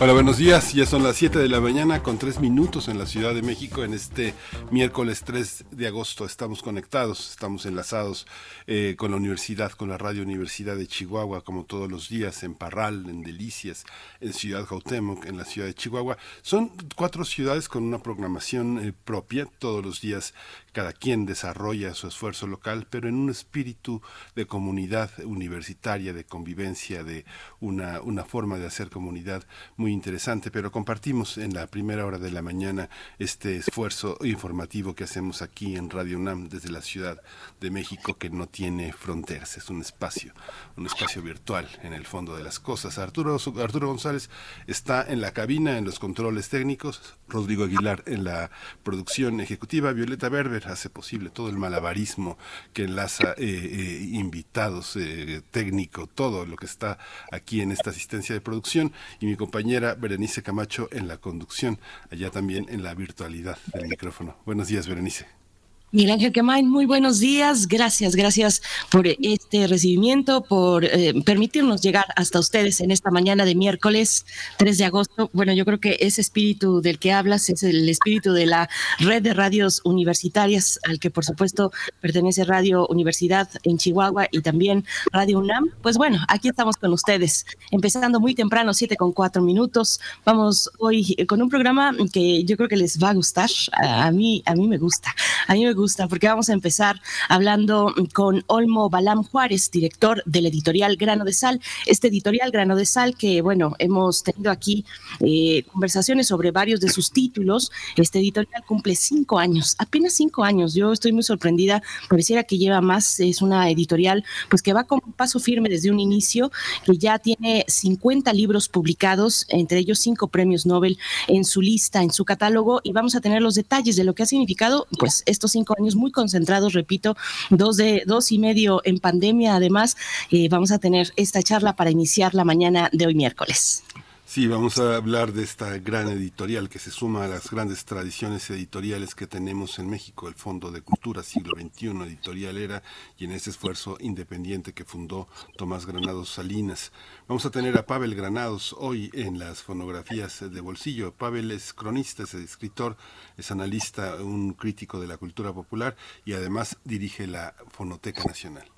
Hola, buenos días. Ya son las 7 de la mañana con 3 minutos en la Ciudad de México en este miércoles 3 de agosto. Estamos conectados, estamos enlazados eh, con la universidad, con la Radio Universidad de Chihuahua, como todos los días, en Parral, en Delicias, en Ciudad Jautemoc, en la ciudad de Chihuahua. Son cuatro ciudades con una programación eh, propia. Todos los días cada quien desarrolla su esfuerzo local, pero en un espíritu de comunidad universitaria, de convivencia, de una, una forma de hacer comunidad muy interesante, pero compartimos en la primera hora de la mañana este esfuerzo informativo que hacemos aquí en Radio UNAM desde la Ciudad de México que no tiene fronteras, es un espacio, un espacio virtual en el fondo de las cosas. Arturo, Arturo González está en la cabina, en los controles técnicos, Rodrigo Aguilar en la producción ejecutiva, Violeta Berber hace posible todo el malabarismo que enlaza eh, eh, invitados, eh, técnico, todo lo que está aquí en esta asistencia de producción y mi compañera Berenice Camacho en la conducción, allá también en la virtualidad del micrófono. Buenos días, Berenice. Miguel Ángel Quemain, muy buenos días. Gracias, gracias por este recibimiento, por eh, permitirnos llegar hasta ustedes en esta mañana de miércoles 3 de agosto. Bueno, yo creo que ese espíritu del que hablas es el espíritu de la red de radios universitarias, al que por supuesto pertenece Radio Universidad en Chihuahua y también Radio UNAM. Pues bueno, aquí estamos con ustedes, empezando muy temprano, 7 con 4 minutos. Vamos hoy con un programa que yo creo que les va a gustar. A mí, a mí me gusta. A mí me gusta porque vamos a empezar hablando con Olmo Balam Juárez, director del editorial Grano de Sal. Este editorial Grano de Sal que, bueno, hemos tenido aquí eh, conversaciones sobre varios de sus títulos. Este editorial cumple cinco años, apenas cinco años. Yo estoy muy sorprendida, pareciera que lleva más. Es una editorial pues que va con un paso firme desde un inicio, que ya tiene 50 libros publicados, entre ellos cinco premios Nobel en su lista, en su catálogo, y vamos a tener los detalles de lo que ha significado pues estos cinco años muy concentrados, repito, dos de dos y medio en pandemia. Además, eh, vamos a tener esta charla para iniciar la mañana de hoy miércoles. Sí, vamos a hablar de esta gran editorial que se suma a las grandes tradiciones editoriales que tenemos en México, el Fondo de Cultura Siglo XXI Editorial Era, y en ese esfuerzo independiente que fundó Tomás Granados Salinas. Vamos a tener a Pavel Granados hoy en las fonografías de bolsillo. Pavel es cronista, es escritor, es analista, un crítico de la cultura popular y además dirige la Fonoteca Nacional.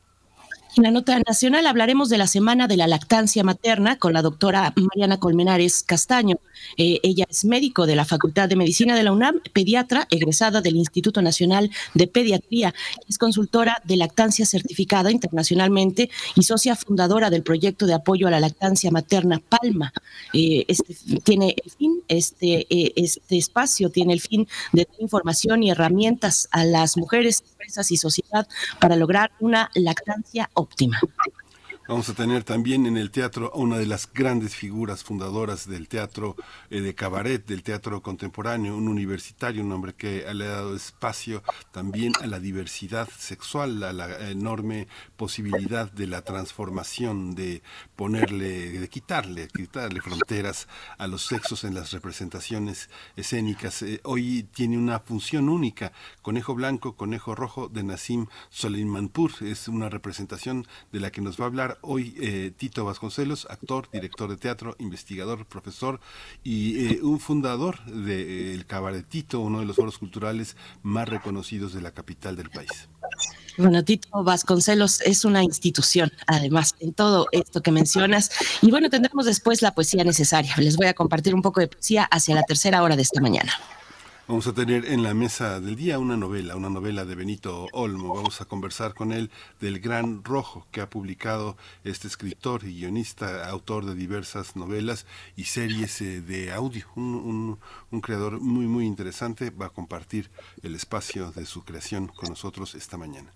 En la nota nacional hablaremos de la Semana de la Lactancia Materna con la doctora Mariana Colmenares Castaño. Eh, ella es médico de la Facultad de Medicina de la UNAM, pediatra, egresada del Instituto Nacional de Pediatría. Es consultora de lactancia certificada internacionalmente y socia fundadora del proyecto de apoyo a la lactancia materna Palma. Eh, este tiene el fin, este, eh, este espacio tiene el fin de dar información y herramientas a las mujeres, empresas y sociedad para lograr una lactancia óptima. Vamos a tener también en el teatro a una de las grandes figuras fundadoras del teatro eh, de cabaret, del teatro contemporáneo, un universitario, un hombre que le ha dado espacio también a la diversidad sexual, a la enorme posibilidad de la transformación, de ponerle, de quitarle, quitarle fronteras a los sexos en las representaciones escénicas. Eh, hoy tiene una función única, Conejo Blanco, Conejo Rojo de Nassim Soleimanpur, es una representación de la que nos va a hablar hoy eh, Tito Vasconcelos, actor, director de teatro, investigador, profesor y eh, un fundador del Cabaretito, uno de los foros culturales más reconocidos de la capital del país. Bueno, Tito Vasconcelos es una institución, además, en todo esto que mencionas. Y bueno, tendremos después la poesía necesaria. Les voy a compartir un poco de poesía hacia la tercera hora de esta mañana. Vamos a tener en la mesa del día una novela, una novela de Benito Olmo. Vamos a conversar con él del Gran Rojo que ha publicado este escritor y guionista, autor de diversas novelas y series eh, de audio. Un, creador muy, muy interesante. Va a compartir el espacio de su creación con nosotros esta mañana.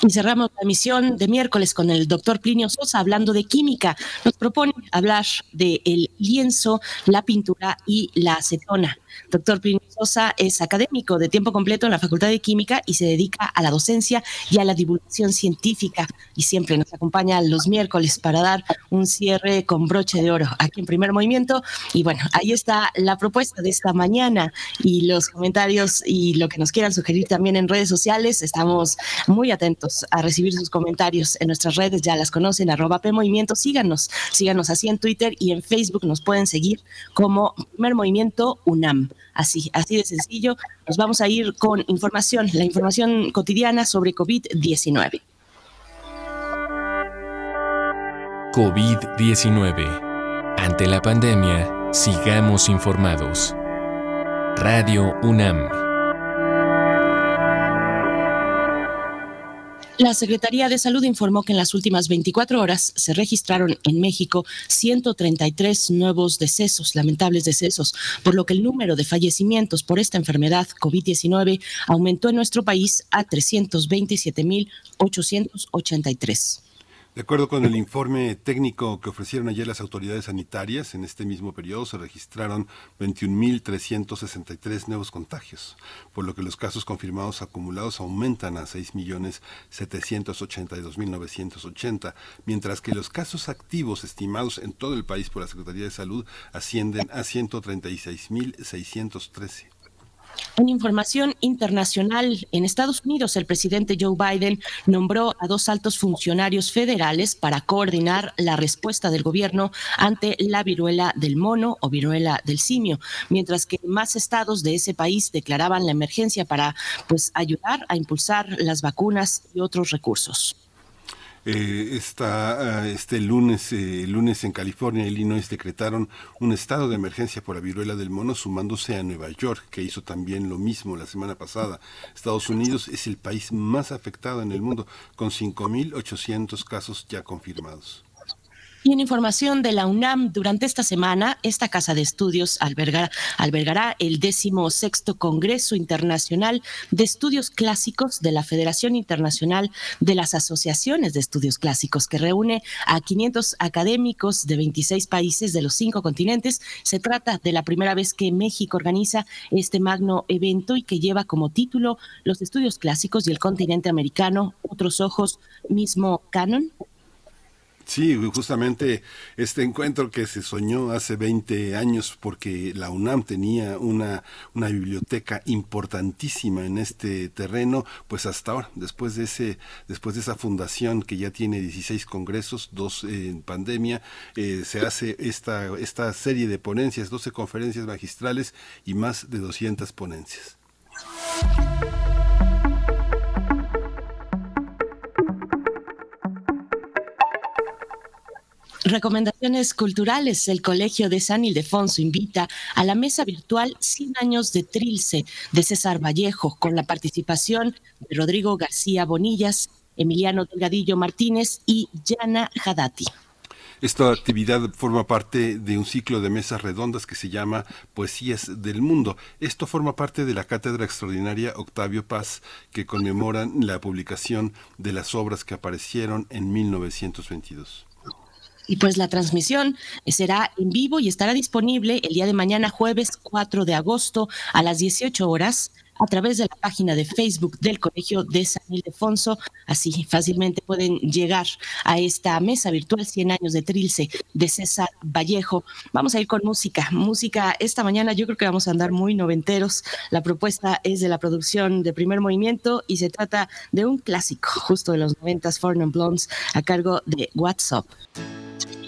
Y cerramos la emisión de miércoles con el doctor Plinio Sosa hablando de química. Nos propone hablar del el lienzo, la pintura y la acetona. Doctor Plinio Sosa es académico de tiempo completo en la Facultad de Química y se dedica a la docencia y a la divulgación científica y siempre nos acompaña los miércoles para dar un cierre con broche de oro aquí en Primer Movimiento. Y bueno, ahí está la propuesta de esta mañana y los comentarios y lo que nos quieran sugerir también en redes sociales. Estamos muy atentos a recibir sus comentarios en nuestras redes, ya las conocen, arroba P Movimiento. Síganos, síganos así en Twitter y en Facebook nos pueden seguir como Primer Movimiento UNAM. Así, así de sencillo. Nos vamos a ir con información, la información cotidiana sobre COVID-19. COVID-19. Ante la pandemia, sigamos informados. Radio UNAM. La Secretaría de Salud informó que en las últimas 24 horas se registraron en México 133 nuevos decesos, lamentables decesos, por lo que el número de fallecimientos por esta enfermedad COVID-19 aumentó en nuestro país a 327.883. De acuerdo con el informe técnico que ofrecieron ayer las autoridades sanitarias, en este mismo periodo se registraron 21.363 nuevos contagios, por lo que los casos confirmados acumulados aumentan a 6.782.980, mientras que los casos activos estimados en todo el país por la Secretaría de Salud ascienden a 136.613. En información internacional, en Estados Unidos el presidente Joe Biden nombró a dos altos funcionarios federales para coordinar la respuesta del gobierno ante la viruela del mono o viruela del simio, mientras que más estados de ese país declaraban la emergencia para pues ayudar a impulsar las vacunas y otros recursos. Eh, ah, este lunes, eh, lunes en California Illinois decretaron un estado de emergencia por la viruela del mono, sumándose a Nueva York, que hizo también lo mismo la semana pasada. Estados Unidos es el país más afectado en el mundo, con 5.800 casos ya confirmados. Y en información de la UNAM, durante esta semana, esta casa de estudios albergará, albergará el décimo sexto Congreso Internacional de Estudios Clásicos de la Federación Internacional de las Asociaciones de Estudios Clásicos, que reúne a 500 académicos de 26 países de los cinco continentes. Se trata de la primera vez que México organiza este magno evento y que lleva como título Los estudios clásicos y el continente americano, otros ojos, mismo canon. Sí, justamente este encuentro que se soñó hace 20 años porque la UNAM tenía una, una biblioteca importantísima en este terreno, pues hasta ahora, después de ese, después de esa fundación que ya tiene 16 congresos, dos en pandemia, eh, se hace esta, esta serie de ponencias, 12 conferencias magistrales y más de 200 ponencias. Recomendaciones culturales. El Colegio de San Ildefonso invita a la mesa virtual 100 años de Trilce de César Vallejo con la participación de Rodrigo García Bonillas, Emiliano Delgadillo Martínez y Yana Hadati. Esta actividad forma parte de un ciclo de mesas redondas que se llama Poesías del Mundo. Esto forma parte de la Cátedra Extraordinaria Octavio Paz, que conmemoran la publicación de las obras que aparecieron en 1922. Y pues la transmisión será en vivo y estará disponible el día de mañana, jueves 4 de agosto, a las 18 horas, a través de la página de Facebook del Colegio de San Ildefonso. Así fácilmente pueden llegar a esta mesa virtual 100 años de Trilce de César Vallejo. Vamos a ir con música. Música esta mañana yo creo que vamos a andar muy noventeros. La propuesta es de la producción de Primer Movimiento y se trata de un clásico justo de los noventas, Foreign Blondes, a cargo de WhatsApp. 25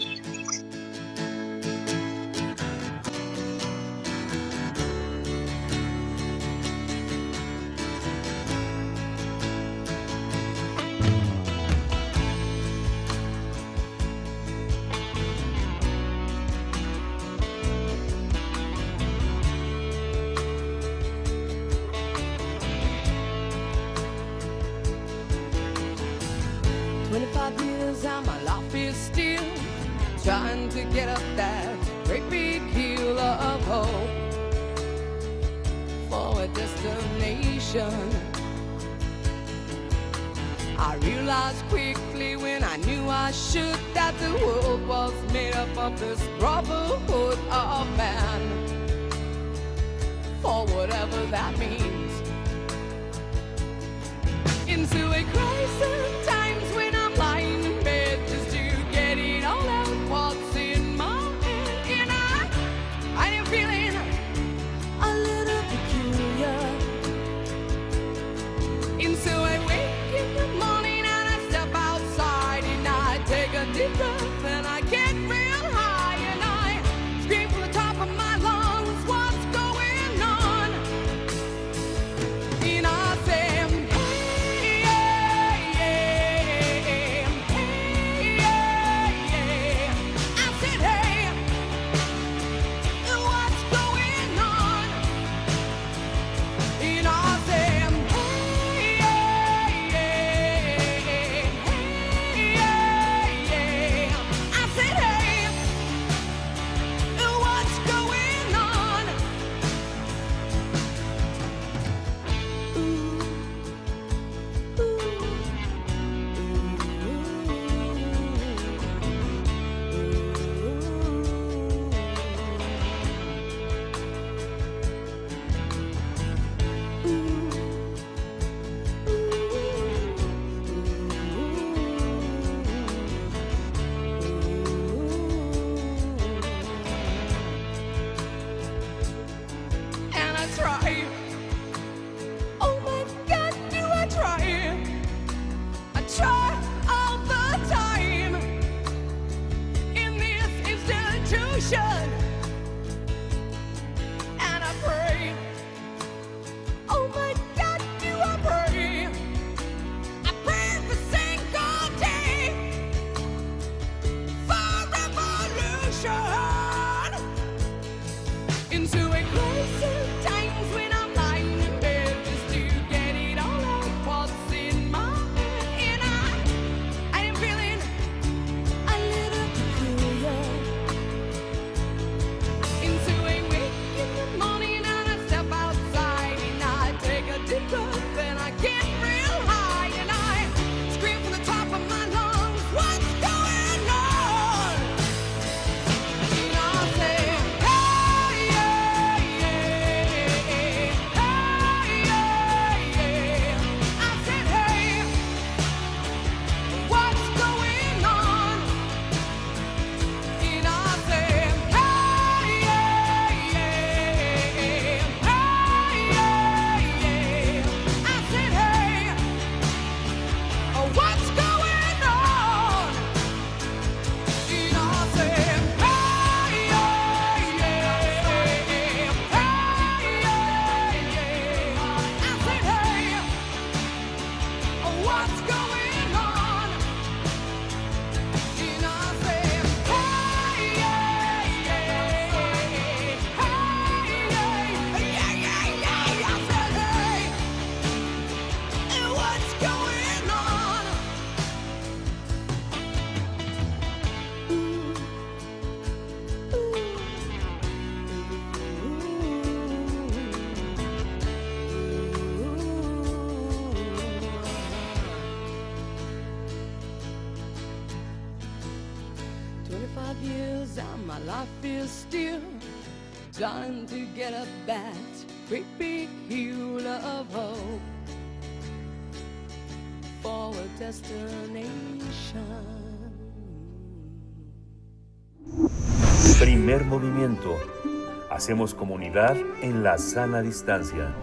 Hacemos comunidad en la sana distancia.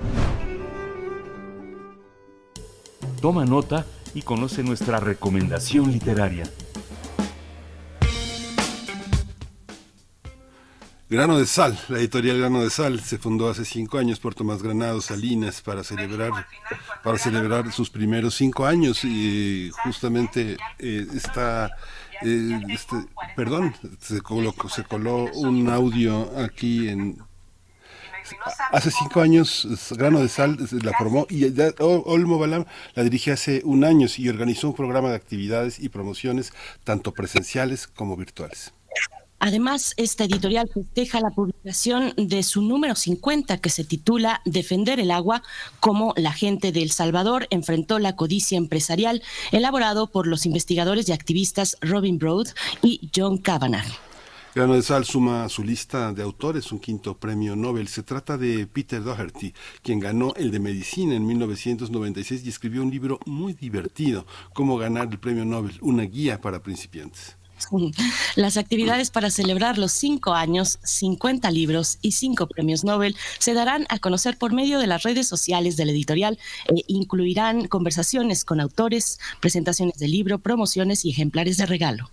Toma nota y conoce nuestra recomendación literaria. Grano de Sal, la editorial Grano de Sal se fundó hace cinco años por Tomás Granado Salinas para celebrar para celebrar sus primeros cinco años y justamente eh, está eh, este, perdón se coló, un audio aquí en Hace cinco años Grano de Sal la formó y ya Olmo Balam la dirige hace un año y organizó un programa de actividades y promociones tanto presenciales como virtuales. Además, esta editorial festeja la publicación de su número 50 que se titula Defender el agua, cómo la gente de El Salvador enfrentó la codicia empresarial, elaborado por los investigadores y activistas Robin Broad y John Kavanagh. Grano de Sal suma a su lista de autores un quinto premio Nobel. Se trata de Peter Doherty, quien ganó el de Medicina en 1996 y escribió un libro muy divertido, Cómo ganar el premio Nobel, una guía para principiantes. Las actividades para celebrar los cinco años, 50 libros y cinco premios Nobel se darán a conocer por medio de las redes sociales de la editorial e incluirán conversaciones con autores, presentaciones de libro, promociones y ejemplares de regalo.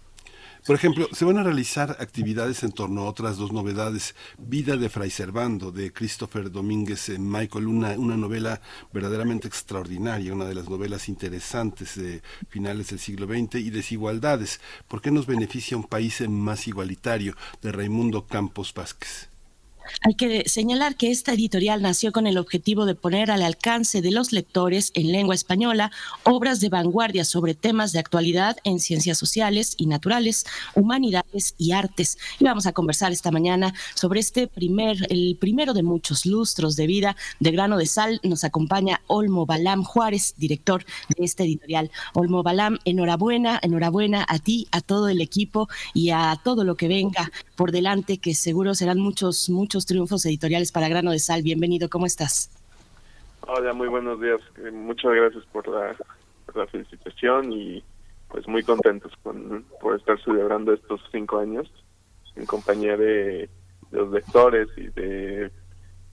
Por ejemplo, se van a realizar actividades en torno a otras dos novedades. Vida de Fray Servando, de Christopher Domínguez en Michael, una, una novela verdaderamente extraordinaria, una de las novelas interesantes de finales del siglo XX, y Desigualdades, ¿por qué nos beneficia un país más igualitario? de Raimundo Campos Vázquez. Hay que señalar que esta editorial nació con el objetivo de poner al alcance de los lectores en lengua española obras de vanguardia sobre temas de actualidad en ciencias sociales y naturales, humanidades y artes. Y vamos a conversar esta mañana sobre este primer, el primero de muchos lustros de vida de grano de sal. Nos acompaña Olmo Balam Juárez, director de esta editorial. Olmo Balam, enhorabuena, enhorabuena a ti, a todo el equipo y a todo lo que venga por delante, que seguro serán muchos, muchos triunfos editoriales para Grano de Sal. Bienvenido, ¿cómo estás? Hola, muy buenos días. Eh, Muchas gracias por la, felicitación y pues muy contentos con, por estar celebrando estos cinco años en compañía de, de los lectores y de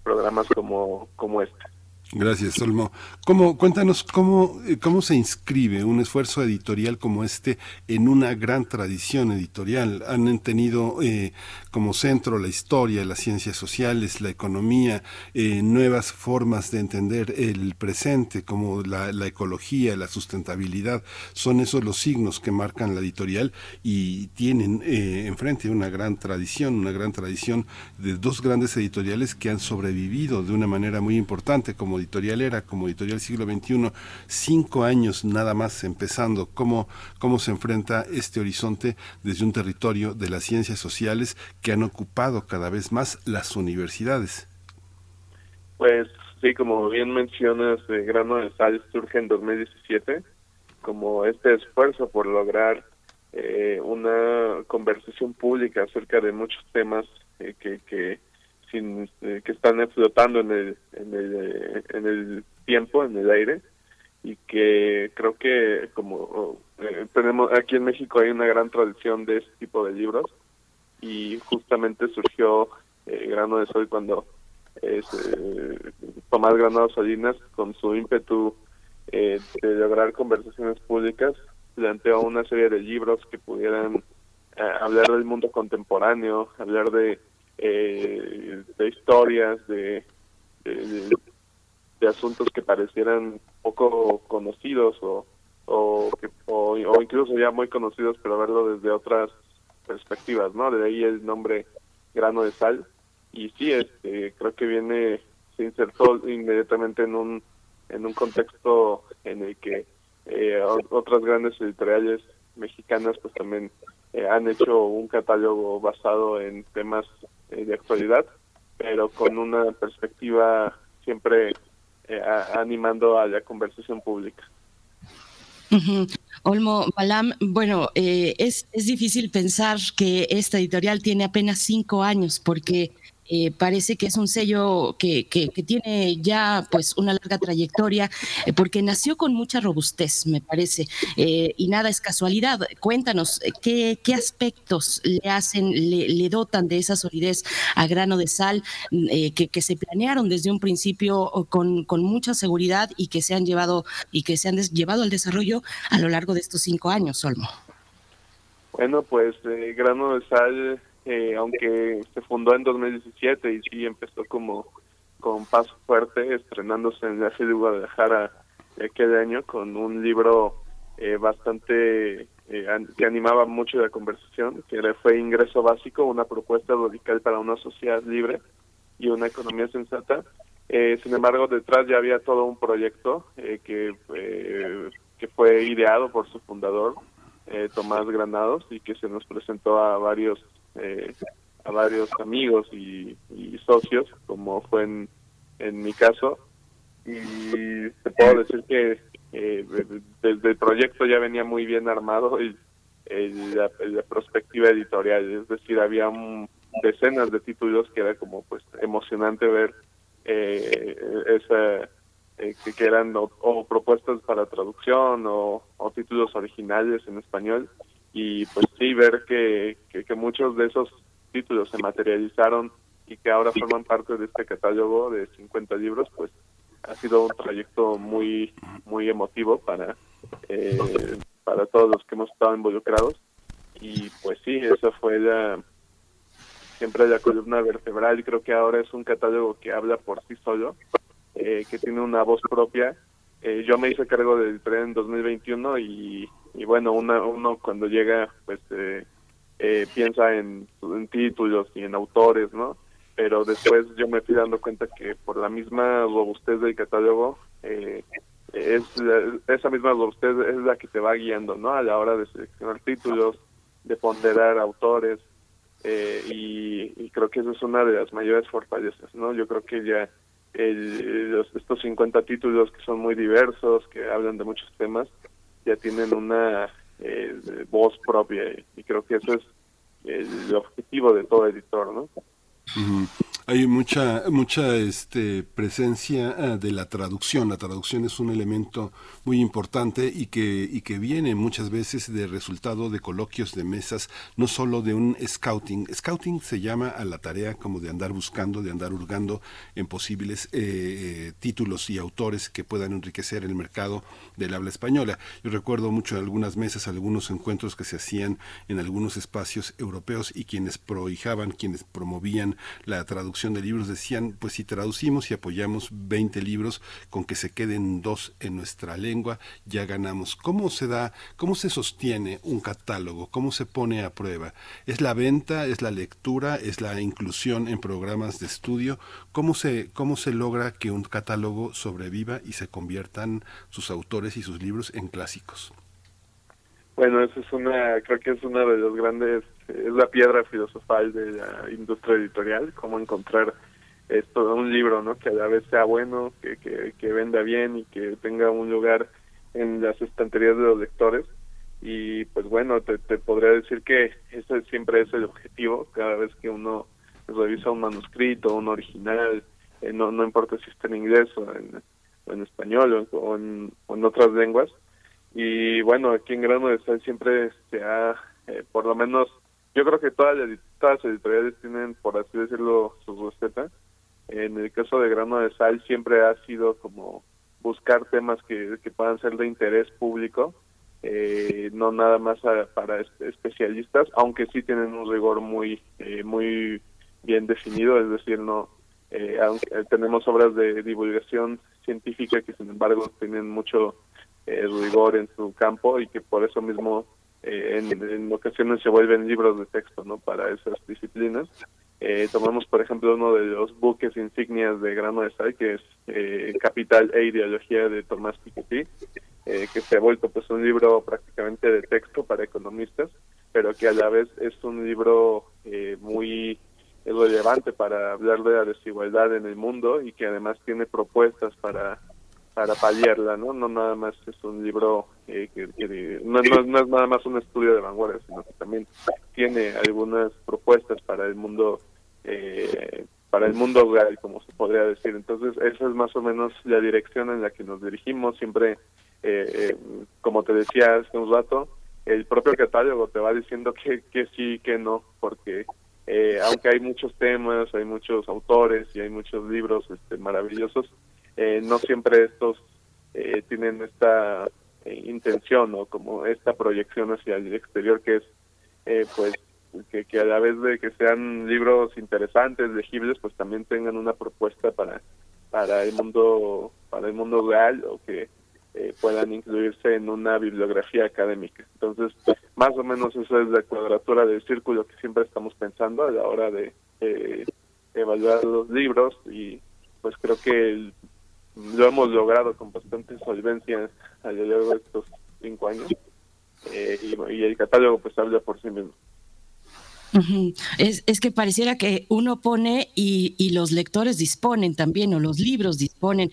programas como, como este. Gracias, Olmo. ¿Cómo, cuéntanos cómo, eh, cómo se inscribe un esfuerzo editorial como este en una gran tradición editorial. Han tenido eh, como centro la historia, las ciencias sociales, la economía, eh, nuevas formas de entender el presente, como la, la ecología, la sustentabilidad. Son esos los signos que marcan la editorial y tienen eh, enfrente una gran tradición, una gran tradición de dos grandes editoriales que han sobrevivido de una manera muy importante, como Editorial Era, como Editorial Siglo XXI, cinco años nada más empezando, cómo, cómo se enfrenta este horizonte desde un territorio de las ciencias sociales que han ocupado cada vez más las universidades. Pues sí, como bien mencionas, eh, Grano de Sal surge en 2017 como este esfuerzo por lograr eh, una conversación pública acerca de muchos temas eh, que, que, eh, que están flotando en el, en, el, eh, en el tiempo, en el aire, y que creo que como eh, tenemos aquí en México hay una gran tradición de este tipo de libros y justamente surgió eh, Grano de Sol cuando eh, Tomás Granado Salinas con su ímpetu eh, de lograr conversaciones públicas planteó una serie de libros que pudieran hablar del mundo contemporáneo, hablar de, eh, de historias, de, de, asuntos que parecieran poco conocidos o, o, que- o, incluso ya muy conocidos, pero verlo desde otras perspectivas, ¿no? De ahí el nombre grano de sal. Y sí, este, creo que viene, se insertó inmediatamente en un, en un contexto en el que eh, otras grandes editoriales mexicanas pues también eh, han hecho un catálogo basado en temas eh, de actualidad, pero con una perspectiva siempre eh, a- animando a la conversación pública. Olmo Balam, bueno, eh, es, es difícil pensar que esta editorial tiene apenas cinco años porque eh, parece que es un sello que, que- que tiene ya pues una larga trayectoria eh, porque nació con mucha robustez, me parece, eh, y nada es casualidad. Cuéntanos, eh, ¿qué, qué aspectos le hacen, le, le dotan de esa solidez a grano de sal que, que se planearon desde un principio con, con mucha seguridad y que se han llevado y que se han llevado al desarrollo a lo largo de estos cinco años, Olmo. Bueno, pues Grano de Sal, eh, aunque se fundó en 2017 y sí empezó como con paso fuerte, estrenándose en la ciudad de Guadalajara aquel año con un libro eh, bastante eh, que animaba mucho la conversación, que fue Ingreso Básico, una propuesta radical para una sociedad libre y una economía sensata. Eh, sin embargo, detrás ya había todo un proyecto eh, que, que fue ideado por su fundador, Tomás Granados, y que se nos presentó a varios eh, a varios amigos y, y socios, como fue en, en mi caso. Y te puedo decir que eh, desde el proyecto ya venía muy bien armado y, el- la, la perspectiva editorial, es decir, había un- decenas de títulos que era como pues emocionante ver eh, esa eh, que, que eran o, o propuestas para traducción o, o títulos originales en español y pues sí ver que, que, muchos de esos títulos se materializaron y que ahora forman parte de este catálogo de 50 libros pues ha sido un trayecto muy muy emotivo para eh, para todos los que hemos estado involucrados. Y pues sí esa fue la siempre la columna vertebral. Creo que ahora es un catálogo que habla por sí solo eh, que tiene una voz propia Eh, yo me hice cargo del tren en 2021 y, y bueno una, uno cuando llega pues eh, eh, piensa en, títulos y en autores no pero después yo me fui dando cuenta que por la misma robustez del catálogo eh, es esa misma robustez es la que te va guiando no a la hora de seleccionar títulos de ponderar autores eh, y, y creo que esa es una de las mayores fortalezas no yo creo que ya el- estos 50 títulos que son muy diversos que hablan de muchos temas ya tienen una eh, voz propia y, creo que eso es el objetivo de todo editor no Ujú. Hay mucha mucha este presencia ah, de la traducción. La traducción es un elemento muy importante y que y que viene muchas veces de resultado de coloquios de mesas, no solo de un scouting. Scouting se llama a la tarea como de andar buscando, de andar hurgando en posibles eh, títulos y autores que puedan enriquecer el mercado del habla española. Yo recuerdo mucho algunas mesas, algunos encuentros que se hacían en algunos espacios europeos y quienes prohijaban, quienes promovían la traducción de libros decían, pues si traducimos y apoyamos 20 libros con que se queden dos en nuestra lengua, ya ganamos. ¿Cómo se da, cómo se sostiene un catálogo? ¿Cómo se pone a prueba? ¿Es la venta, es la lectura, es la inclusión en programas de estudio? ¿Cómo se, cómo se logra que un catálogo sobreviva y se conviertan sus autores y sus libros en clásicos? Bueno, eso es una, creo que es una de los grandes, es la piedra filosofal de la industria editorial, cómo encontrar esto, un libro, ¿no? Que a la vez sea bueno, que, que, que venda bien y que tenga un lugar en las estanterías de los lectores. Y pues bueno, te, te podría decir que ese siempre es el objetivo, cada vez que uno revisa un manuscrito, un original, eh, no, no importa si está en inglés o en, español o, o en, o en otras lenguas, y bueno, aquí en Grano de Sal siempre se ha, eh, por lo menos, yo creo que todas las, todas las editoriales tienen, por así decirlo, sus recetas. En el caso de Grano de Sal siempre ha sido como buscar temas que, que puedan ser de interés público, eh, no nada más para es- especialistas, aunque sí tienen un rigor muy, eh, muy bien definido, es decir, no, eh, aunque eh, tenemos obras de divulgación científica que sin embargo tienen mucho eh, rigor en su campo y que por eso mismo eh, en, ocasiones se vuelven libros de texto no para esas disciplinas. Eh, tomamos por ejemplo uno de los buques insignias de grano de sal que es eh, Capital e ideología de Tomás Piketty eh, que se ha vuelto pues un libro prácticamente de texto para economistas pero que a la vez es un libro eh, muy relevante para hablar de la desigualdad en el mundo y que además tiene propuestas para para paliarla, ¿no? No nada más es un libro eh, que, no, no- no es nada más un estudio de vanguardia, sino que también tiene algunas propuestas para el mundo eh, para el mundo rural, como se podría decir. Entonces, esa es más o menos la dirección en la que nos dirigimos. Siempre, eh, eh, como te decía hace un rato, el propio catálogo te va diciendo que, que sí que no, porque eh, aunque hay muchos temas, hay muchos autores y hay muchos libros este, maravillosos, eh, no siempre estos eh, tienen esta eh, intención o como esta proyección hacia el exterior que es eh, pues que, que a la vez de que sean libros interesantes, legibles, pues también tengan una propuesta para para el mundo para el mundo real o que eh, puedan incluirse en una bibliografía académica. Entonces, más o menos esa es la cuadratura del círculo que siempre estamos pensando a la hora de evaluar los libros y pues creo que el- lo hemos logrado con bastante solvencia a lo largo de estos cinco años eh, y, el catálogo pues habla por sí mismo. Es, es que pareciera que uno pone y, y los lectores disponen también, o los libros disponen.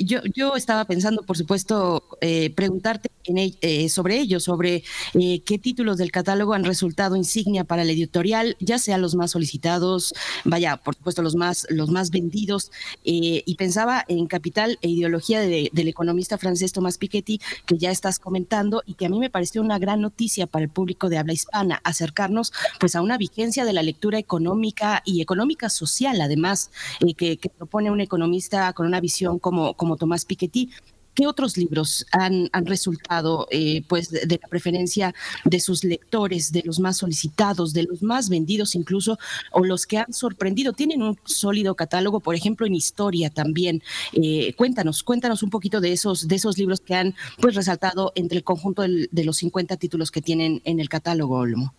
Yo, yo estaba pensando, por supuesto, eh, preguntarte en el- eh, sobre ello, sobre eh, qué títulos del catálogo han resultado insignia para la editorial, ya sea los más solicitados, vaya, por supuesto, los más, los más vendidos. eh, y pensaba en Capital e Ideología de- del economista francés Tomás Piketty, que ya estás comentando y que a mí me pareció una gran noticia para el público de habla hispana, acercarnos pues a una vigencia de la lectura económica y económica social, además, eh, que propone un economista con una visión como, como Tomás Piketty. ¿Qué otros libros han, han resultado eh, pues de, la preferencia de sus lectores, de los más solicitados, de los más vendidos incluso, o los que han sorprendido? Tienen un sólido catálogo, por ejemplo, en historia también. Eh, cuéntanos, cuéntanos un poquito de esos, de esos libros que han pues resaltado entre el conjunto de los 50 títulos que tienen en el catálogo, Olmo.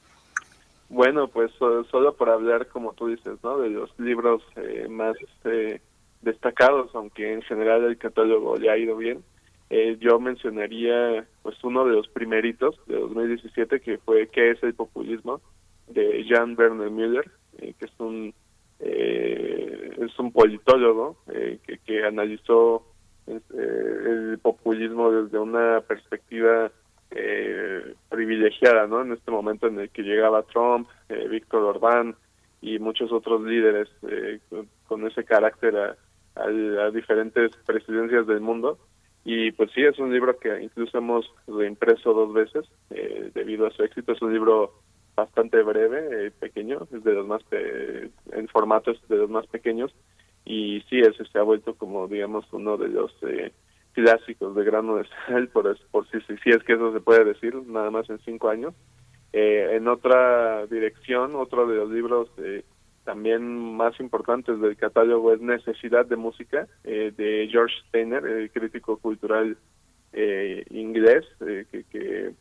Bueno, pues so- solo por hablar, como tú dices, ¿no? De los libros eh, más eh, destacados, aunque en general el catálogo le ha ido bien, eh, yo mencionaría pues uno de los primeritos de 2017 que fue ¿Qué es el populismo? de Jan Werner Müller, eh, que es un eh, es un politólogo eh, que, que analizó el populismo desde una perspectiva privilegiada, ¿no? En este momento en el que llegaba Trump, Víctor Orbán y muchos otros líderes con, con ese carácter a, a- a diferentes presidencias del mundo. Y pues sí, es un libro que incluso hemos reimpreso dos veces eh, debido a su éxito. Es un libro bastante breve, eh, pequeño, es de los más pe- en formato es de los más pequeños y sí, ese se ha vuelto como digamos uno de los eh, clásicos de grano de sal, por, por si, si, si es que eso se puede decir, nada más en cinco años. Eh, en otra dirección, otro de los libros eh, también más importantes del catálogo es Necesidad de Música, eh, de George Steiner, el crítico cultural eh, inglés, eh, que, que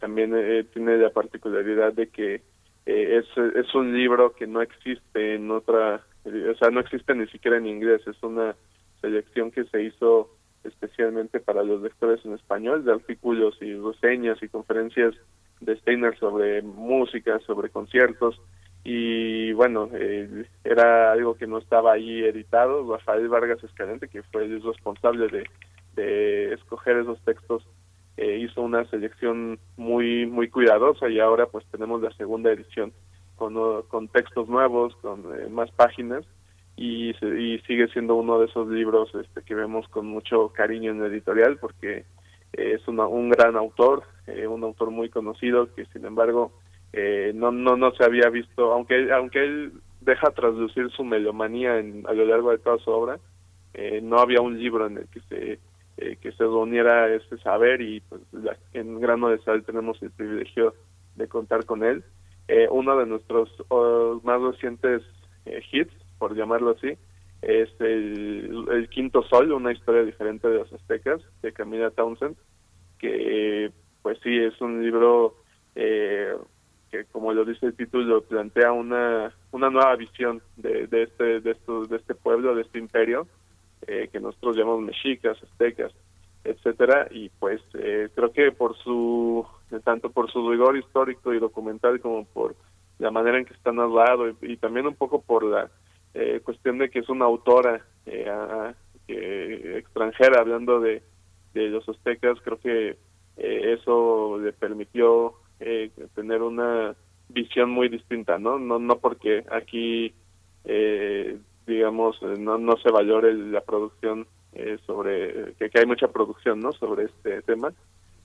también eh, tiene la particularidad de que es, es un libro que no existe en otra, o sea, no existe ni siquiera en inglés, es una selección que se hizo especialmente para los lectores en español de artículos y reseñas y conferencias de Steiner sobre música, sobre conciertos y bueno, eh, era algo que no estaba ahí editado. Rafael Vargas Escalente, que fue el responsable de, escoger esos textos, eh, hizo una selección muy muy cuidadosa y ahora pues tenemos la segunda edición con, textos nuevos, con eh, más páginas y, y sigue siendo uno de esos libros este, que vemos con mucho cariño en la editorial porque eh, es una- un gran autor, eh, un autor muy conocido que sin embargo eh, no no no se había visto, aunque aunque él deja traslucir su melomanía en, a lo largo de toda su obra, eh, no había un libro en el que se eh, que se ese saber y pues la- en Grano de Sal tenemos el privilegio de contar con él. Eh, uno de nuestros más recientes eh, hits, por llamarlo así, es el, el Quinto Sol, una historia diferente de los aztecas, de Camila Townsend, que pues sí, es un libro eh, que como lo dice el título, plantea una, una nueva visión de, de, este, de, estos, de este pueblo, de este imperio, eh, que nosotros llamamos mexicas, aztecas, etcétera, y pues eh, creo que por su, tanto por su rigor histórico y documental como por la manera en que está narrado y, y también un poco por la eh, cuestión de que es una autora eh, a- extranjera hablando de, de los aztecas, creo que eh, eso le permitió eh, tener una visión muy distinta, ¿no? No, no porque aquí, eh, digamos, eh, no, no se valore la producción eh, sobre, que, hay mucha producción, ¿no? Sobre este tema,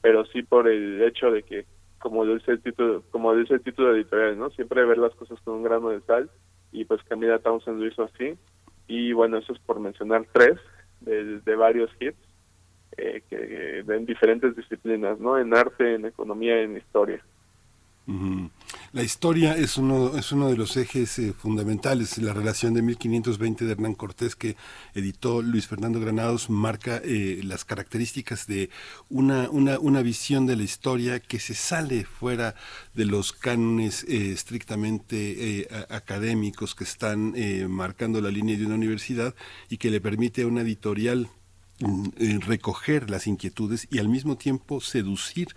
pero sí por el hecho de que, como dice el título, como dice el título editorial, ¿no? Siempre ver las cosas con un grano de sal y pues Camila Townsend lo hizo así y bueno, eso es por mencionar tres de, de varios hits eh, que en diferentes disciplinas, ¿no? En arte, en economía, en historia. La historia es uno, es uno de los ejes eh, fundamentales. La relación de 1520 de Hernán Cortés que editó Luis Fernando Granados marca eh, las características de una, una, una visión de la historia que se sale fuera de los cánones eh, estrictamente eh, académicos que están eh, marcando la línea de una universidad y que le permite a una editorial recoger las inquietudes y al mismo tiempo seducir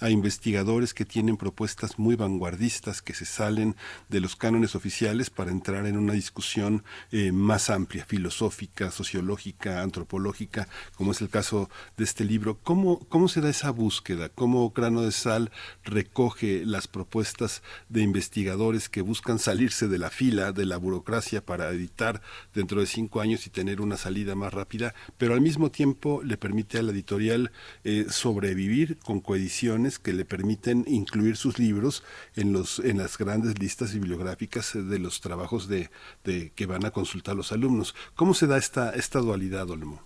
a investigadores que tienen propuestas muy vanguardistas que se salen de los cánones oficiales para entrar en una discusión eh, más amplia, filosófica, sociológica, antropológica, como es el caso de este libro. ¿Cómo, cómo se da esa búsqueda? ¿Cómo Grano de Sal recoge las propuestas de investigadores que buscan salirse de la fila, de la burocracia para editar dentro de cinco años y tener una salida más rápida, pero al mismo tiempo le permite a la editorial eh, sobrevivir con coediciones que le permiten incluir sus libros en los en las grandes listas bibliográficas de los trabajos de, de que van a consultar los alumnos. ¿Cómo se da esta esta dualidad, Olmo?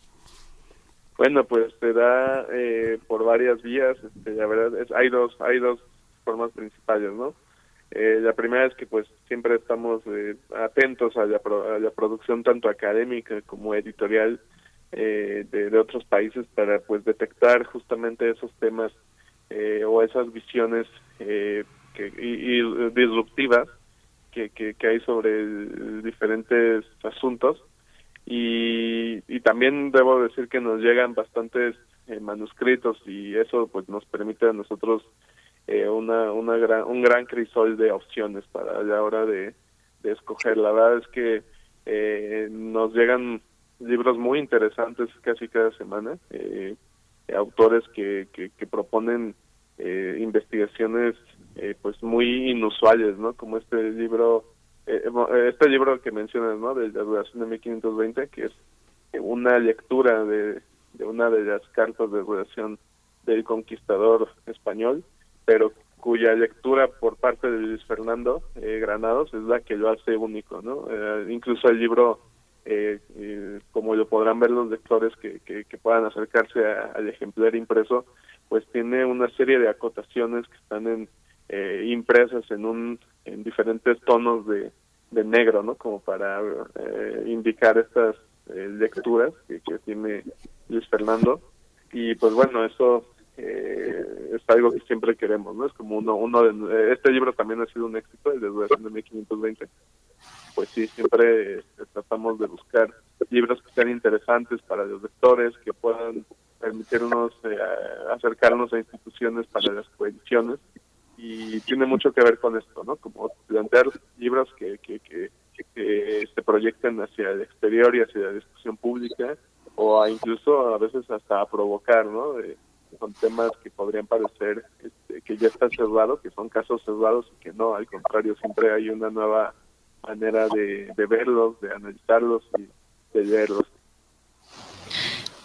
Bueno, pues se da eh, por varias vías. Este, la verdad es, hay dos hay dos formas principales, ¿no? Eh, la primera es que pues siempre estamos eh, atentos a la, pro- a la producción tanto académica como editorial eh, de, otros países para pues detectar justamente esos temas eh, o esas visiones eh, que, y, disruptivas que, que, que hay sobre diferentes asuntos y, y también debo decir que nos llegan bastantes eh, manuscritos y eso pues nos permite a nosotros eh, una, una gran, un gran crisol de opciones para la hora de, de escoger. La verdad es que eh, nos llegan libros muy interesantes casi cada semana, eh, autores que, que, que proponen eh, investigaciones eh, pues muy inusuales, ¿no? Como este libro, eh, eh, este libro que mencionas, ¿no? De la duración de 1520, que es una lectura de, de una de las cartas de duración del conquistador español, pero cuya lectura por parte de Luis Fernando eh, Granados es la que lo hace único, ¿no? Incluso el libro, eh, eh, como lo podrán ver los lectores que, que, puedan acercarse al ejemplar impreso, pues tiene una serie de acotaciones que están en, eh, impresas en un en diferentes tonos de, de negro, ¿no? Como para eh, indicar estas eh, lecturas que, tiene Luis Fernando y pues bueno eso es algo que siempre queremos, ¿no? Es como uno, uno de, este libro también ha sido un éxito, el de 1520. Pues sí, siempre este, tratamos de buscar libros que sean interesantes para los lectores, que puedan permitirnos eh, acercarnos a instituciones para las coediciones y tiene mucho que ver con esto, ¿no? Como plantear libros que, que, que, que se proyecten hacia el exterior y hacia la discusión pública o a incluso a veces hasta a provocar, ¿no? De- son temas que podrían parecer este, que ya está cerrado, que son casos cerrados y que no, al contrario, siempre hay una nueva manera de, de verlos, de analizarlos y de leerlos.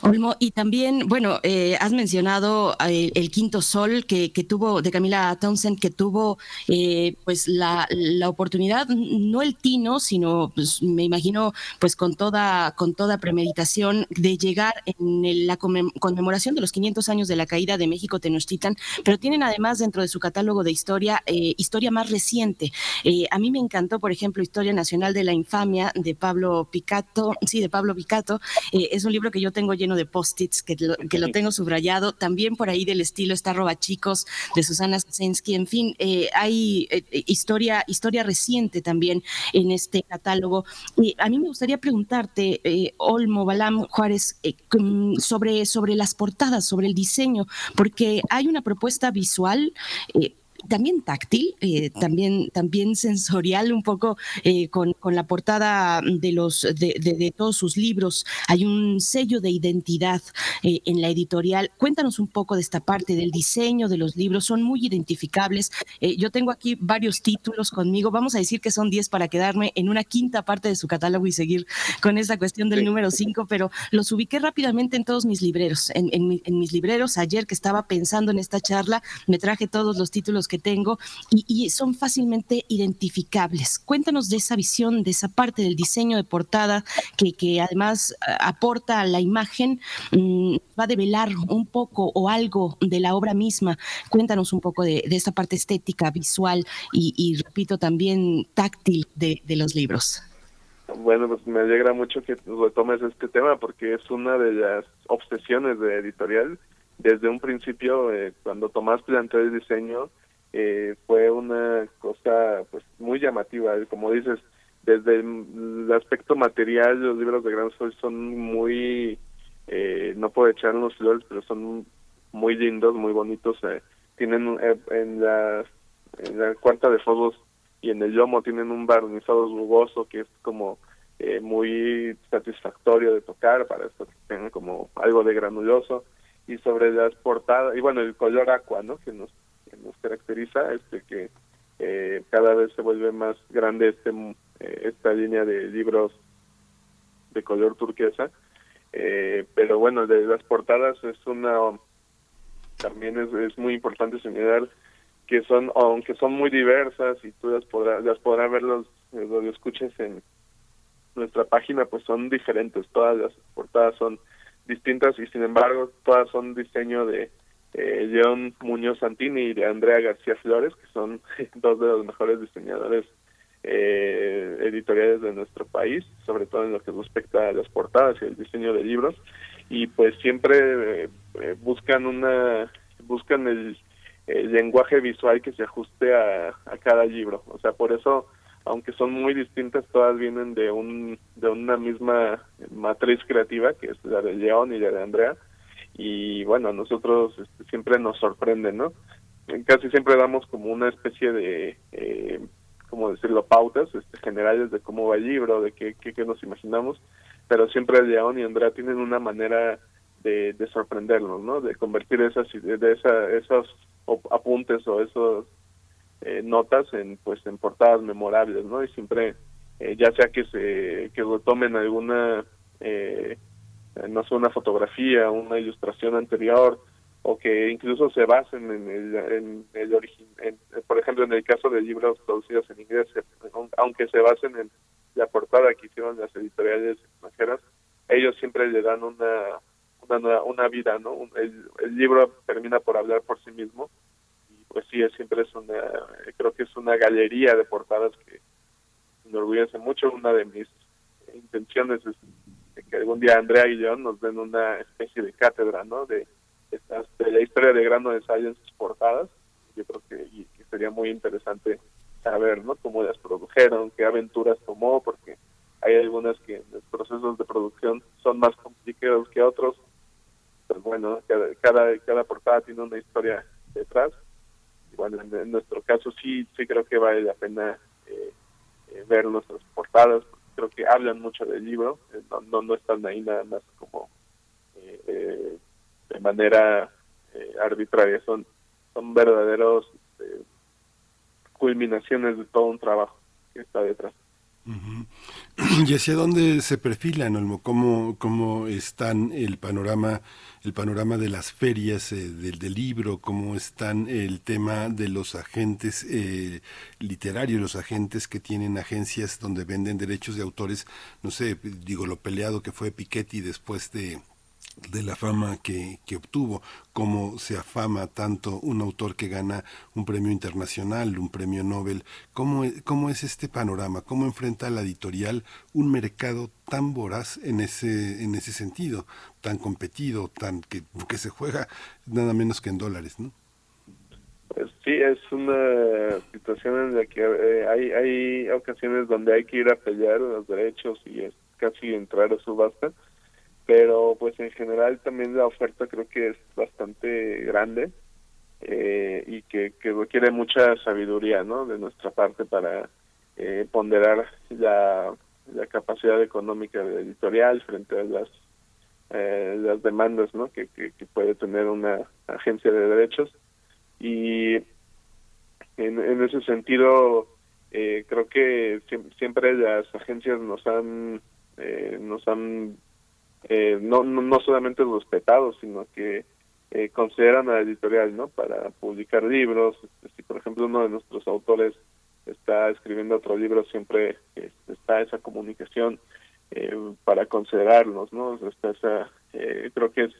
Olmo, y también, bueno, eh, has mencionado eh, el quinto sol que, que tuvo, de Camila Townsend, que tuvo eh, pues la, la oportunidad, no el tino, sino pues, me imagino pues con toda, con toda premeditación de llegar en la conmem- conmemoración de los 500 años de la caída de México Tenochtitlan, pero tienen además dentro de su catálogo de historia, eh, historia más reciente. Eh, a mí me encantó, por ejemplo, Historia Nacional de la Infamia de Pablo Picato, sí, de Pablo Picato, es un libro que yo tengo lleno de post-its, que lo, que lo tengo subrayado. También por ahí del estilo está Roba Chicos de Susana Sensky. En fin, eh, hay eh, historia, historia reciente también en este catálogo. Y a mí me gustaría preguntarte, eh, Olmo Balam Juárez, sobre, sobre las portadas, sobre el diseño, porque hay una propuesta visual. También táctil, eh, también, también sensorial, un poco eh, con, con la portada de, los, de, de- de todos sus libros. Hay un sello de identidad eh, en la editorial. Cuéntanos un poco de esta parte del diseño de los libros. Son muy identificables. Yo tengo aquí varios títulos conmigo. Vamos a decir que son 10 para quedarme en una quinta parte de su catálogo y seguir con esta cuestión del número 5, pero los ubiqué rápidamente en todos mis libreros. En, en en mis libreros, ayer que estaba pensando en esta charla, me traje todos los títulos que tengo y, y son fácilmente identificables. Cuéntanos de esa visión, de esa parte del diseño de portada que, que además eh, aporta a la imagen, mm, va a develar un poco o algo de la obra misma. Cuéntanos un poco de, esta parte estética, visual y, y, repito, también táctil de, de los libros. Bueno, pues me alegra mucho que retomes este tema porque es una de las obsesiones de editorial. Desde un principio, eh, cuando Tomás planteó el diseño, eh, fue una cosa pues muy llamativa. Como dices, desde el, aspecto material, los libros de Gran Sol son muy eh, no puedo echar unos flores, pero son muy lindos, muy bonitos. eh, tienen eh, en la, en la cuarta de fuegos y en el lomo tienen un barnizado rugoso que es como eh, muy satisfactorio de tocar para esto que tenga como algo de granuloso y sobre las portadas y bueno el color aqua no que nos nos caracteriza este que eh, cada vez se vuelve más grande este mm, eh, esta línea de libros de color turquesa. Eh, pero bueno de las portadas es una también es, es muy importante señalar que son aunque son muy diversas y tú las podrás las podrás ver los eh, los escuches en nuestra página pues son diferentes. Todas las portadas son distintas y sin embargo todas son diseño de eh, León Muñoz Santini y Andrea García Flores que son dos de los mejores diseñadores eh, editoriales de nuestro país sobre todo en lo que respecta a las portadas y el diseño de libros. Y pues siempre eh, eh, buscan una buscan el, el lenguaje visual que se ajuste a, a cada libro. O sea por eso aunque son muy distintas todas vienen de un de una misma matriz creativa que es la de León y la de Andrea y bueno a nosotros este, siempre nos sorprende no casi siempre damos como una especie de eh, como decirlo pautas este, generales de cómo va el libro de qué, qué, qué nos imaginamos pero siempre León y Andrea tienen una manera de, de sorprendernos no de convertir esas de esa, esos apuntes o esos eh, notas en pues en portadas memorables no y siempre eh, ya sea que se que retomen alguna eh, no sé una fotografía una ilustración anterior o que incluso se basen en el en el en- por ejemplo en el caso de libros traducidos en inglés eh, aunque se basen en la portada que hicieron las editoriales extranjeras ellos siempre le dan una una, una vida no el, el libro termina por hablar por sí mismo y pues sí es- siempre es una creo que es una galería de portadas que me enorgullece mucho. Una de mis intenciones es que algún día Andrea y León nos den una especie de cátedra no de estas de la historia de grano de sal en sus portadas. Yo creo que, y- que sería muy interesante saber no cómo las produjeron qué aventuras tomó porque hay algunas que los procesos de producción son más complicados que otros. Pues bueno cada cada, portada tiene una historia detrás. Y bueno en, en nuestro caso sí sí creo que vale la pena eh, eh, ver nuestras portadas creo que hablan mucho del libro eh, no, no no están ahí nada más como eh, eh, de manera eh, arbitraria son son verdaderos este, culminaciones de todo un trabajo que está detrás ¿Y hacia dónde se perfilan, Olmo? ¿Cómo, cómo están el panorama, el panorama de las ferias eh, del, del libro? ¿Cómo están el tema de los agentes eh, literarios, los agentes que tienen agencias donde venden derechos de autores? No sé, digo, lo peleado que fue Piketty después de de la fama que, que obtuvo, cómo se afama tanto un autor que gana un premio internacional, un premio Nobel, cómo, e- cómo es este panorama, cómo enfrenta la editorial un mercado tan voraz en ese, en ese sentido, tan competido, tan que, que se juega nada menos que en dólares, ¿no? Pues sí, es una situación en la que eh, hay, hay ocasiones donde hay que ir a pelear los derechos y es casi entrar a subasta, pero pues en general también la oferta creo que es bastante grande eh, y que, requiere mucha sabiduría ¿no? de nuestra parte para eh, ponderar la, la capacidad económica editorial frente a las eh, las demandas ¿no? que, que, que puede tener una agencia de derechos y en, en ese sentido eh, creo que siem- siempre las agencias nos han nos han eh, no, no no solamente respetado sino que eh, consideran a la editorial no para publicar libros Este, si por ejemplo uno de nuestros autores está escribiendo otro libro siempre este, está esa comunicación eh, para considerarlos no está esa eh, creo que es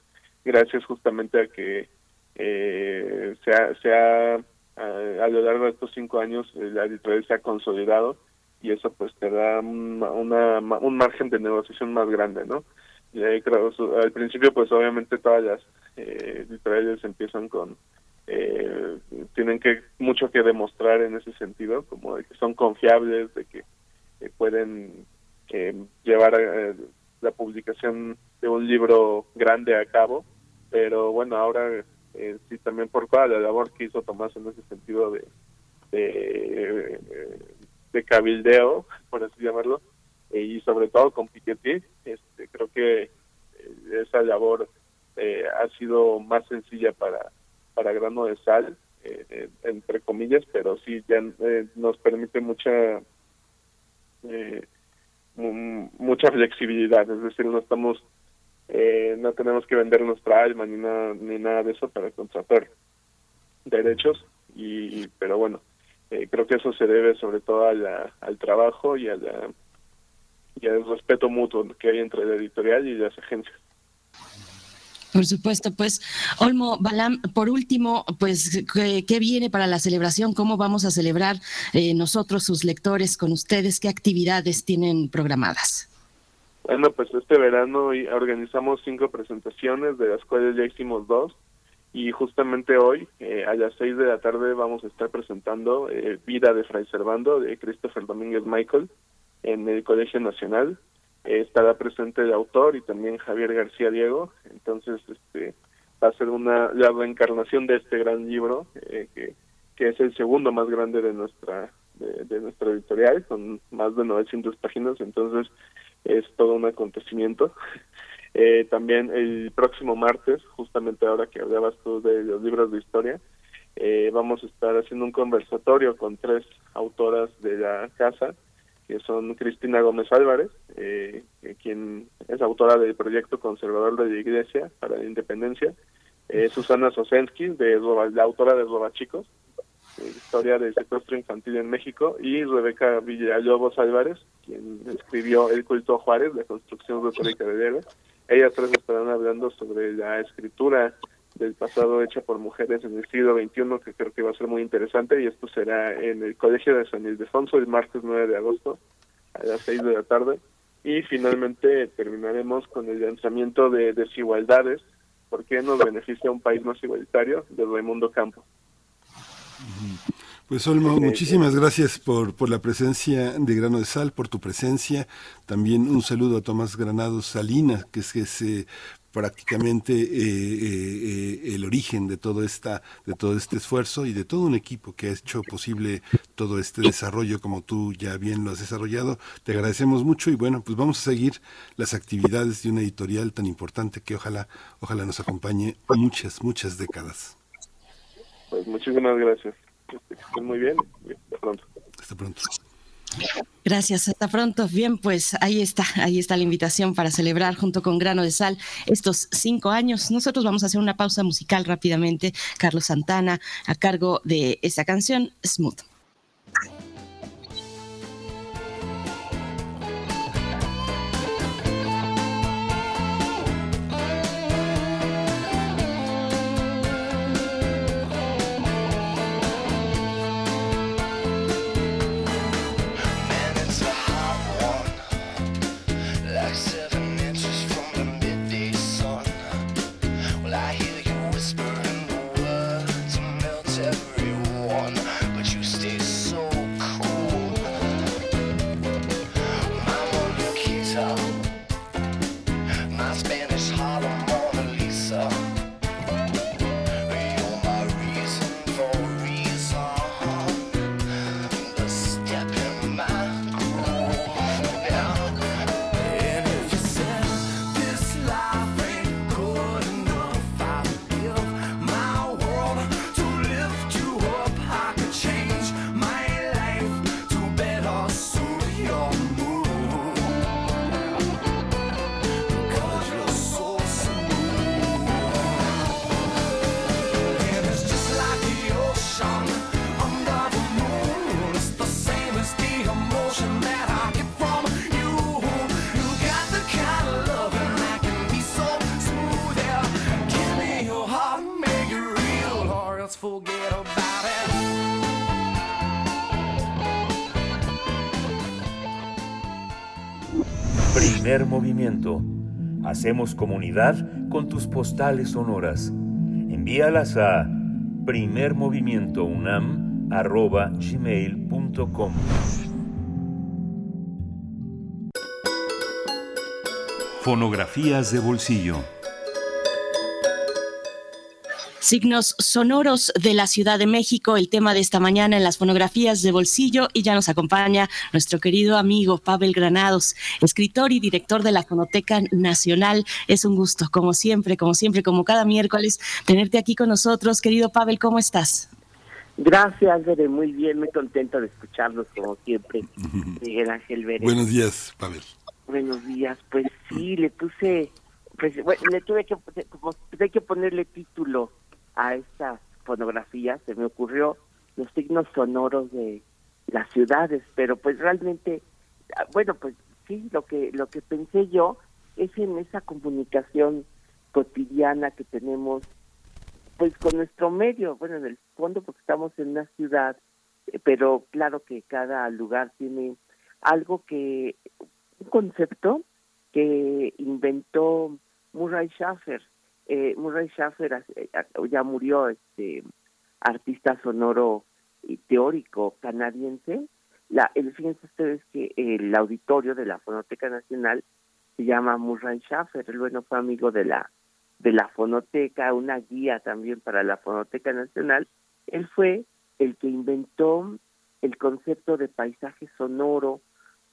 gracias justamente a que eh, se ha, se ha a, lo largo de estos cinco años eh, la editorial se ha consolidado y eso pues te da una, una- un margen de negociación más grande no y ahí creo su- al principio pues obviamente todas las eh, editoriales empiezan con eh, tienen que mucho que demostrar en ese sentido como de que son confiables de que eh, pueden eh, llevar eh, la publicación de un libro grande a cabo, pero bueno, ahora eh, sí también por toda la labor que hizo Tomás en ese sentido de, de, de cabildeo, por así llamarlo, eh, y sobre todo con Piketty, este, creo que eh, esa labor eh, ha sido más sencilla para, para grano de sal, eh, eh, entre comillas, pero sí ya nos permite mucha mu- mucha flexibilidad, es decir, no estamos no tenemos que vender nuestra alma ni nada ni nada de eso para contratar derechos y pero bueno creo que eso se debe sobre todo a la- al trabajo y a la y al respeto mutuo que hay entre la editorial y las agencias Por supuesto, pues Olmo Balam, por último, pues ¿qué, qué viene para la celebración? ¿Cómo vamos a celebrar eh, nosotros, sus lectores, con ustedes? ¿Qué actividades tienen programadas? Bueno, pues este verano organizamos cinco presentaciones, de las cuales ya hicimos dos, y justamente hoy, eh, a las seis de la tarde, vamos a estar presentando eh, Vida de Fray Servando, de Christopher Domínguez Michael, en el Colegio Nacional. Eh, estará presente el autor y también Javier García Diego, entonces este va a ser una la reencarnación de este gran libro, eh, que, que es el segundo más grande de nuestra de, nuestra editorial, con más de 900 páginas, entonces es todo un acontecimiento. Eh, también el próximo martes, justamente ahora que hablabas tú de los libros de historia, eh, vamos a estar haciendo un conversatorio con tres autoras de la casa, que son Cristina Gómez Álvarez, eh, quien es autora del proyecto conservador de la Iglesia para la Independencia, eh, Susana Sosensky, de Roba- la autora de Roba Chicos, eh, Historia del secuestro infantil en México, y Rebeca Villalobos Álvarez, quien escribió El culto Juárez, la construcción retórica del héroe. Ellas tres estarán hablando sobre la escritura del pasado hecha por mujeres en el siglo XXI, que creo que va a ser muy interesante, y esto será en el Colegio de San Ildefonso el martes 9 de agosto a las 6 de la tarde. Y finalmente terminaremos con el lanzamiento de Desigualdades, ¿por qué nos beneficia un país más igualitario? de Raimundo Campo. Pues Olmo, muchísimas gracias por, por la presencia de Grano de Sal, por tu presencia. También un saludo a Tomás Granados Salina, que es, que es eh, prácticamente eh, eh, eh, el origen de todo esta, de todo este esfuerzo y de todo un equipo que ha hecho posible todo este desarrollo, como tú ya bien lo has desarrollado. Te agradecemos mucho y bueno, pues vamos a seguir las actividades de una editorial tan importante que ojalá, ojalá nos acompañe muchas, muchas décadas. Pues muchísimas gracias. Estén muy bien hasta pronto. Hasta pronto. Gracias, hasta pronto. Bien, pues ahí está, ahí está la invitación para celebrar junto con Grano de Sal estos cinco años. Nosotros vamos a hacer una pausa musical rápidamente. Carlos Santana a cargo de esta canción, Smooth. Forget about it. Primer movimiento. Hacemos comunidad con tus postales sonoras. Envíalas a primermovimientounam.gmail.com Fonografías de bolsillo. Signos sonoros de la Ciudad de México, el tema de esta mañana en las fonografías de bolsillo y ya nos acompaña nuestro querido amigo Pavel Granados, escritor y director de la Fonoteca Nacional. Es un gusto, como siempre, como siempre, como cada miércoles, tenerte aquí con nosotros. Querido Pavel, ¿cómo estás? Gracias, Bere, muy bien, muy contento de escucharlos como siempre, Miguel Ángel Vélez. Buenos días, Pavel. Buenos días, pues sí, le puse, pues, bueno, le tuve que, como tuve que ponerle título a estas fonografías, se me ocurrió los signos sonoros de las ciudades, pero pues realmente, ah, bueno, pues sí, lo que lo que pensé yo es en esa comunicación cotidiana que tenemos pues con nuestro medio, bueno, en el fondo porque estamos en una ciudad, eh, pero claro que cada lugar tiene algo que, un concepto que inventó Murray Schaffer. Eh, Murray Schaffer eh, ya murió, este artista sonoro y teórico canadiense. La, el, fíjense ustedes que el auditorio de la Fonoteca Nacional se llama Murray Schaffer, él bueno fue amigo de la de la fonoteca, una guía también para la Fonoteca Nacional, él fue el que inventó el concepto de paisaje sonoro,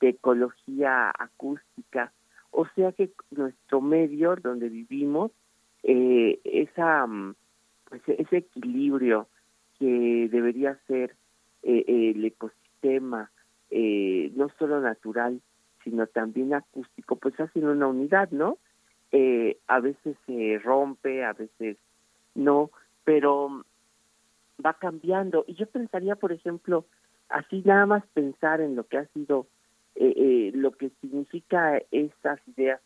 de ecología acústica, o sea que nuestro medio donde vivimos, eh, esa, mm, pues ese equilibrio que debería ser eh, el ecosistema, eh, no solo natural, sino también acústico, pues hacen una unidad, ¿no? eh, a veces se rompe, a veces no, pero va cambiando. Y yo pensaría, por ejemplo, así nada más pensar en lo que ha sido, eh, eh, lo que significa estas ideas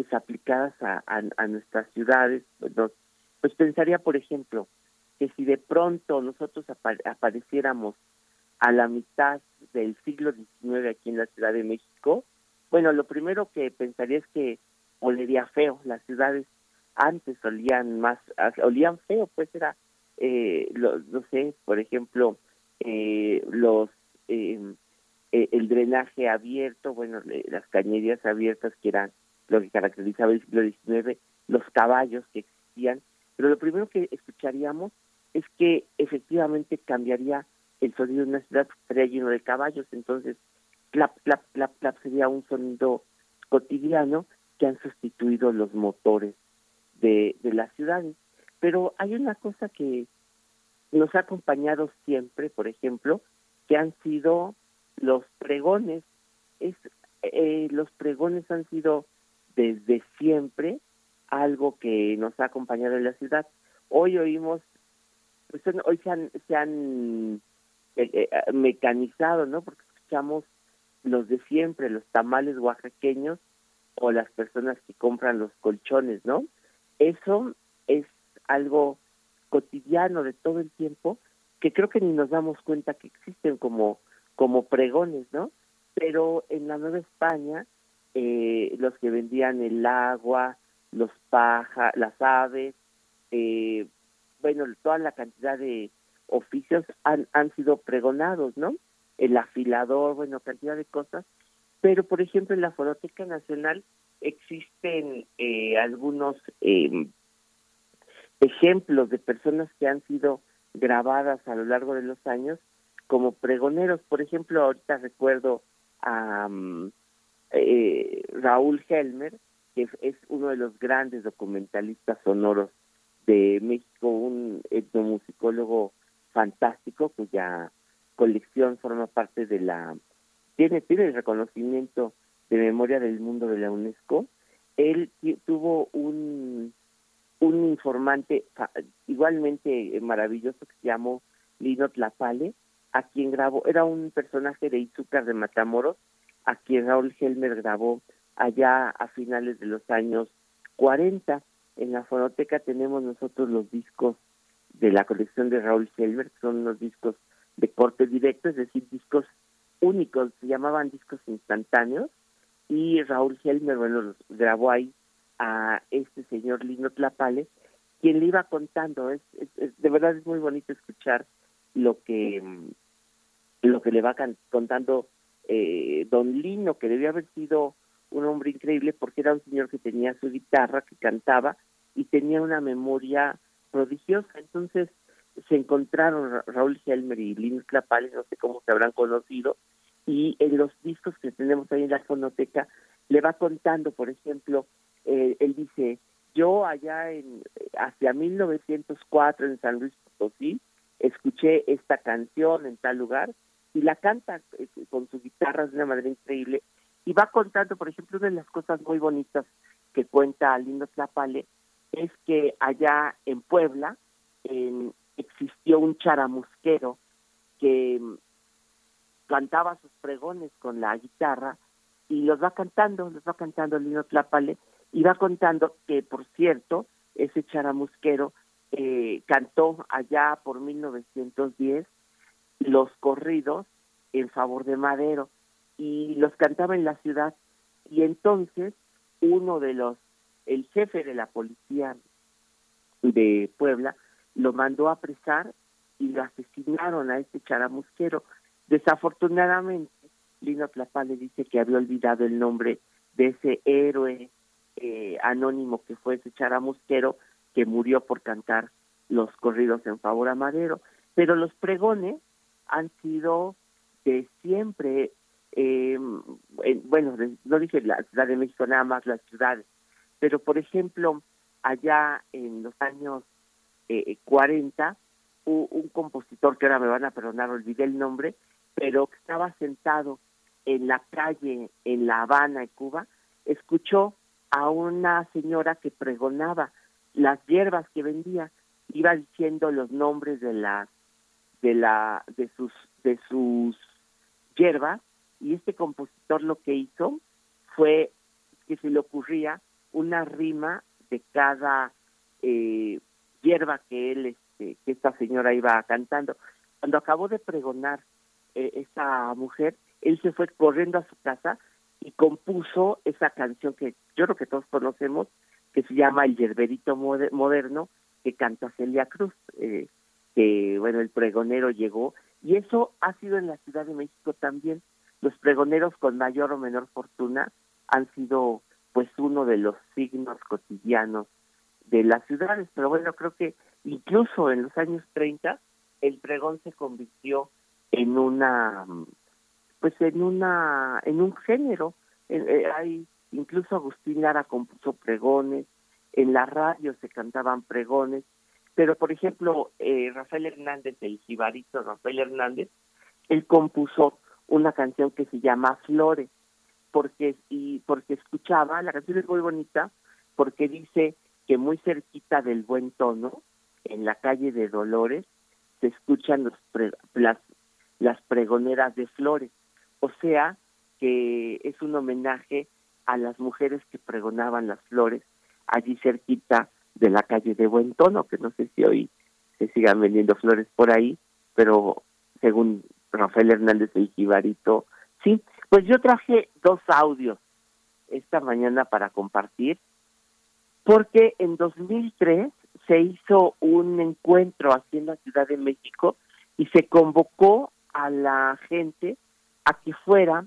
pues aplicadas a, nuestras ciudades, pues, pues pensaría, por ejemplo, que si de pronto nosotros apa- apareciéramos a la mitad del siglo XIX aquí en la Ciudad de México, bueno, lo primero que pensaría es que olería feo. Las ciudades antes olían más, olían feo, pues era, eh, lo- no sé, por ejemplo, eh, los eh, eh, el drenaje abierto, bueno, las cañerías abiertas que eran lo que caracterizaba el siglo XIX, los caballos que existían, pero lo primero que escucharíamos es que efectivamente cambiaría el sonido de una ciudad, estaría lleno de caballos, entonces clap, clap, clap, clap sería un sonido cotidiano que han sustituido los motores de, de las ciudades. Pero hay una cosa que nos ha acompañado siempre, por ejemplo, que han sido los pregones. Es, eh, los pregones han sido desde siempre algo que nos ha acompañado en la ciudad. Hoy oímos, pues, hoy se han, se han eh, eh, mecanizado, ¿no? Porque escuchamos los de siempre, los tamales oaxaqueños o las personas que compran los colchones, ¿no? Eso es algo cotidiano de todo el tiempo que creo que ni nos damos cuenta que existen como como pregones, ¿no? Pero en la Nueva España eh, los que vendían el agua, los paja, las aves, eh, bueno, toda la cantidad de oficios han, han sido pregonados, ¿no? El afilador, bueno, cantidad de cosas. Pero, por ejemplo, en la Fonoteca Nacional existen eh, algunos eh, ejemplos de personas que han sido grabadas a lo largo de los años como pregoneros. Por ejemplo, ahorita recuerdo a mm, eh, Raúl Helmer, que es- uno de los grandes documentalistas sonoros de México, un etnomusicólogo fantástico cuya colección forma parte de la tiene tiene el reconocimiento de memoria del mundo de la UNESCO. Él tuvo un un informante igualmente maravilloso que se llamó Lino Tlapale, a quien grabó, era un personaje de Izúcar de Matamoros, a quien Raúl Helmer grabó allá a finales de los años 40. En la fonoteca tenemos nosotros los discos de la colección de Raúl Helmer, que son unos discos de corte directo, es decir, discos únicos, se llamaban discos instantáneos, y Raúl Helmer, bueno, los grabó ahí a este señor Lino Tlapale, quien le iba contando, es, es- es- de verdad es muy bonito escuchar lo que lo que le va contando eh, don Lino, que debió haber sido un hombre increíble porque era un señor que tenía su guitarra, que cantaba y tenía una memoria prodigiosa. Entonces se encontraron Ra- Raúl Helmer y Linus Clapales, no sé cómo se habrán conocido, y en los discos que tenemos ahí en la fonoteca le va contando, por ejemplo, eh, él dice, yo allá en hacia 1904 en San Luis Potosí escuché esta canción en tal lugar y la canta eh, con su guitarra de una manera increíble y va contando, por ejemplo, una de las cosas muy bonitas que cuenta Lindo Tlapale es que allá en Puebla en- existió un charamusquero que mm, cantaba sus pregones con la guitarra y los va cantando, los va cantando Lino Tlapale y va contando que, por cierto, ese charamusquero eh, cantó allá por 1910 los corridos en favor de Madero y los cantaba en la ciudad y entonces uno de los, el jefe de la policía de Puebla lo mandó a apresar y lo asesinaron a este charamusquero. Desafortunadamente, Lino Tlapale dice que había olvidado el nombre de ese héroe eh, anónimo que fue ese charamusquero que murió por cantar los corridos en favor a Madero. Pero los pregones han sido de siempre, eh, en- bueno, no dije la Ciudad de México nada más, las ciudades, pero por ejemplo, allá en los años eh, 40, hu- un compositor que ahora me van a perdonar, olvidé el nombre, pero que estaba sentado en la calle en La Habana, en Cuba, escuchó a una señora que pregonaba las hierbas que vendía, iba diciendo los nombres de las de la de sus de sus hierbas y este compositor lo que hizo fue que se le ocurría una rima de cada eh, hierba que él este, que esta señora iba cantando. Cuando acabó de pregonar eh, esta mujer él se fue corriendo a su casa y compuso esa canción que yo creo que todos conocemos que se llama El Yerberito Mode- Moderno que canta Celia Cruz eh, que bueno el pregonero llegó y eso ha sido en la Ciudad de México también. Los pregoneros con mayor o menor fortuna han sido pues uno de los signos cotidianos de las ciudades. Pero bueno creo que incluso en los años 30 el pregón se convirtió en una pues en una en un género. Eh, eh, hay incluso Agustín Lara compuso pregones en la radio se cantaban pregones pero por ejemplo eh, Rafael Hernández el jibarito Rafael Hernández él compuso una canción que se llama Flores porque y porque escuchaba la canción es muy bonita porque dice que muy cerquita del buen tono en la calle de Dolores se escuchan los las las pregoneras de flores. O sea que es un homenaje a las mujeres que pregonaban las flores allí cerquita de la calle de Buen Tono, que no sé si hoy se sigan vendiendo flores por ahí, pero según Rafael Hernández el Jibarito, sí. Pues yo traje dos audios esta mañana para compartir, porque en 2003 se hizo un encuentro aquí en la Ciudad de México y se convocó a la gente a que fuera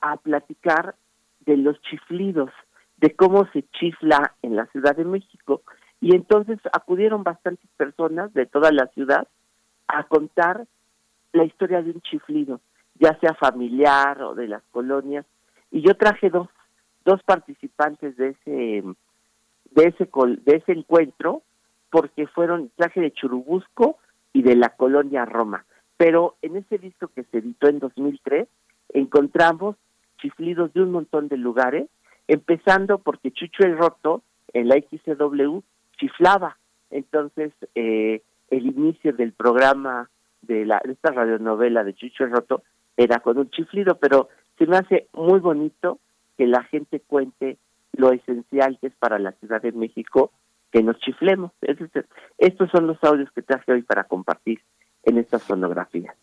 a platicar de los chiflidos, de cómo se chifla en la Ciudad de México. Y entonces acudieron bastantes personas de toda la ciudad a contar la historia de un chiflido, ya sea familiar o de las colonias. Y yo traje dos, dos participantes de ese, de ese, de ese encuentro, porque fueron, traje de Churubusco y de la colonia Roma. Pero en ese disco que se editó en 2003, encontramos chiflidos de un montón de lugares, empezando porque Chucho el Roto en la XCW chiflaba. Entonces, eh, el inicio del programa de, la, de esta radionovela de Chucho el Roto era con un chiflido, pero se me hace muy bonito que la gente cuente lo esencial que es para la Ciudad de México que nos chiflemos. Estos son los audios que traje hoy para compartir en esta sonografía.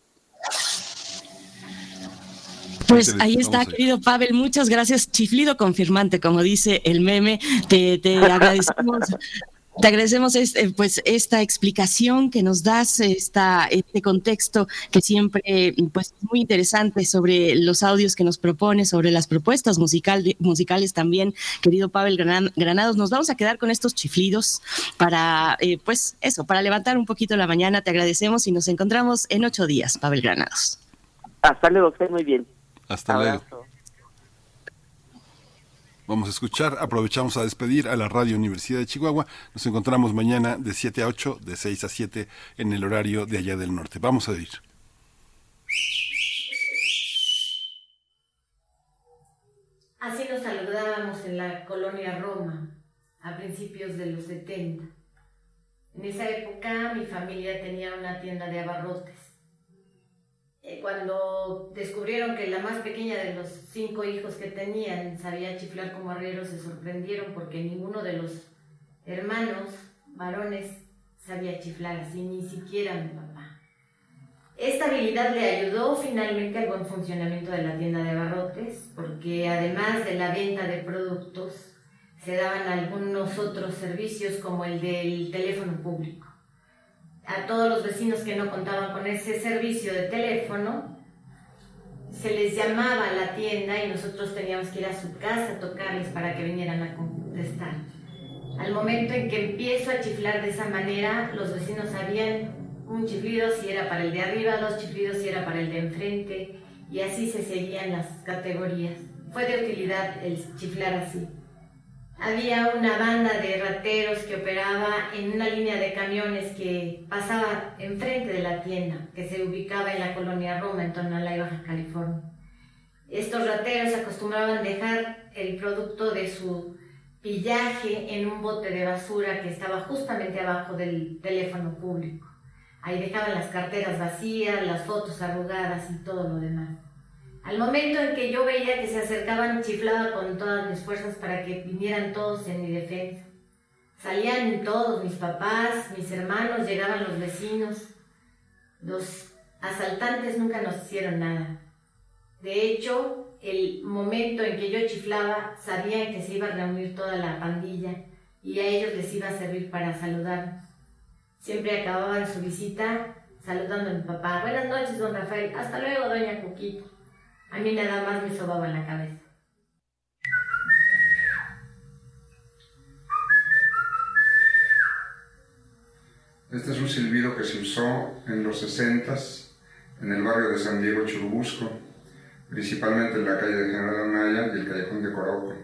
Pues ahí está, querido Pavel, muchas gracias. Chiflido confirmante, como dice el meme. Te, te agradecemos Te agradecemos este, pues esta explicación que nos das, esta, este contexto que siempre pues es muy interesante sobre los audios que nos propone, sobre las propuestas musical, musicales también, querido Pavel Gran- Granados. Nos vamos a quedar con estos chiflidos para eh, pues eso, para levantar un poquito la mañana. Te agradecemos y nos encontramos en ocho días, Pavel Granados. Hasta luego, esté muy bien. Hasta luego. Vamos a escuchar, aprovechamos a despedir a la Radio Universidad de Chihuahua. Nos encontramos mañana de 7 a 8, de 6 a 7 en el horario de allá del norte. Vamos a oír. Así nos saludábamos en la colonia Roma a principios de los 70. En esa época mi familia tenía una tienda de abarrotes. Eh, Cuando descubrieron que la más pequeña de los cinco hijos que tenían sabía chiflar como arriero, se sorprendieron porque ninguno de los hermanos varones sabía chiflar así, ni siquiera mi papá. Esta habilidad le ayudó finalmente al buen funcionamiento de la tienda de abarrotes, porque además de la venta de productos, se daban algunos otros servicios como el del teléfono público. A todos los vecinos que no contaban con ese servicio de teléfono, se les llamaba a la tienda y nosotros teníamos que ir a su casa a tocarles para que vinieran a contestar. Al momento en que empiezo a chiflar de esa manera, los vecinos sabían un chiflido si era para el de arriba, dos chiflidos si era para el de enfrente, y así se seguían las categorías. Fue de utilidad el chiflar así. Había una banda de rateros que operaba en una línea de camiones que pasaba enfrente de la tienda, que se ubicaba en la colonia Roma, en Tonalá y Baja California. Estos rateros acostumbraban dejar el producto de su pillaje en un bote de basura que estaba justamente abajo del teléfono público. Ahí dejaban las carteras vacías, las fotos arrugadas y todo lo demás. Al momento en que yo veía que se acercaban, chiflaba con todas mis fuerzas para que vinieran todos en mi defensa. Salían todos, mis papás, mis hermanos, llegaban los vecinos. Los asaltantes nunca nos hicieron nada. De hecho, el momento en que yo chiflaba, sabían que se iba a reunir toda la pandilla y a ellos les iba a servir para saludarnos. Siempre acababan su visita saludando a mi papá. Buenas noches, don Rafael. Hasta luego, doña Cuquita. A mí nada más me sobaba en la cabeza. Este es un silbido que se usó en los 60 en el barrio de San Diego, Churubusco, principalmente en la calle de General Anaya y el callejón de Corauco.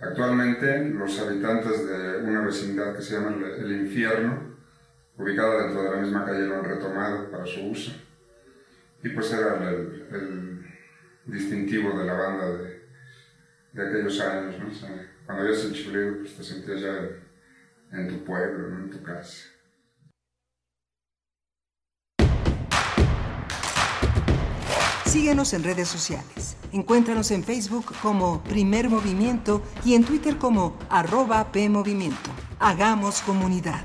Actualmente, los habitantes de una vecindad que se llama El Infierno, ubicada dentro de la misma calle, lo han retomado para su uso. Y pues era el distintivo de la banda de, de aquellos años, ¿no? Cuando oías el chiflido, pues te sentías ya en, en tu pueblo, ¿no? En tu casa. Síguenos en redes sociales. Encuéntranos en Facebook como Primer Movimiento y en Twitter como arroba PMovimiento. Hagamos comunidad.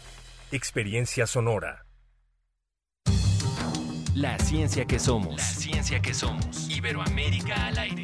Experiencia sonora. La ciencia que somos. La ciencia que somos. Iberoamérica al aire.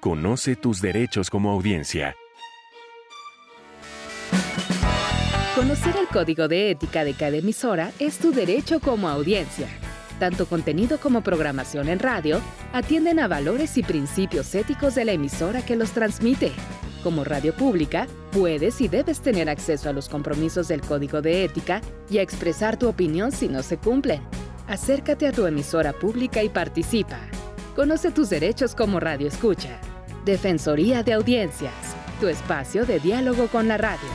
Conoce tus derechos como audiencia. Conocer el código de ética de cada emisora es tu derecho como audiencia. Tanto contenido como programación en radio atienden a valores y principios éticos de la emisora que los transmite. Como radio pública, puedes y debes tener acceso a los compromisos del código de ética y a expresar tu opinión si no se cumplen. Acércate a tu emisora pública y participa. Conoce tus derechos como radio escucha. Defensoría de Audiencias, tu espacio de diálogo con la radio.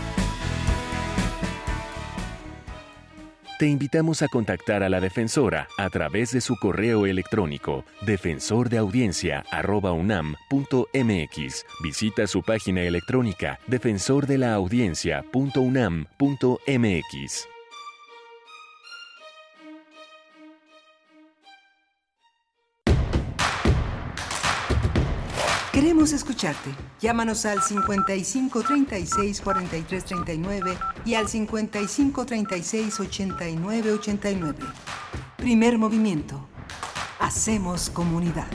Te invitamos a contactar a la defensora a través de su correo electrónico defensordeaudiencia@unam.mx. Visita su página electrónica defensordelaudiencia.unam.mx. Queremos escucharte. Llámanos al 55 36 43 39 y al 55 36 89 89. Primer movimiento. Hacemos comunidad.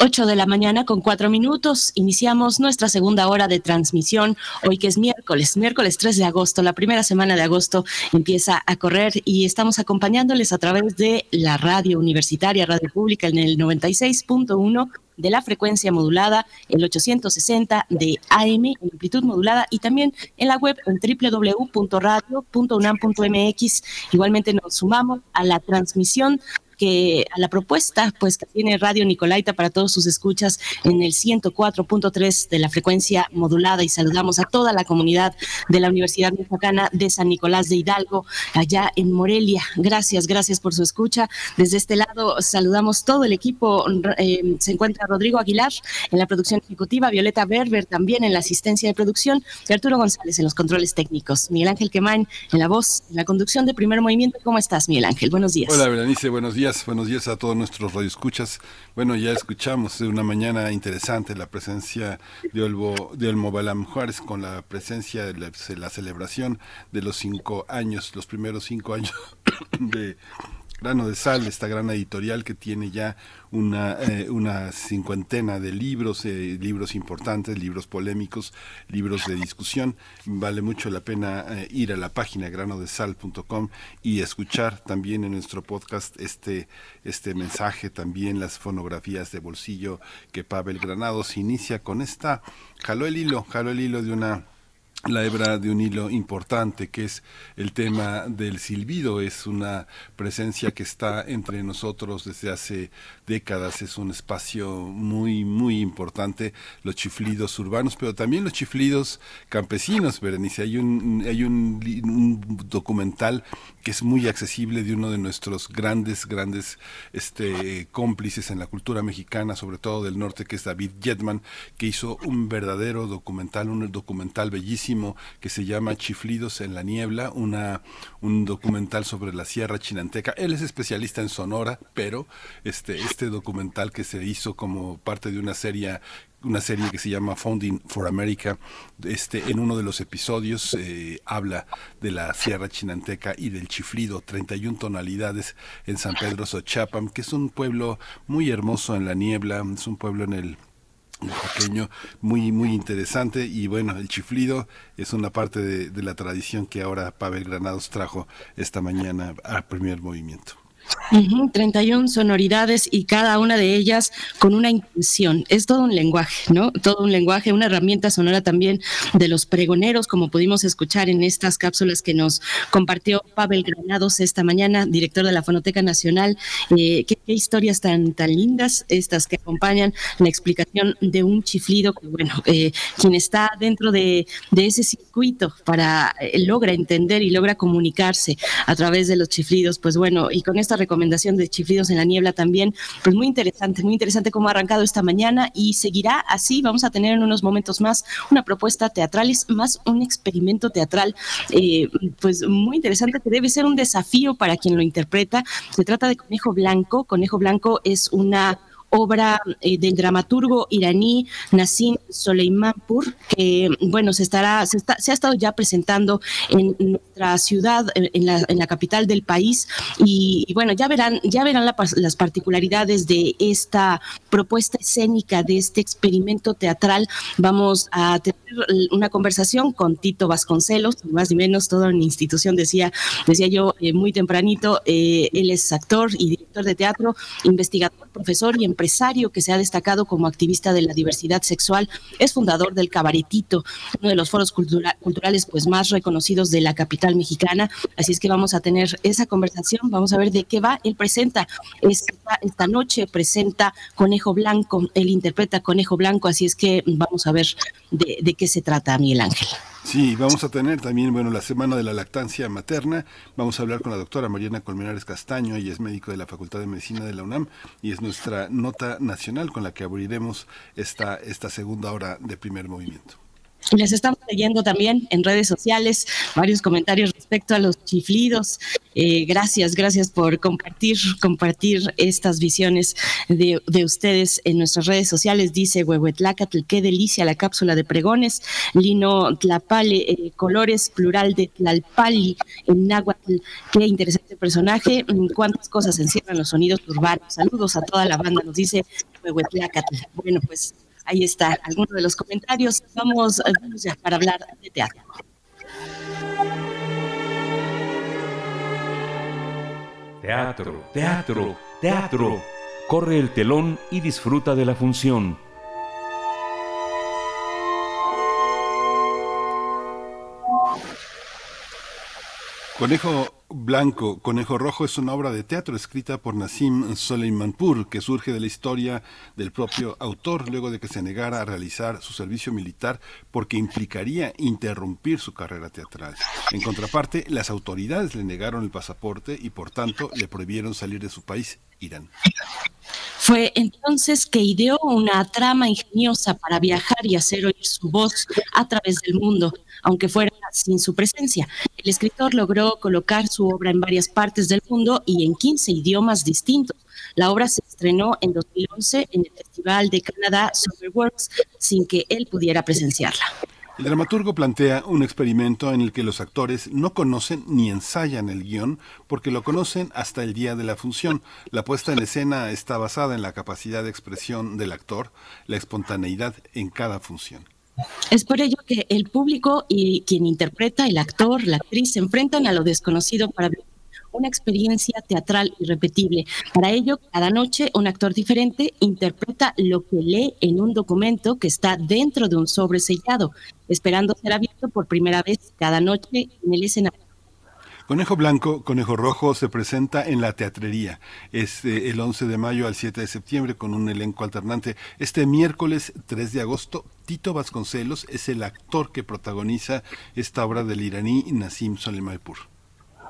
8 de la mañana con 4 minutos. Iniciamos nuestra segunda hora de transmisión. Hoy que es miércoles, miércoles 3 de agosto. La primera semana de agosto empieza a correr y estamos acompañándoles a través de la radio universitaria, radio pública en el 96.1 de la frecuencia modulada, el 860 de AM en amplitud modulada y también en la web en www.radio.unam.mx. Igualmente nos sumamos a la transmisión que a la propuesta pues que tiene Radio Nicolaita para todos sus escuchas en el 104.3 de la frecuencia modulada y saludamos a toda la comunidad de la Universidad Michoacana de San Nicolás de Hidalgo allá en Morelia. Gracias, gracias por su escucha. Desde este lado saludamos todo el equipo. Eh, se encuentra Rodrigo Aguilar en la producción ejecutiva, Violeta Berber también en la asistencia de producción y Arturo González en los controles técnicos. Miguel Ángel Quemain en la voz, en la conducción de Primer Movimiento. ¿Cómo estás, Miguel Ángel? Buenos días. Hola, Berenice, buenos días. Buenos días a todos nuestros radioescuchas. Bueno, ya escuchamos una mañana interesante la presencia de Olvo, de Olmo Balam Juárez con la presencia de la celebración de los cinco años, los primeros cinco años de Grano de Sal, esta gran editorial que tiene ya una, eh, una cincuentena de libros, eh, libros importantes, libros polémicos, libros de discusión. Vale mucho la pena eh, ir a la página granodesal.com y escuchar también en nuestro podcast este, este mensaje, también las fonografías de bolsillo que Pavel Granados inicia con esta, jaló el hilo, jaló el hilo de una la hebra de un hilo importante que es el tema del silbido. Es una presencia que está entre nosotros desde hace décadas. Es un espacio muy muy importante los chiflidos urbanos pero también los chiflidos campesinos Berenice. Hay un hay un, un documental que es muy accesible de uno de nuestros grandes grandes este cómplices en la cultura mexicana sobre todo del norte que es David Jetman que hizo un verdadero documental un documental bellísimo que se llama Chiflidos en la Niebla, una, un documental sobre la Sierra Chinanteca. Él es especialista en Sonora, pero este, este documental que se hizo como parte de una serie una serie que se llama Founding for America, este, en uno de los episodios eh, habla de la Sierra Chinanteca y del chiflido, 31 tonalidades en San Pedro Xochapam, que es un pueblo muy hermoso en la niebla, es un pueblo en el pequeño, muy, muy interesante y bueno, el chiflido es una parte de, de la tradición que ahora Pavel Granados trajo esta mañana al primer movimiento. Ujú, 31 sonoridades y cada una de ellas con una intención. Es todo un lenguaje, ¿no? Todo un lenguaje, una herramienta sonora también de los pregoneros, como pudimos escuchar en estas cápsulas que nos compartió Pavel Granados esta mañana, director de la Fonoteca Nacional. Eh, qué, qué historias tan, tan lindas estas que acompañan la explicación de un chiflido que, bueno, eh, quien está dentro de, de ese circuito para eh, logra entender y logra comunicarse a través de los chiflidos, pues bueno, y con esta recomendación de Chiflidos en la Niebla también, pues muy interesante, muy interesante cómo ha arrancado esta mañana y seguirá así. Vamos a tener en unos momentos más una propuesta teatral, es más un experimento teatral, eh, pues muy interesante que debe ser un desafío para quien lo interpreta. Se trata de Conejo Blanco. Conejo Blanco es una obra eh, del dramaturgo iraní Nassim Soleimanpur, que bueno, se estará, se, está- se ha estado ya presentando en nuestra ciudad, en, la, en la capital del país, y, y, bueno, ya verán, ya verán la las particularidades de esta propuesta escénica, de este experimento teatral. Vamos a tener una conversación con Tito Vasconcelos, más ni menos, toda una institución, decía, decía yo eh, muy tempranito, eh, él es actor y director de teatro, investigador, profesor y empresario que se ha destacado como activista de la diversidad sexual, es fundador del Cabaretito, uno de los foros cultura- culturales pues más reconocidos de la capital mexicana, así es que vamos a tener esa conversación, vamos a ver de qué va, él presenta esta, esta noche, presenta Conejo Blanco, él interpreta Conejo Blanco, así es que vamos a ver de, de qué se trata, Miguel Ángel. Sí, vamos a tener también, bueno, la semana de la lactancia materna. Vamos a hablar con la doctora Mariana Colmenares Castaño, ella es médico de la Facultad de Medicina de la UNAM y es nuestra nota nacional con la que abriremos esta, esta segunda hora de primer movimiento. Les estamos leyendo también en redes sociales varios comentarios respecto a los chiflidos. Eh, gracias, gracias por compartir, compartir estas visiones de, de ustedes en nuestras redes sociales. Dice Huehuetlacatl, qué delicia la cápsula de pregones. Lino Tlapale, eh, colores plural de Tlalpali en náhuatl. Qué interesante personaje. Mm, Cuántas cosas encierran los sonidos urbanos. Saludos a toda la banda, nos dice Huehuetlacatl. Bueno, pues Ahí está, algunos de los comentarios. Vamos, eh, vamos ya para hablar de teatro. Teatro, teatro, teatro. Corre el telón y disfruta de la función. Conejo Blanco, Conejo Rojo es una obra de teatro escrita por Nassim Soleimanpur que surge de la historia del propio autor luego de que se negara a realizar su servicio militar porque implicaría interrumpir su carrera teatral. En contraparte, las autoridades le negaron el pasaporte y por tanto le prohibieron salir de su país, Irán. Fue entonces que ideó una trama ingeniosa para viajar y hacer oír su voz a través del mundo, aunque fuera sin su presencia. El escritor logró colocar su obra en varias partes del mundo y en 15 idiomas distintos. La obra se estrenó en 2011 en el Festival de Canadá Summerworks sin que él pudiera presenciarla. El dramaturgo plantea un experimento en el que los actores no conocen ni ensayan el guion porque lo conocen hasta el día de la función. La puesta en escena está basada en la capacidad de expresión del actor, la espontaneidad en cada función. Es por ello que el público y quien interpreta, el actor, la actriz, se enfrentan a lo desconocido para una experiencia teatral irrepetible. Para ello, cada noche un actor diferente interpreta lo que lee en un documento que está dentro de un sobre sellado, esperando ser abierto por primera vez cada noche en el escenario. Conejo Blanco, Conejo Rojo se presenta en la teatrería. Es eh, el 11 de mayo al 7 de septiembre con un elenco alternante. Este miércoles 3 de agosto, Tito Vasconcelos es el actor que protagoniza esta obra del iraní Nassim Soleimanpur.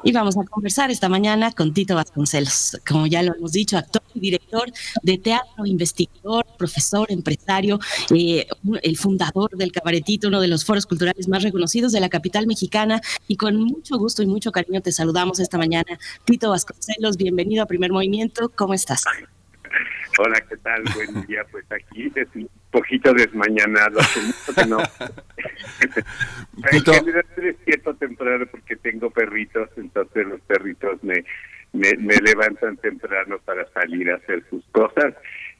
Y vamos a conversar esta mañana con Tito Vasconcelos, como ya lo hemos dicho, actor y director de teatro, investigador, profesor, empresario, eh, el fundador del Cabaretito, uno de los foros culturales más reconocidos de la capital mexicana. Y con mucho gusto y mucho cariño te saludamos esta mañana. Tito Vasconcelos, bienvenido a Primer Movimiento. ¿Cómo estás? Hola, ¿qué tal? Buen día. Pues aquí es un poquito desmañanado, hace mucho que no. en general despierto temprano porque tengo perritos, entonces los perritos me, me, me levantan temprano para salir a hacer sus cosas.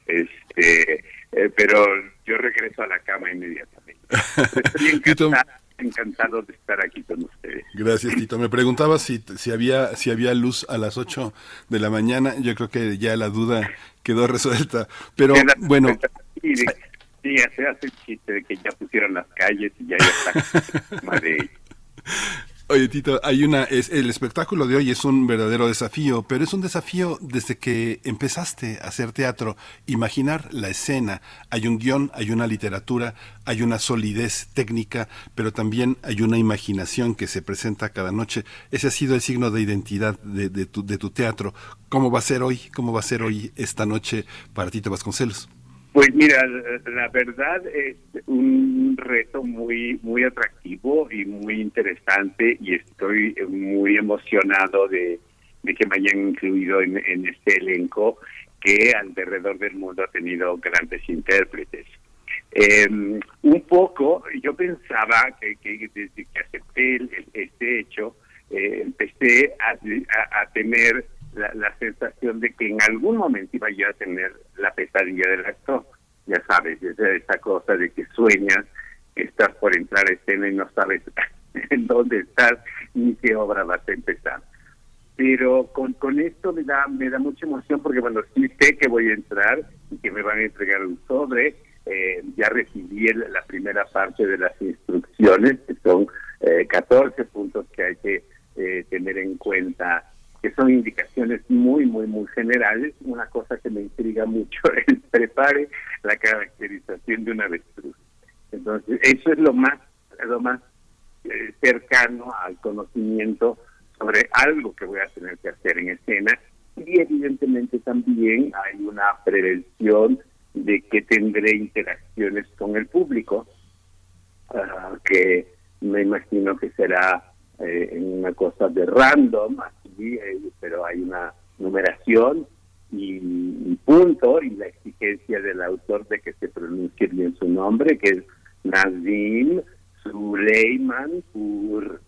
Este, eh, pero yo regreso a la cama inmediatamente. Estoy encantado, encantado de estar aquí con ustedes. Gracias, Tito. Me preguntaba si, si, había, si había luz a las 8 de la mañana. Yo creo que ya la duda quedó resuelta. Pero bueno, Sí, de- sí, se hace el chiste de que ya pusieron las calles y ya ya está ellos. Oye, Tito, hay una, es, el espectáculo de hoy es un verdadero desafío, pero es un desafío desde que empezaste a hacer teatro, imaginar la escena. Hay un guion, hay una literatura, hay una solidez técnica, pero también hay una imaginación que se presenta cada noche. Ese ha sido el signo de identidad de, tu, de tu teatro. ¿Cómo va a ser hoy? ¿Cómo va a ser hoy esta noche para Tito Vasconcelos? Pues mira, la- verdad es un reto muy muy atractivo y muy interesante y estoy muy emocionado de, de que me hayan incluido en, este elenco que alrededor del mundo ha tenido grandes intérpretes. Eh, un poco, yo pensaba que, que desde que acepté el- este hecho, eh, empecé a- a tener la, sensación de que en algún momento iba a tener la pesadilla del actor. Ya sabes, esa, esa cosa de que sueñas que estás por entrar a escena y no sabes en dónde estás ni qué obra vas a empezar. Pero con, con esto me da, me da mucha emoción porque bueno, sí sé que voy a entrar y que me van a entregar un sobre. Eh, ya recibí el- la primera parte de las instrucciones, que son eh, 14 puntos que hay que eh, tener en cuenta, que son indicaciones muy, muy, muy generales. Una cosa que me intriga mucho es prepare la caracterización de una avestruz. Entonces, eso es lo más, lo más eh, cercano al conocimiento sobre algo que voy a tener que hacer en escena y evidentemente también hay una prevención de que tendré interacciones con el público ah, que me imagino que será eh, una cosa de random eh, pero hay una numeración y, y punto y la exigencia del autor de que se pronuncie bien su nombre que es Nazim Suleiman Pur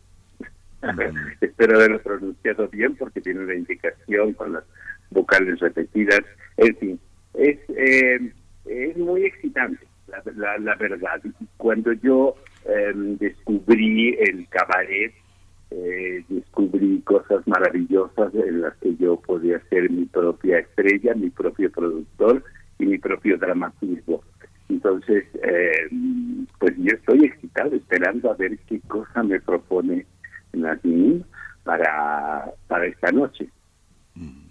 espero haberlo pronunciado bien porque tiene una indicación con las vocales repetidas. En fin es eh, es muy excitante la, la, la verdad. Cuando yo eh, descubrí el cabaret eh, descubrí cosas maravillosas en las que yo podía ser mi propia estrella, mi propio productor y mi propio dramaturgo. Entonces, eh, pues yo estoy excitado esperando a ver qué cosa me propone Nadine para, para esta noche. Qué,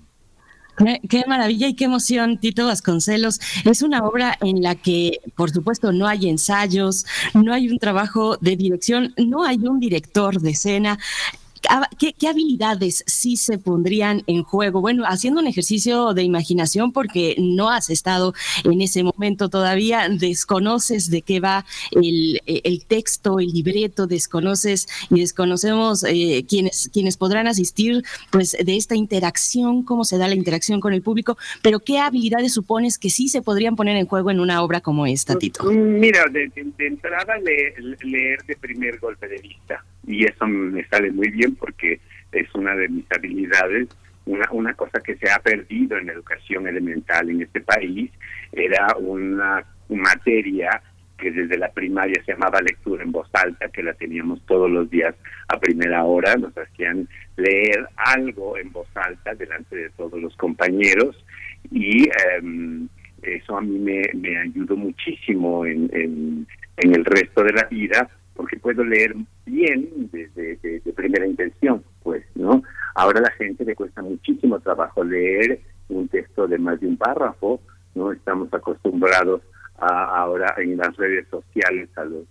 qué maravilla y qué emoción, Tito Vasconcelos. Es una obra en la que, por supuesto, no hay ensayos, no hay un trabajo de dirección, no hay un director de escena. ¿Qué, habilidades sí se pondrían en juego? Bueno, haciendo un ejercicio de imaginación porque no has estado en ese momento todavía, desconoces de qué va el, el texto, el libreto, desconoces y desconocemos eh, quienes, quienes podrán asistir pues de esta interacción, cómo se da la interacción con el público, pero ¿qué habilidades supones que sí se podrían poner en juego en una obra como esta, Tito? Mira, de, entrada le- leer de primer golpe de vista y eso me sale muy bien porque es una de mis habilidades. Una, una cosa que se ha perdido en educación elemental en este país era una materia que desde la primaria se llamaba lectura en voz alta, que la teníamos todos los días a primera hora, nos hacían leer algo en voz alta delante de todos los compañeros y em, eso a mí me, me ayudó muchísimo en, en el resto de la vida porque puedo leer bien desde de, primera intención, pues, ¿no? Ahora a la gente le cuesta muchísimo trabajo leer un texto de más de un párrafo, ¿no? Estamos acostumbrados a, ahora en las redes sociales a los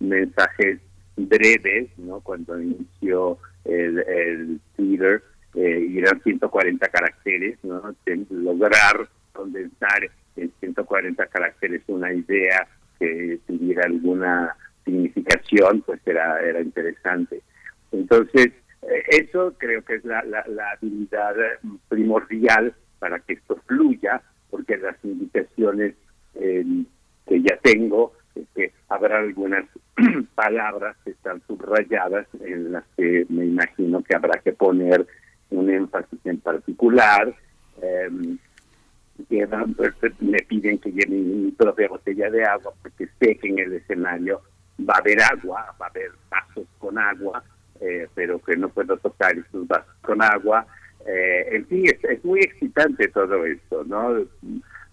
mensajes breves, ¿no? Cuando inició el, Twitter, eh, eran 140 caracteres, ¿no? Lograr condensar en 140 caracteres una idea que tuviera alguna significación, pues era, era interesante. Entonces, eh, eso creo que es la, la, la habilidad primordial para que esto fluya, porque las indicaciones eh, que ya tengo es que habrá algunas palabras que están subrayadas en las que me imagino que habrá que poner un énfasis en particular. van, pues, me piden que lleve mi propia botella de agua porque sé en el escenario va a haber agua, va a haber vasos con agua, eh, pero que no puedo tocar esos vasos con agua. Eh, en fin, es, es muy excitante todo esto, ¿no?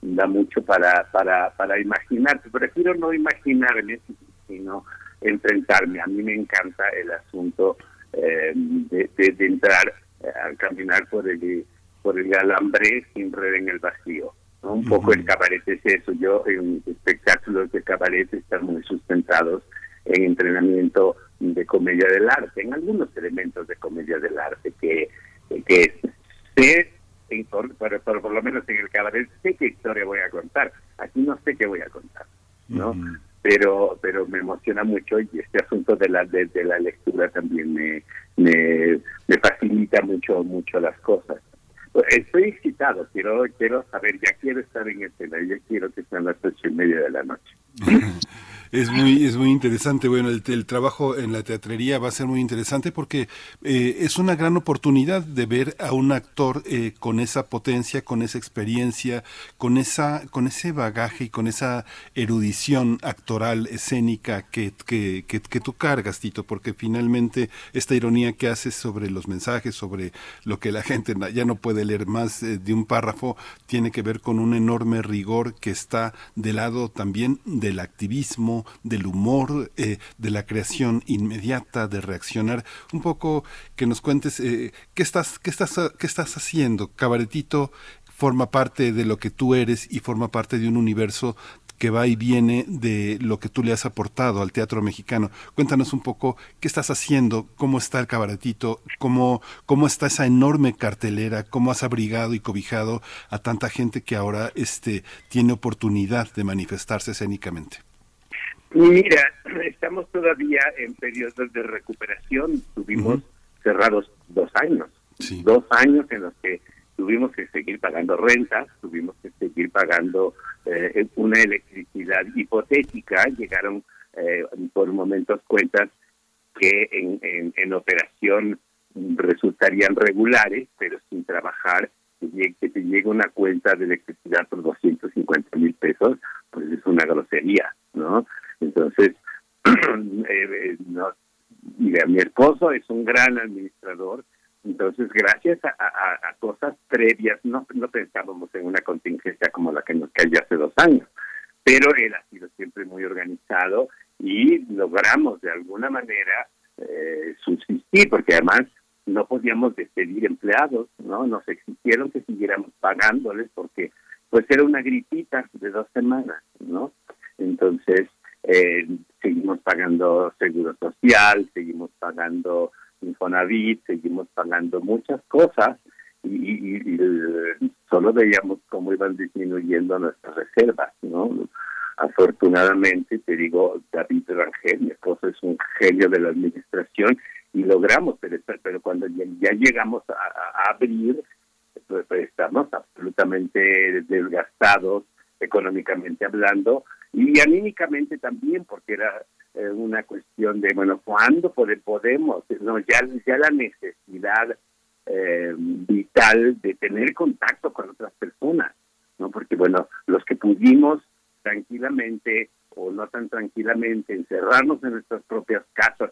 Da mucho para, para, para imaginarse. Prefiero no imaginarme, sino enfrentarme. A mí me encanta el asunto eh, de, de- de entrar eh, a caminar por el, por el alambre sin red en el vacío. ¿no? Un poco el cabaret es eso. Yo en espectáculos de cabaret están muy sustentados en entrenamiento de comedia del arte, en algunos elementos de comedia del arte que, que sé, pero, pero por lo menos en el cabaret sé qué historia voy a contar. Aquí no sé qué voy a contar, ¿no? Pero pero me emociona mucho y este asunto de la de, de la lectura también me, me me facilita mucho mucho las cosas. Estoy excitado, quiero quiero saber, ya quiero estar en escena, ya quiero que sean las ocho y media de la noche. Es muy, es muy interesante. Bueno, el, trabajo en la teatrería va a ser muy interesante porque eh, es una gran oportunidad de ver a un actor eh, con esa potencia, con esa experiencia, con esa, con ese bagaje y con esa erudición actoral, escénica que, que, que, que tú cargas, Tito, porque finalmente esta ironía que haces sobre los mensajes, sobre lo que la gente ya no puede leer más eh, de un párrafo, tiene que ver con un enorme rigor que está del lado también del activismo, del humor, eh, de la creación inmediata, de reaccionar. Un poco que nos cuentes eh, qué estás, qué estás, qué estás haciendo. Cabaretito forma parte de lo que tú eres y forma parte de un universo que va y viene de lo que tú le has aportado al teatro mexicano. Cuéntanos un poco qué estás haciendo, cómo está el cabaretito, cómo, cómo está esa enorme cartelera, cómo has abrigado y cobijado a tanta gente que ahora este, tiene oportunidad de manifestarse escénicamente. Mira, estamos todavía en periodos de recuperación. Tuvimos cerrados dos años. Dos años en los que tuvimos que seguir pagando rentas, tuvimos que seguir pagando eh, una electricidad hipotética. Llegaron eh, por momentos cuentas que en, en, en operación resultarían regulares, pero sin trabajar, que te llegue una cuenta de electricidad por 250 mil pesos, pues es una grosería, ¿no? Entonces, eh, eh, mi esposo es un gran administrador, entonces gracias a, cosas previas, no, no pensábamos en una contingencia como la que nos cayó hace dos años, pero él ha sido siempre muy organizado y logramos de alguna manera eh, subsistir, porque además no podíamos despedir empleados, ¿no? Nos exigieron que siguiéramos pagándoles porque pues era una gripita de dos semanas, ¿no? Entonces, eh, seguimos pagando seguro social, seguimos pagando Infonavit, seguimos pagando muchas cosas y, eh, solo veíamos cómo iban disminuyendo nuestras reservas, ¿no? Afortunadamente, te digo, David Rangel, mi esposo es un genio de la administración y logramos, pero, cuando ya, llegamos a, abrir, pues, estamos absolutamente desgastados económicamente hablando y anímicamente también porque era eh, una cuestión de bueno cuándo pode- podemos no ya ya la necesidad eh, vital de tener contacto con otras personas no porque bueno los que pudimos tranquilamente o no tan tranquilamente encerrarnos en nuestras propias casas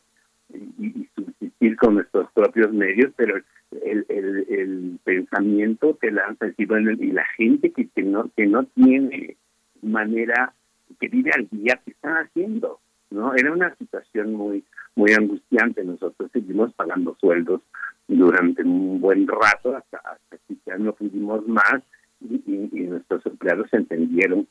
y, y subsistir con nuestros propios medios, pero el, el, el pensamiento te lanza bueno, y la gente que, que no que no tiene manera, que vive al día, ¿qué están haciendo? no Era una situación muy muy angustiante. Nosotros seguimos pagando sueldos durante un buen rato hasta, hasta que ya no pudimos más y, nuestros empleados entendieron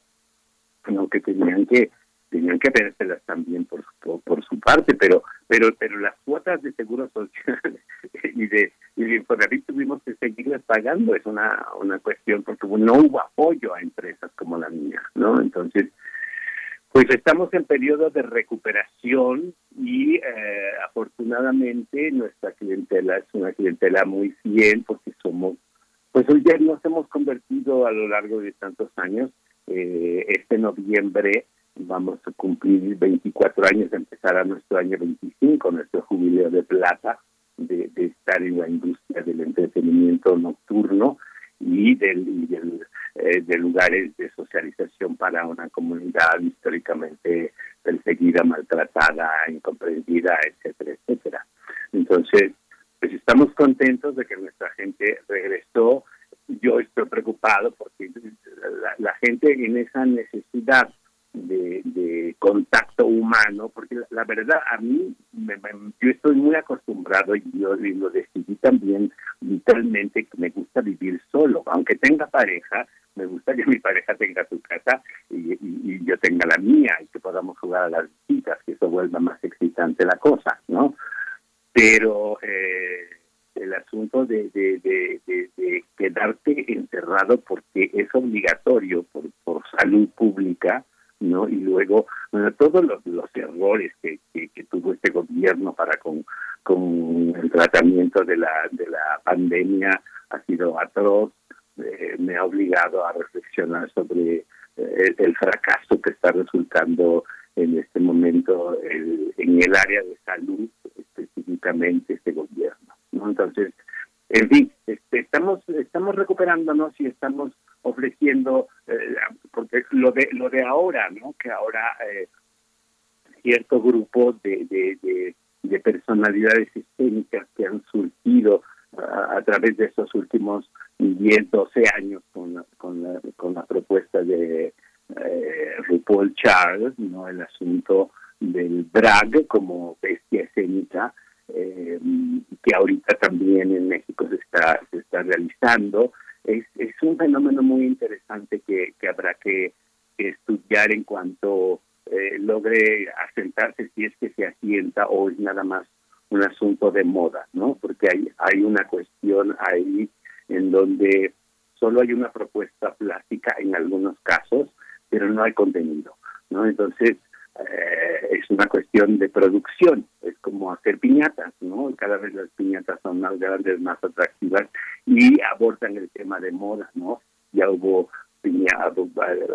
¿no? que tenían que tenían que vérselas también por, su- por su parte, pero pero pero las cuotas de seguro social y de y de Infonavit tuvimos que seguirlas pagando, es una una cuestión porque no hubo apoyo a empresas como la mía, ¿no? Entonces, pues estamos en periodo de recuperación y eh, afortunadamente nuestra clientela es una clientela muy fiel porque somos, pues hoy ya nos hemos convertido a lo largo de tantos años. Eh, este noviembre vamos a cumplir 24 años, empezará nuestro año 25, nuestro jubileo de plata de, de estar en la industria del entretenimiento nocturno y del, y del, eh, de lugares de socialización para una comunidad históricamente perseguida, maltratada, incomprendida, etcétera, etcétera. Entonces, pues estamos contentos de que nuestra gente regresó. Yo estoy preocupado porque la, la gente en esa necesidad de, contacto humano, porque la, verdad a mí, me- yo estoy muy acostumbrado y yo lo decidí también vitalmente que me gusta vivir solo, aunque tenga pareja, me gusta que mi pareja tenga su casa y, yo tenga la mía y que podamos jugar a las visitas, que eso vuelva más excitante la cosa, ¿no? Pero eh, el asunto de, de, de, de- de quedarte encerrado porque es obligatorio por, por salud pública, ¿no? Y luego, todos los, los errores que, que, tuvo este gobierno para con, con el tratamiento de la, de la pandemia ha sido atroz, eh, me ha obligado a reflexionar sobre eh, el, el fracaso que está resultando en este momento el- en el área de salud, específicamente este gobierno. ¿no? Entonces, en fin, este, estamos estamos recuperándonos y estamos ofreciendo, eh, porque lo de lo de ahora, ¿no? Que ahora eh, cierto grupo de, de, de, de personalidades escénicas que han surgido a, a través de estos últimos 10, 12 años con la, con la, con la propuesta de eh, RuPaul Charles, ¿no? El asunto del drag como bestia escénica, eh, que ahorita también en México se está, se está realizando. Es, es un fenómeno muy interesante que, que habrá que, que estudiar en cuanto eh, logre asentarse, si es que se asienta o es nada más un asunto de moda, ¿no? Porque hay, hay una cuestión ahí en donde solo hay una propuesta plástica en algunos casos, pero no hay contenido, ¿no? Entonces, eh, es una cuestión de producción, es como hacer piñatas, ¿no? Cada vez las piñatas son más grandes, más atractivas y abordan el tema de moda, ¿no? Ya hubo piñatas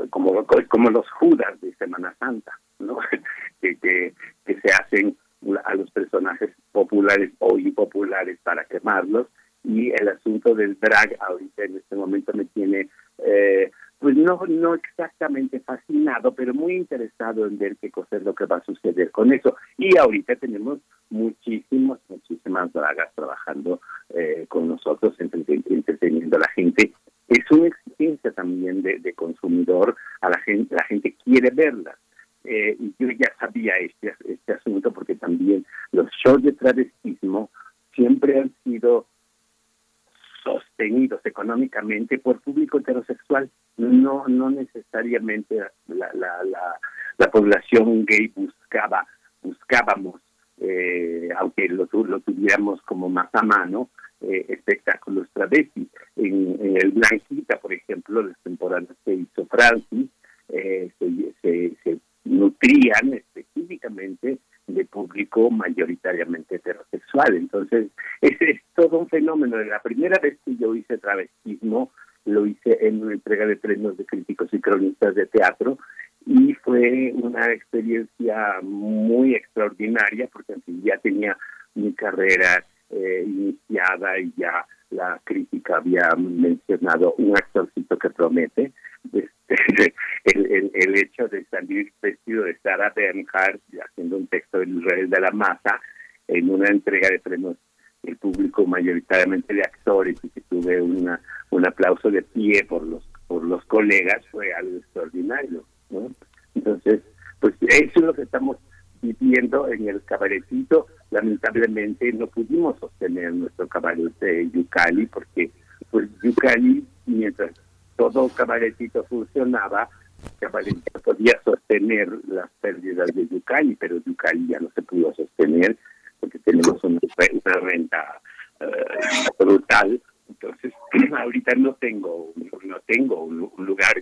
como, como los judas de Semana Santa, ¿no? que, que, que se hacen a los personajes populares o impopulares para quemarlos y el asunto del drag ahorita en este momento me tiene eh, pues no no exactamente fascinado pero muy interesado en ver qué cosa lo que va a suceder con eso. Y ahorita tenemos muchísimos muchísimas dragas trabajando eh, con nosotros entreten- entreteniendo a la gente. Es una exigencia también de, de consumidor a la gente la gente quiere verlas eh, y yo ya sabía este, este asunto porque también los shows de travestismo siempre han sido sostenidos económicamente por público heterosexual, no no necesariamente la, la, la, la población gay buscaba buscábamos, eh, aunque lo, lo tuviéramos como más a mano, eh, espectáculos travestis. En, el Blanquita, por ejemplo, las temporadas que hizo Francis, eh, se, se nutrían específicamente de público mayoritariamente heterosexual. Entonces, es todo un fenómeno. La primera vez que yo hice travestismo, lo hice en una entrega de premios de críticos y cronistas de teatro y fue una experiencia muy extraordinaria porque ya tenía mi carrera eh, iniciada y ya la crítica había mencionado un actorcito que promete. El, el, el hecho de salir vestido de Sarah Bernhardt haciendo un texto del Israel de la Masa en una entrega de premios el público mayoritariamente de actores y que tuve una, un aplauso de pie por los por los colegas fue algo extraordinario ¿no? entonces pues eso es lo que estamos viviendo en el cabaretito lamentablemente no pudimos sostener nuestro cabaret de Yucali porque pues Yucali mientras todo cabaretito funcionaba cabaretito podía sostener las pérdidas de Yucali pero Yucali ya no se pudo sostener porque tenemos una, renta eh, brutal. Entonces ahorita no tengo no tengo un, lugar.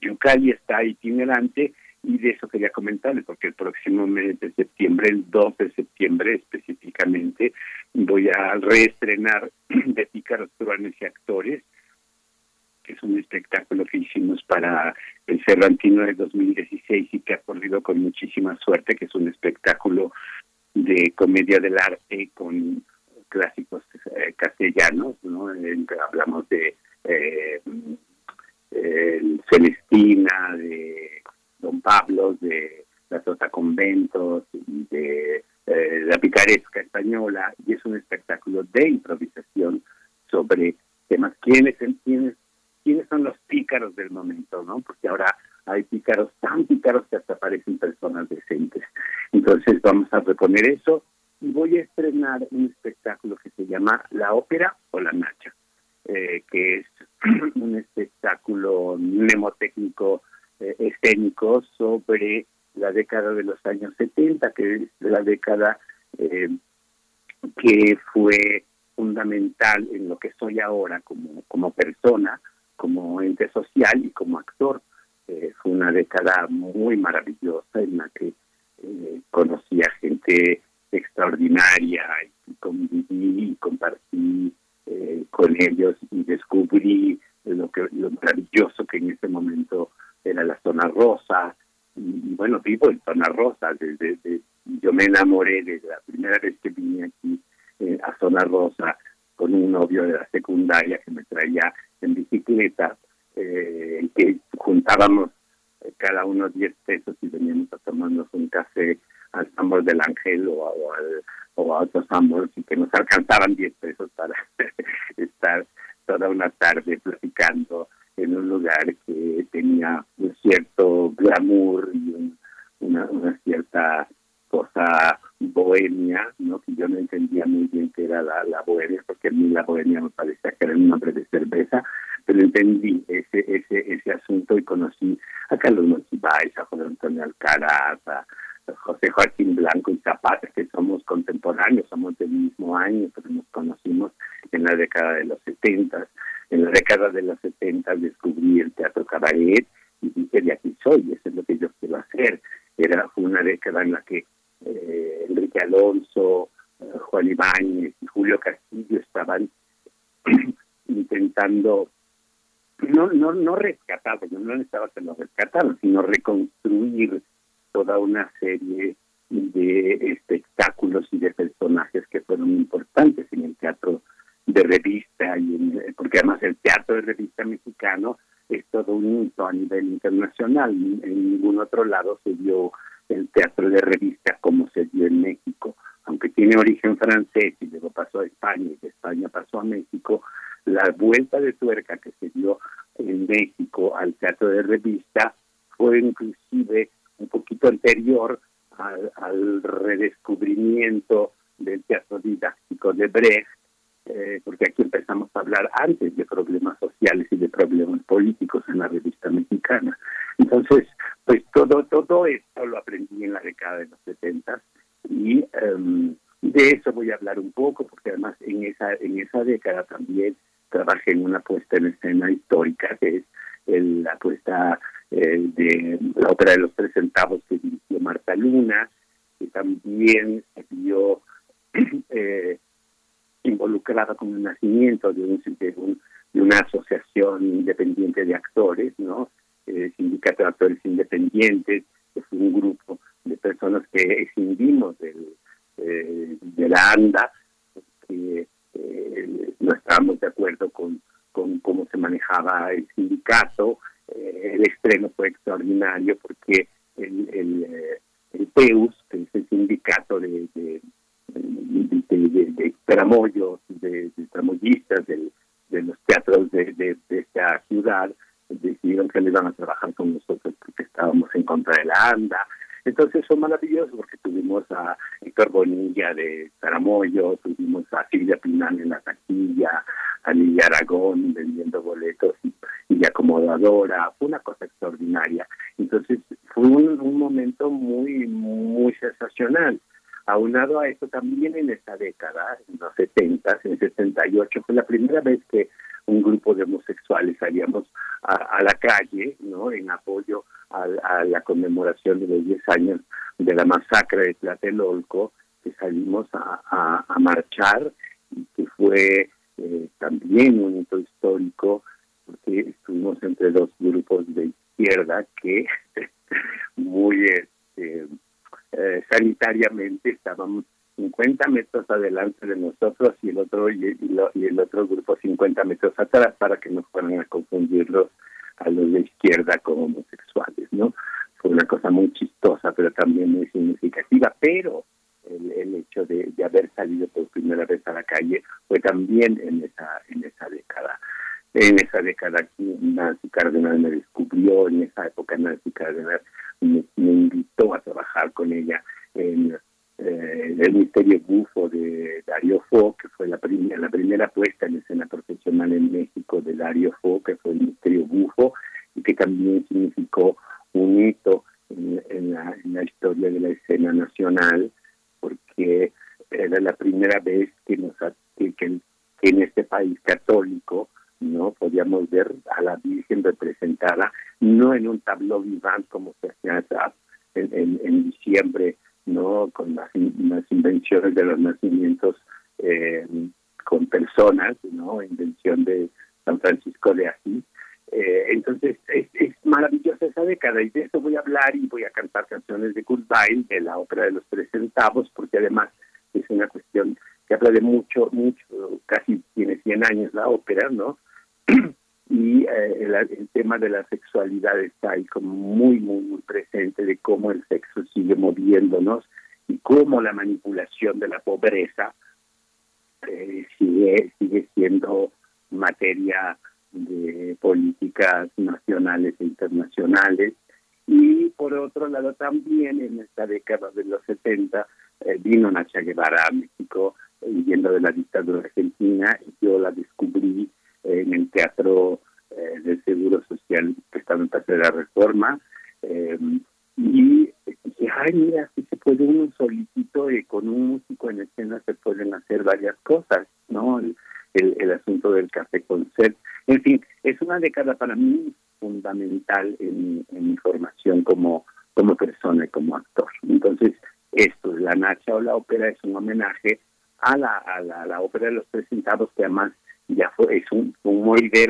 Yucali está itinerante y de eso quería comentarles porque el próximo mes de septiembre, el 2 de septiembre específicamente, voy a reestrenar de Pícaros, Truanes y Actores, un espectáculo que hicimos para el Cervantino de 2016 y que ha corrido con muchísima suerte, que es un espectáculo de comedia del arte con clásicos eh, castellanos, ¿no? Hablamos de eh, Celestina, de Don Pablo, de la Tota Conventos, de eh, la picaresca española y es un espectáculo de improvisación sobre temas. ¿Quiénes, quiénes, quiénes son los pícaros del momento? no Porque ahora hay pícaros tan pícaros que hasta parecen personas decentes. Entonces vamos a reponer eso y voy a estrenar un espectáculo que se llama La Ópera o La Nacha, eh, que es un espectáculo mnemotécnico eh, escénico sobre la década de los años 70, que es la década eh, que fue fundamental en lo que soy ahora como, como persona, como ente social y como actor. Eh, fue una década muy maravillosa en la que eh, conocí a gente extraordinaria y conviví y compartí eh, con ellos y descubrí lo que lo maravilloso que en ese momento era la zona rosa y, y bueno vivo en zona rosa desde, desde- yo me enamoré desde la primera vez que vine aquí eh, a zona rosa con un novio de la secundaria que me traía en bicicleta eh, que juntábamos eh, cada uno 10 pesos y veníamos a tomarnos un café al Sambor del Ángel o, al, o a otros Sambors y que nos alcanzaban 10 pesos para estar toda una tarde platicando en un lugar que tenía un cierto glamour y un- una, una cierta cosa bohemia, ¿no? que yo no entendía muy bien qué era la, bohemia, porque a mí la bohemia me parecía que era un nombre de cerveza, pero entendí ese ese ese asunto y conocí a Carlos Monsiváis, a José Antonio Alcaraz, a José Joaquín Blanco y Zapata, que somos contemporáneos, somos del mismo año, pero nos conocimos en la década de los 70. En la década de los 70 descubrí el teatro cabaret y dije, de aquí soy, eso es lo que yo quiero hacer. Era una década en la que eh, Enrique Alonso, eh, Juan Ibáñez y Julio Castillo estaban intentando no no no rescatar, porque no necesitaba que lo rescataran, sino reconstruir toda una serie de espectáculos y de personajes que fueron importantes en el teatro de revista y en- porque además el teatro de revista mexicano es todo un hito a nivel internacional. En ningún otro lado se dio el teatro de revista como se dio en México aunque tiene origen francés y luego pasó a España y de España pasó a México la vuelta de tuerca que se dio en México al teatro de revista fue inclusive un poquito anterior al, al redescubrimiento del teatro didáctico de Brecht, eh, porque aquí empezamos a hablar antes de problemas sociales y de problemas políticos en la revista mexicana. Entonces, pues todo todo esto lo aprendí en la década de los 70 y em, de eso voy a hablar un poco, porque además en esa en esa década también trabajé en una puesta en escena histórica que es el- la puesta eh, de la ópera de los tres centavos que dirigió Marta Luna, que también vio eh, involucrada con el nacimiento de, un, de, un- de una asociación independiente de actores, ¿no? Eh, Sindicato de Actores Independientes, fue un grupo de personas que escindimos del, eh, de la ANDA, que eh, no estábamos de acuerdo con, con cómo se manejaba el sindicato. El estreno fue extraordinario porque el, PEUS, que es el sindicato de, de, de- de- tramoyos, de, de tramoyistas de los teatros de, esta ciudad, decidieron que no iban a trabajar con nosotros porque estábamos en contra de la ANDA. Entonces fue maravilloso porque tuvimos a Héctor Bonilla de Taramoyo, tuvimos a Silvia Pinal en la taquilla, a Lidia Aragón vendiendo boletos y, y acomodadora, fue una cosa extraordinaria. Entonces fue un, un momento muy, muy sensacional. Aunado a eso, también en esta década, en los 70, en 78, fue la primera vez que un grupo de homosexuales salíamos a, a la calle, ¿no? En apoyo a, la conmemoración de los 10 años de la masacre de Tlatelolco, que salimos a marchar y que fue eh, también un hito histórico, porque estuvimos entre dos grupos de izquierda que muy este, eh, sanitariamente estábamos 50 metros adelante de nosotros y el otro y, y el otro grupo 50 metros atrás para que no fueran a confundirlos a los de izquierda como homosexuales, ¿no? Fue una cosa muy chistosa, pero también muy significativa, pero el, hecho de de, de haber salido por primera vez a la calle fue también en esa en esa década. En esa década Nancy Cárdenas me descubrió, en esa época Nancy Cárdenas me, me invitó a trabajar con ella en eh, el misterio bufo de Dario Fo, que fue la, primera en escena profesional en México de Dario Fo, que fue el misterio bufo, y que también significó un hito en, en la, en la historia de la escena nacional, porque era la primera vez que, nos, ha- que, que- que en este país católico no podíamos ver a la Virgen representada no en un tableau vivant como se hacía en, en, en diciembre no con las, in- las invenciones de los nacimientos eh, con personas no invención de San Francisco de Asís Eh, entonces es, es maravillosa esa década y de eso voy a hablar y voy a cantar canciones de Kurt Weill de la ópera de los tres centavos porque además es una cuestión que habla de mucho mucho casi tiene 100 años la ópera no y eh, el, tema de la sexualidad está ahí como muy, muy, muy presente de cómo el sexo sigue moviéndonos y cómo la manipulación de la pobreza eh, sigue, sigue siendo materia de políticas nacionales e internacionales. Y por otro lado también en esta década de los 70 eh, vino Nacha Guevara a México eh, huyendo de la dictadura argentina y yo la descubrí en el Teatro eh, del Seguro Social que estaba en Paseo de la Reforma. eh, y dije, ay, mira, si se puede uno solitito y con un músico en escena se pueden hacer varias cosas, ¿no? El, el, asunto del café con sed. En fin, es una década para mí fundamental en, mi- formación como, como persona y como actor. Entonces, esto, la Nacha o la ópera es un homenaje a la, a la, a ópera de los tres centavos que además ya fue, es un, un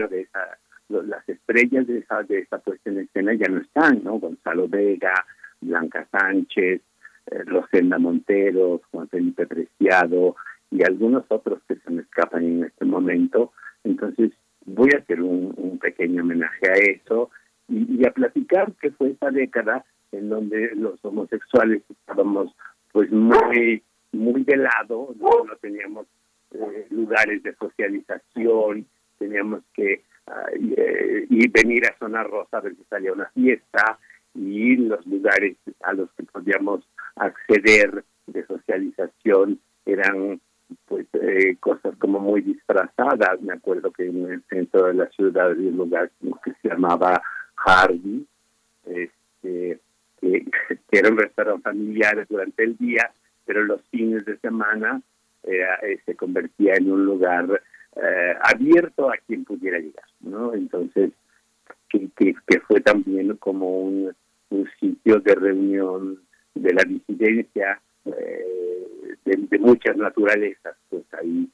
de esa, las estrellas de esa, de esa puesta en escena ya no están, ¿no? Gonzalo Vega, Blanca Sánchez, eh, Rosenda Montero, Juan Felipe Preciado y algunos otros que se me escapan en este momento. Entonces voy a hacer un, pequeño homenaje a eso y, a platicar que fue esa década en donde los homosexuales estábamos pues muy muy de lado, no, no teníamos eh, lugares de socialización, teníamos que eh, y venir a Zona Rosa a ver si salía una fiesta y los lugares a los que podíamos acceder de socialización eran pues eh, cosas como muy disfrazadas. Me acuerdo que en el centro de la ciudad había un lugar que se llamaba Harvey, este, que, que era un restaurante familiar durante el día, pero los fines de semana era, eh, se convertía en un lugar eh, abierto a quien pudiera llegar, ¿no? Entonces, que, que, que fue también como un, un sitio de reunión de la disidencia eh, de, muchas naturalezas, pues ahí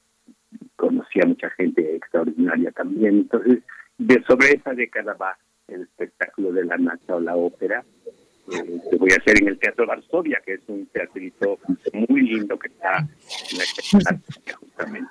conocí a mucha gente extraordinaria también. Entonces, de sobre esa década va el espectáculo de la Nacha o la ópera, eh, que voy a hacer en el Teatro Varsovia, que es un teatrito muy lindo que está en la justamente.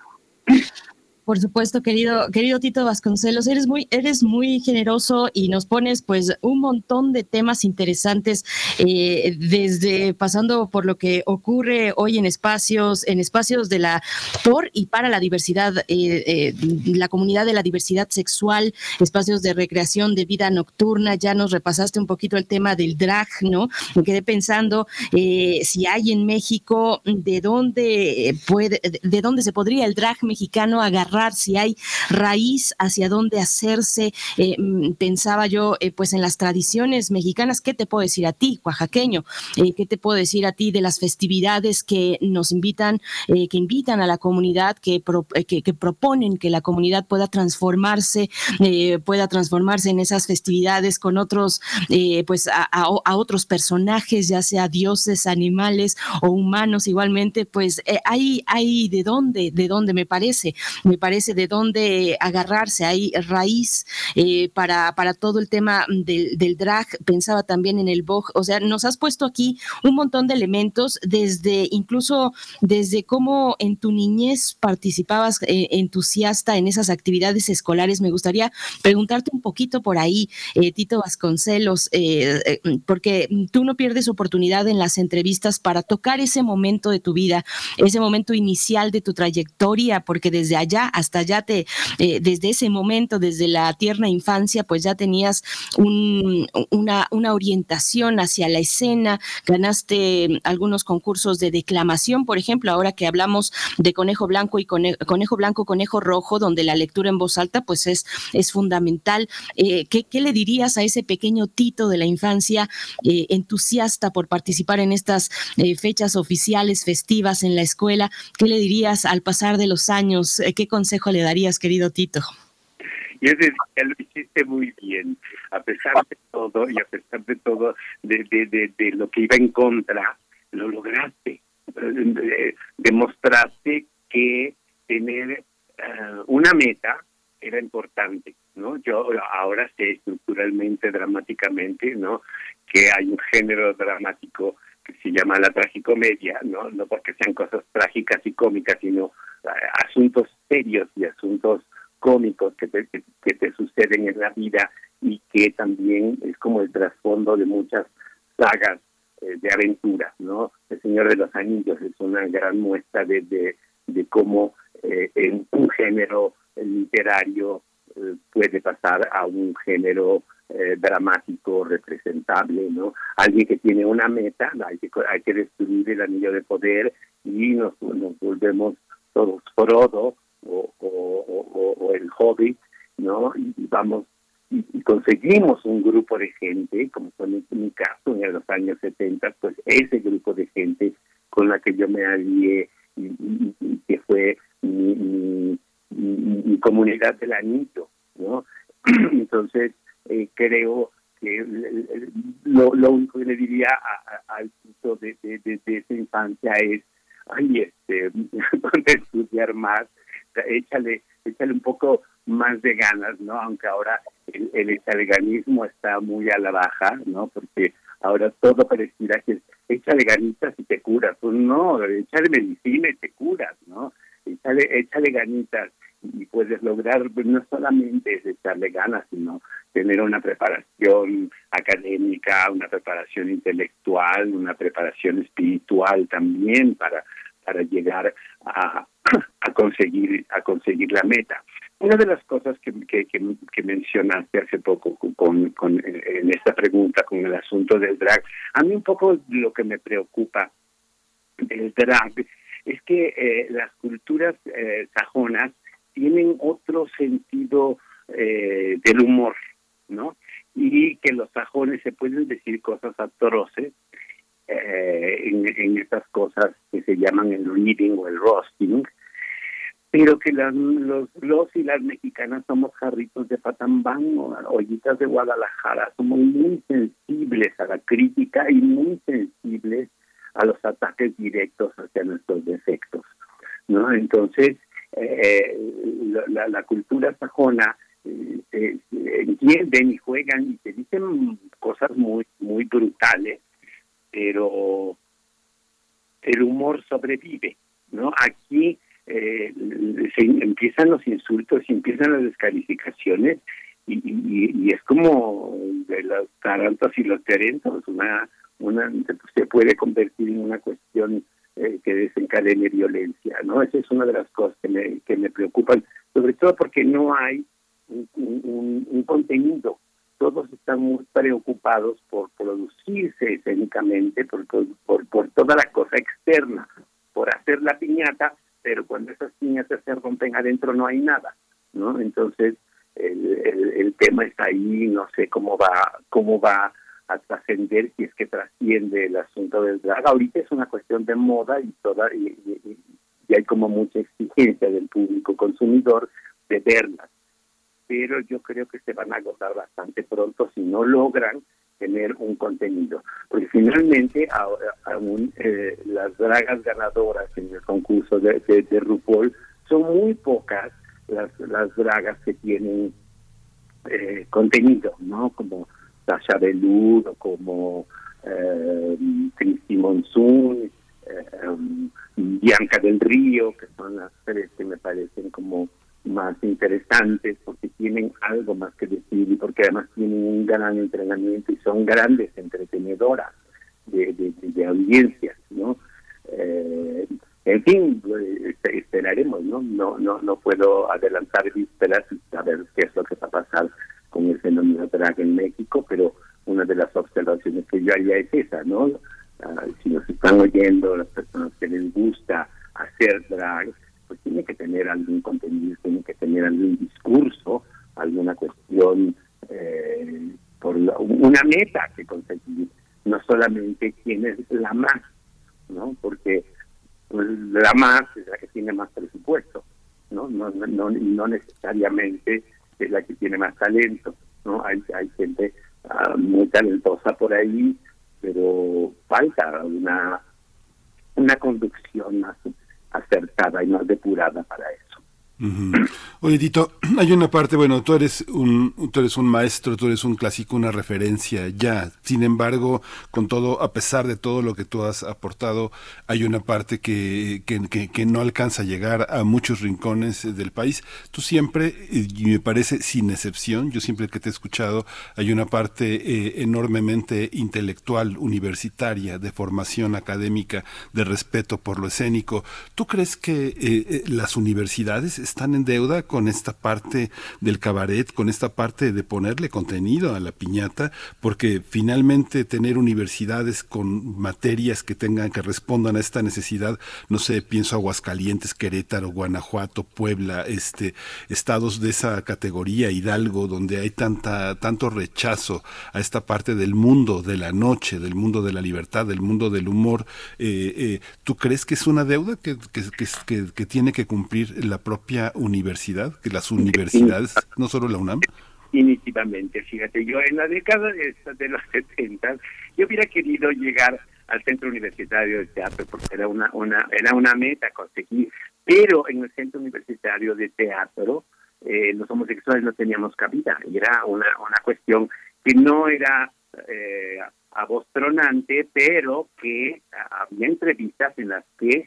Por supuesto, querido, querido Tito Vasconcelos, eres muy, eres muy generoso y nos pones pues un montón de temas interesantes, eh, desde pasando por lo que ocurre hoy en espacios, en espacios de la por y para la diversidad, eh, eh, la comunidad de la diversidad sexual, espacios de recreación, de vida nocturna. Ya nos repasaste un poquito el tema del drag, ¿no? Me quedé pensando eh, si hay en México de dónde puede, de dónde se podría el drag mexicano agarrar si hay raíz hacia dónde hacerse. Eh, mm, pensaba yo, eh, pues en las tradiciones mexicanas, ¿qué te puedo decir a ti, oaxaqueño? Eh, ¿Qué te puedo decir a ti de las festividades que nos invitan, que invitan a la comunidad, que, que, proponen que la comunidad pueda transformarse, pueda transformarse en esas festividades con otros, pues a, otros personajes, ya sea dioses, animales o humanos igualmente, pues hay, hay de dónde, de dónde me parece, me parece parece, de dónde agarrarse, hay raíz eh, para, para todo el tema del, drag, pensaba también en el Vogue, o sea, nos has puesto aquí un montón de elementos, desde incluso desde cómo en tu niñez participabas eh, entusiasta en esas actividades escolares. Me gustaría preguntarte un poquito por ahí, eh, Tito Vasconcelos, porque tú no pierdes oportunidad en las entrevistas para tocar ese momento de tu vida, ese momento inicial de tu trayectoria, porque desde allá hasta allá te, eh, desde ese momento, desde la tierna infancia, pues ya tenías un- una, una orientación hacia la escena, ganaste algunos concursos de declamación, por ejemplo, ahora que hablamos de Conejo Blanco y Cone- Conejo Blanco, Conejo Rojo, donde la lectura en voz alta pues es, es fundamental. Eh, ¿qué, le dirías a ese pequeño Tito de la infancia eh, entusiasta por participar en estas fechas oficiales, festivas en la escuela? ¿Qué le dirías al pasar de los años? ¿Qué consejo le darías, querido Tito? Te diría, lo hiciste muy bien, a pesar de todo y a pesar de todo, de, lo que iba en contra, lo lograste. Eh, demostraste que tener eh, una meta era importante, ¿no? Yo ahora sé estructuralmente, dramáticamente, ¿no? Que hay un género dramático se llama la tragicomedia, ¿no? No porque sean cosas trágicas y cómicas, sino eh, asuntos serios y asuntos cómicos que te, que, te suceden en la vida y que también es como el trasfondo de muchas sagas eh, de aventuras, ¿no? El Señor de los Anillos es una gran muestra de, de, cómo eh, un género literario eh, puede pasar a un género eh, dramático representable, ¿no? Alguien que tiene una meta, hay que, hay que destruir el anillo de poder y nos, volvemos todos Frodo o, el Hobbit, ¿no? Y, vamos y, conseguimos un grupo de gente, como fue mi caso en los años 70, pues ese grupo de gente con la que yo me alié y, que fue mi, comunidad del anillo, ¿no? Entonces, eh, creo que lo, lo único que le diría al chico de, de, de, esa infancia es, ay, este, estudiar más, échale, échale un poco más de ganas, ¿no? Aunque ahora el, el está muy a la baja, ¿no? Porque ahora todo pareciera que es, échale ganitas y te curas. Pues no, échale medicina y te curas, ¿no? Échale, échale ganitas y puedes lograr, pues, no solamente es echarle ganas, sino tener una preparación académica, una preparación intelectual, una preparación espiritual también para para llegar a, a conseguir a conseguir la meta. Una de las cosas que, que, que, mencionaste hace poco con, con en esta pregunta con el asunto del drag, a mí un poco lo que me preocupa del drag es que eh, las culturas eh, sajonas tienen otro sentido eh, del humor, ¿no? Y que los sajones se pueden decir cosas atroces eh, en, en esas cosas que se llaman el reading o el roasting, pero que los, los y las mexicanas somos jarritos de Patambán o ollitas de Guadalajara, somos muy sensibles a la crítica y muy sensibles a los ataques directos hacia nuestros defectos, ¿no? Entonces, eh, la, la, cultura sajona eh, eh, entienden y juegan y te dicen cosas muy muy brutales, pero el humor sobrevive, ¿no? Aquí eh, se empiezan los insultos y empiezan las descalificaciones y, y, es como de los tarantos y los terentos, una, una se puede convertir en una cuestión eh, que desencadene violencia, ¿no? Esa es una de las cosas que me, que me preocupan, sobre todo porque no hay un, contenido. Todos están muy preocupados por producirse escénicamente, por, por, por, por toda la cosa externa, por hacer la piñata, pero cuando esas piñatas se rompen adentro no hay nada, ¿no? Entonces el, el, el tema está ahí, no sé cómo va, cómo va a trascender si es que trasciende el asunto del drag. Ahorita es una cuestión de moda y toda y, hay como mucha exigencia del público consumidor de verlas, pero yo creo que se van a agotar bastante pronto si no logran tener un contenido, porque finalmente aún eh, las dragas ganadoras en el concurso de, de, de RuPaul son muy pocas las, las dragas que tienen eh, contenido, ¿no? Como Velour, como eh, Cristi Monsoon, eh, um, Bianca del Río, que son las tres que me parecen como más interesantes porque tienen algo más que decir y porque además tienen un gran entrenamiento y son grandes entretenedoras de, de, de- audiencias, ¿no? Eh, en fin, espe- esperaremos, ¿no? No, no, no puedo adelantar vísperas y saber qué es lo que va a pasar con el fenómeno drag en México, pero una de las observaciones que yo haría es esa, ¿no? Ah, si nos están oyendo las personas que les gusta hacer drag, pues tiene que tener algún contenido, tiene que tener algún discurso, alguna cuestión, eh, por la- una meta que conseguir, no solamente quién es la más, ¿no? Porque pues, la más es la que tiene más presupuesto, ¿no? No, no, no, no necesariamente es la que tiene más talento, ¿no? Hay, hay gente ah, muy talentosa por ahí, pero falta una, una conducción más acertada y más depurada para eso. Ujú. Oye, Tito, hay una parte, bueno, tú eres un, tú eres un maestro, tú eres un clásico, una referencia ya. Sin embargo, con todo, a pesar de todo lo que tú has aportado, hay una parte que, que, que- no alcanza a llegar a muchos rincones eh, del país. Tú siempre, y me parece sin excepción, yo siempre que te he escuchado, hay una parte eh, enormemente intelectual, universitaria, de formación académica, de respeto por lo escénico. ¿Tú crees que eh, eh, las universidades están en deuda con esta parte del cabaret, con esta parte de ponerle contenido a la piñata? Porque finalmente tener universidades con materias que tengan, que respondan a esta necesidad, no sé, pienso Aguascalientes, Querétaro, Guanajuato, Puebla, este, estados de esa categoría, Hidalgo, donde hay tanta, tanto rechazo a esta parte del mundo de la noche, del mundo de la libertad, del mundo del humor. eh, eh, ¿Tú crees que es una deuda que, que, que, que- tiene que cumplir la propia universidad, que las universidades, no solo la UNAM? Definitivamente, fíjate, yo en la década de, de los 70 yo hubiera querido llegar al Centro Universitario de Teatro porque era una, una, era una meta conseguir, pero en el Centro Universitario de Teatro eh, los homosexuales no teníamos cabida y era una, una cuestión que no era eh, a voz tronante, pero que había entrevistas en las que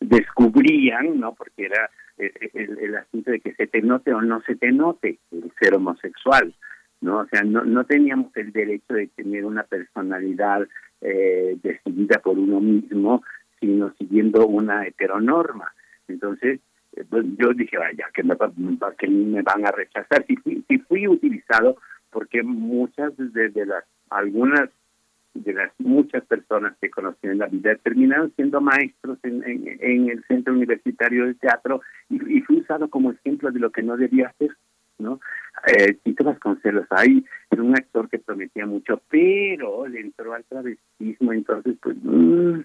descubrían, ¿no? Porque era eh, el, el asunto de que se te note o no se te note el ser homosexual, ¿no? O sea, no, no teníamos el derecho de tener una personalidad eh, decidida por uno mismo, sino siguiendo una heteronorma. Entonces, eh, pues, yo dije, vaya, que me, que me van a rechazar. Si fui, si fui utilizado, porque muchas de, las, algunas de las muchas personas que conocí en la vida terminaron siendo maestros en, en, el Centro Universitario de Teatro y, y fui usado como ejemplo de lo que no debía hacer, ¿no? Eh, Tito Vasconcelos ahí era un actor que prometía mucho, pero le entró al travestismo, entonces pues mm,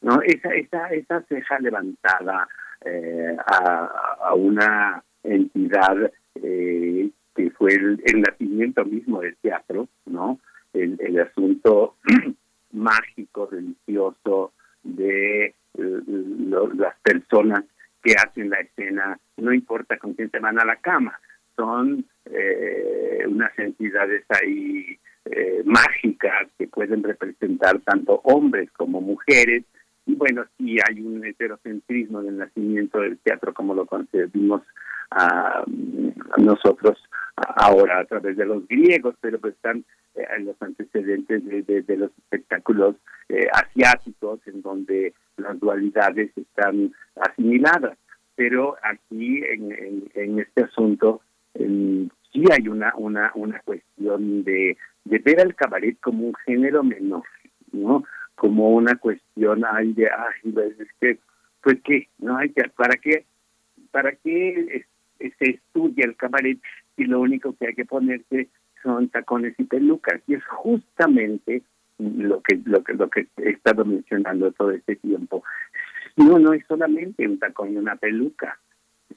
no esa esa esa ceja levantada eh, a, a una entidad eh, que fue el, nacimiento mismo del teatro, ¿no? El, asunto mágico, religioso de eh, las personas que hacen la escena, no importa con quién se van a la cama, son eh, unas entidades ahí eh, mágicas que pueden representar tanto hombres como mujeres. Y bueno, sí hay un heterocentrismo del nacimiento del teatro como lo concebimos a, a nosotros ahora a través de los griegos, pero pues están eh, en los antecedentes de, los espectáculos eh, asiáticos en donde las dualidades están asimiladas. Pero aquí en, este asunto sí hay una, una, una cuestión de ver al cabaret como un género menor, ¿no? Como una cuestión ay, de, ay, pues, es que, pues qué, ¿no? Hay que, ¿Para qué? ¿Para qué se estudia el cabaret si lo único que hay que ponerse son tacones y pelucas? Y es justamente lo que lo que lo que he estado mencionando todo este tiempo. No, no es solamente un tacón y una peluca,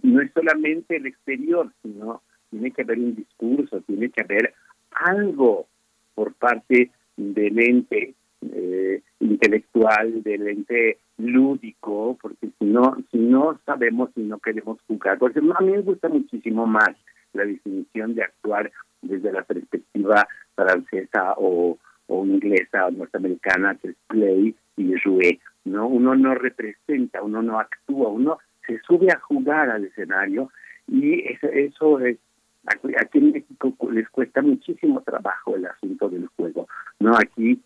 no es solamente el exterior, sino tiene que haber un discurso, tiene que haber algo por parte del ente eh, intelectual, del ente lúdico, porque si no, si no sabemos, si no queremos jugar, porque a mí me gusta muchísimo más la definición de actuar desde la perspectiva francesa o, o inglesa o norteamericana, que es play y jouer, ¿no? Uno no representa, uno no actúa, uno se sube a jugar al escenario y eso, es aquí en México les cuesta muchísimo trabajo el asunto del juego, ¿no? Aquí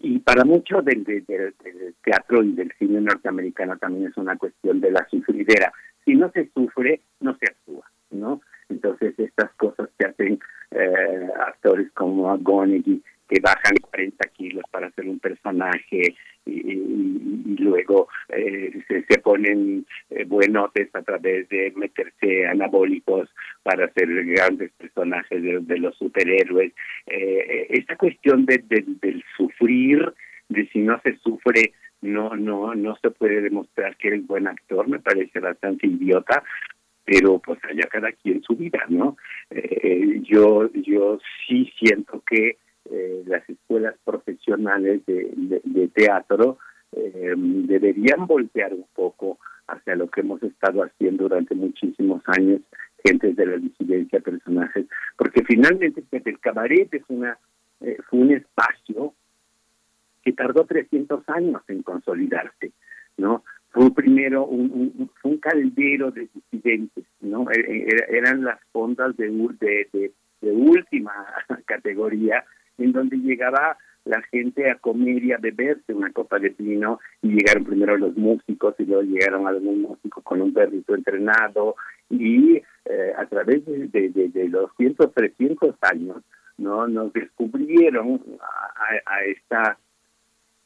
y para mucho del, del- del- teatro y del cine norteamericano también es una cuestión de la sufridera. Si no se sufre, no se actúa, ¿no? Entonces estas cosas que hacen eh, actores como Gonegi, que bajan 40 kilos para hacer un personaje y, luego eh, se, se ponen eh, buenotes a través de meterse anabólicos para hacer grandes personajes de, de los superhéroes. Eh, esta cuestión de, de- del sufrir, de si no se sufre, no, no, no se puede demostrar que eres buen actor, me parece bastante idiota, pero pues allá cada quien su vida, ¿no? Eh, yo, yo sí siento que eh, las escuelas profesionales de, de- de teatro eh, deberían voltear un poco hacia lo que hemos estado haciendo durante muchísimos años, gentes de la disidencia, personajes, porque finalmente pues, el cabaret es una, eh, fue un espacio que tardó 300 años en consolidarse, ¿no? Fue primero un, un- un caldero de disidentes, ¿no? E- e- eran las fondas de, de, de, de última categoría, en donde llegaba la gente a comer y a beberse una copa de vino, y llegaron primero los músicos, y luego llegaron algunos músicos con un perrito entrenado, y eh, a través de, de, de- los 100, 300 años, ¿no? Nos descubrieron a- esta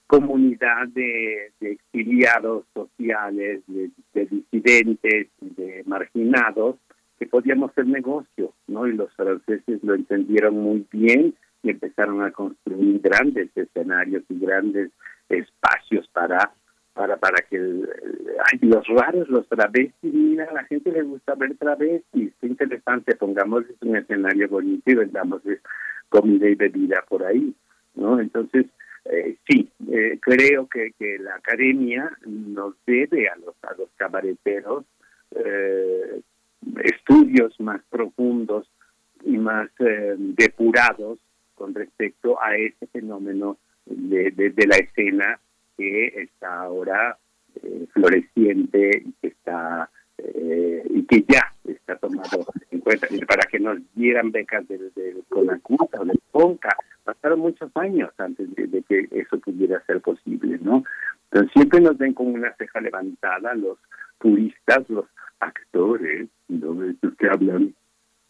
comunidad de, de exiliados sociales, de, de disidentes, de marginados, que podíamos hacer negocio, ¿no? Y los franceses lo entendieron muy bien y empezaron a construir grandes escenarios y grandes espacios para para para que el- ay, los raros, los travestis, mira, a la gente le gusta ver travestis, qué interesante, pongamos un escenario bonito y vendamos comida y bebida por ahí, ¿no? Entonces, eh, sí, eh, creo que, que la academia nos debe a los, a los cabareteros eh, estudios más profundos y más eh, depurados con respecto a ese fenómeno de, de, la escena que está ahora eh, floreciente y que está eh, y que ya está tomado en cuenta. Y para que nos dieran becas del de Conacuta o del Conca. Pasaron muchos años antes de, que eso pudiera ser posible no entonces siempre nos ven con una ceja levantada los turistas los actores no que hablan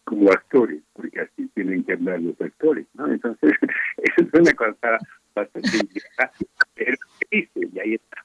como actores porque así tienen que hablar los actores no entonces eso es una cosa bastante pero existe y ahí está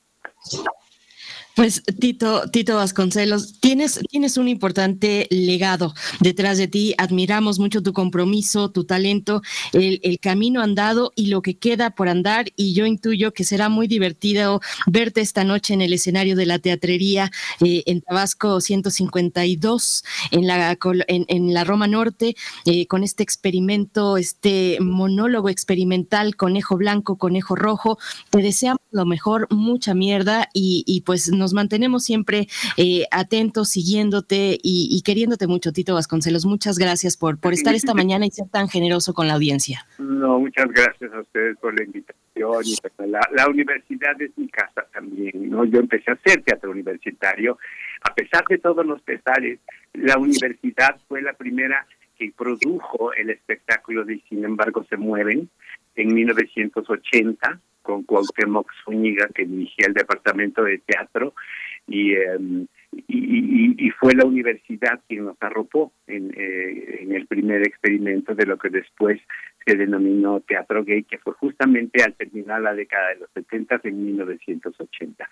Pues Tito, Tito Vasconcelos, tienes, tienes un importante legado detrás de ti. Admiramos mucho tu compromiso, tu talento, el, camino andado y lo que queda por andar. Y yo intuyo que será muy divertido verte esta noche en el escenario de la teatrería eh, en Tabasco 152, en la, en, en la Roma Norte, eh, con este experimento, este monólogo experimental, conejo blanco, conejo rojo. Te deseamos lo mejor, mucha mierda y, y pues nos mantenemos siempre eh, atentos, siguiéndote y, y queriéndote mucho, Tito Vasconcelos. Muchas gracias por, por estar esta mañana y ser tan generoso con la audiencia. No, muchas gracias a ustedes por la invitación. pues, La, la universidad es mi casa también, ¿no? Yo empecé a hacer teatro universitario. A pesar de todos los pesares, la universidad fue la primera que produjo el espectáculo de Sin embargo se mueven en 1980 con Cuauhtémoc Zúñiga que dirigía el departamento de teatro y, y, y- y fue la universidad quien nos arropó en, eh, en el primer experimento de lo que después se denominó teatro gay, que fue justamente al terminar la década de los 70 en 1980.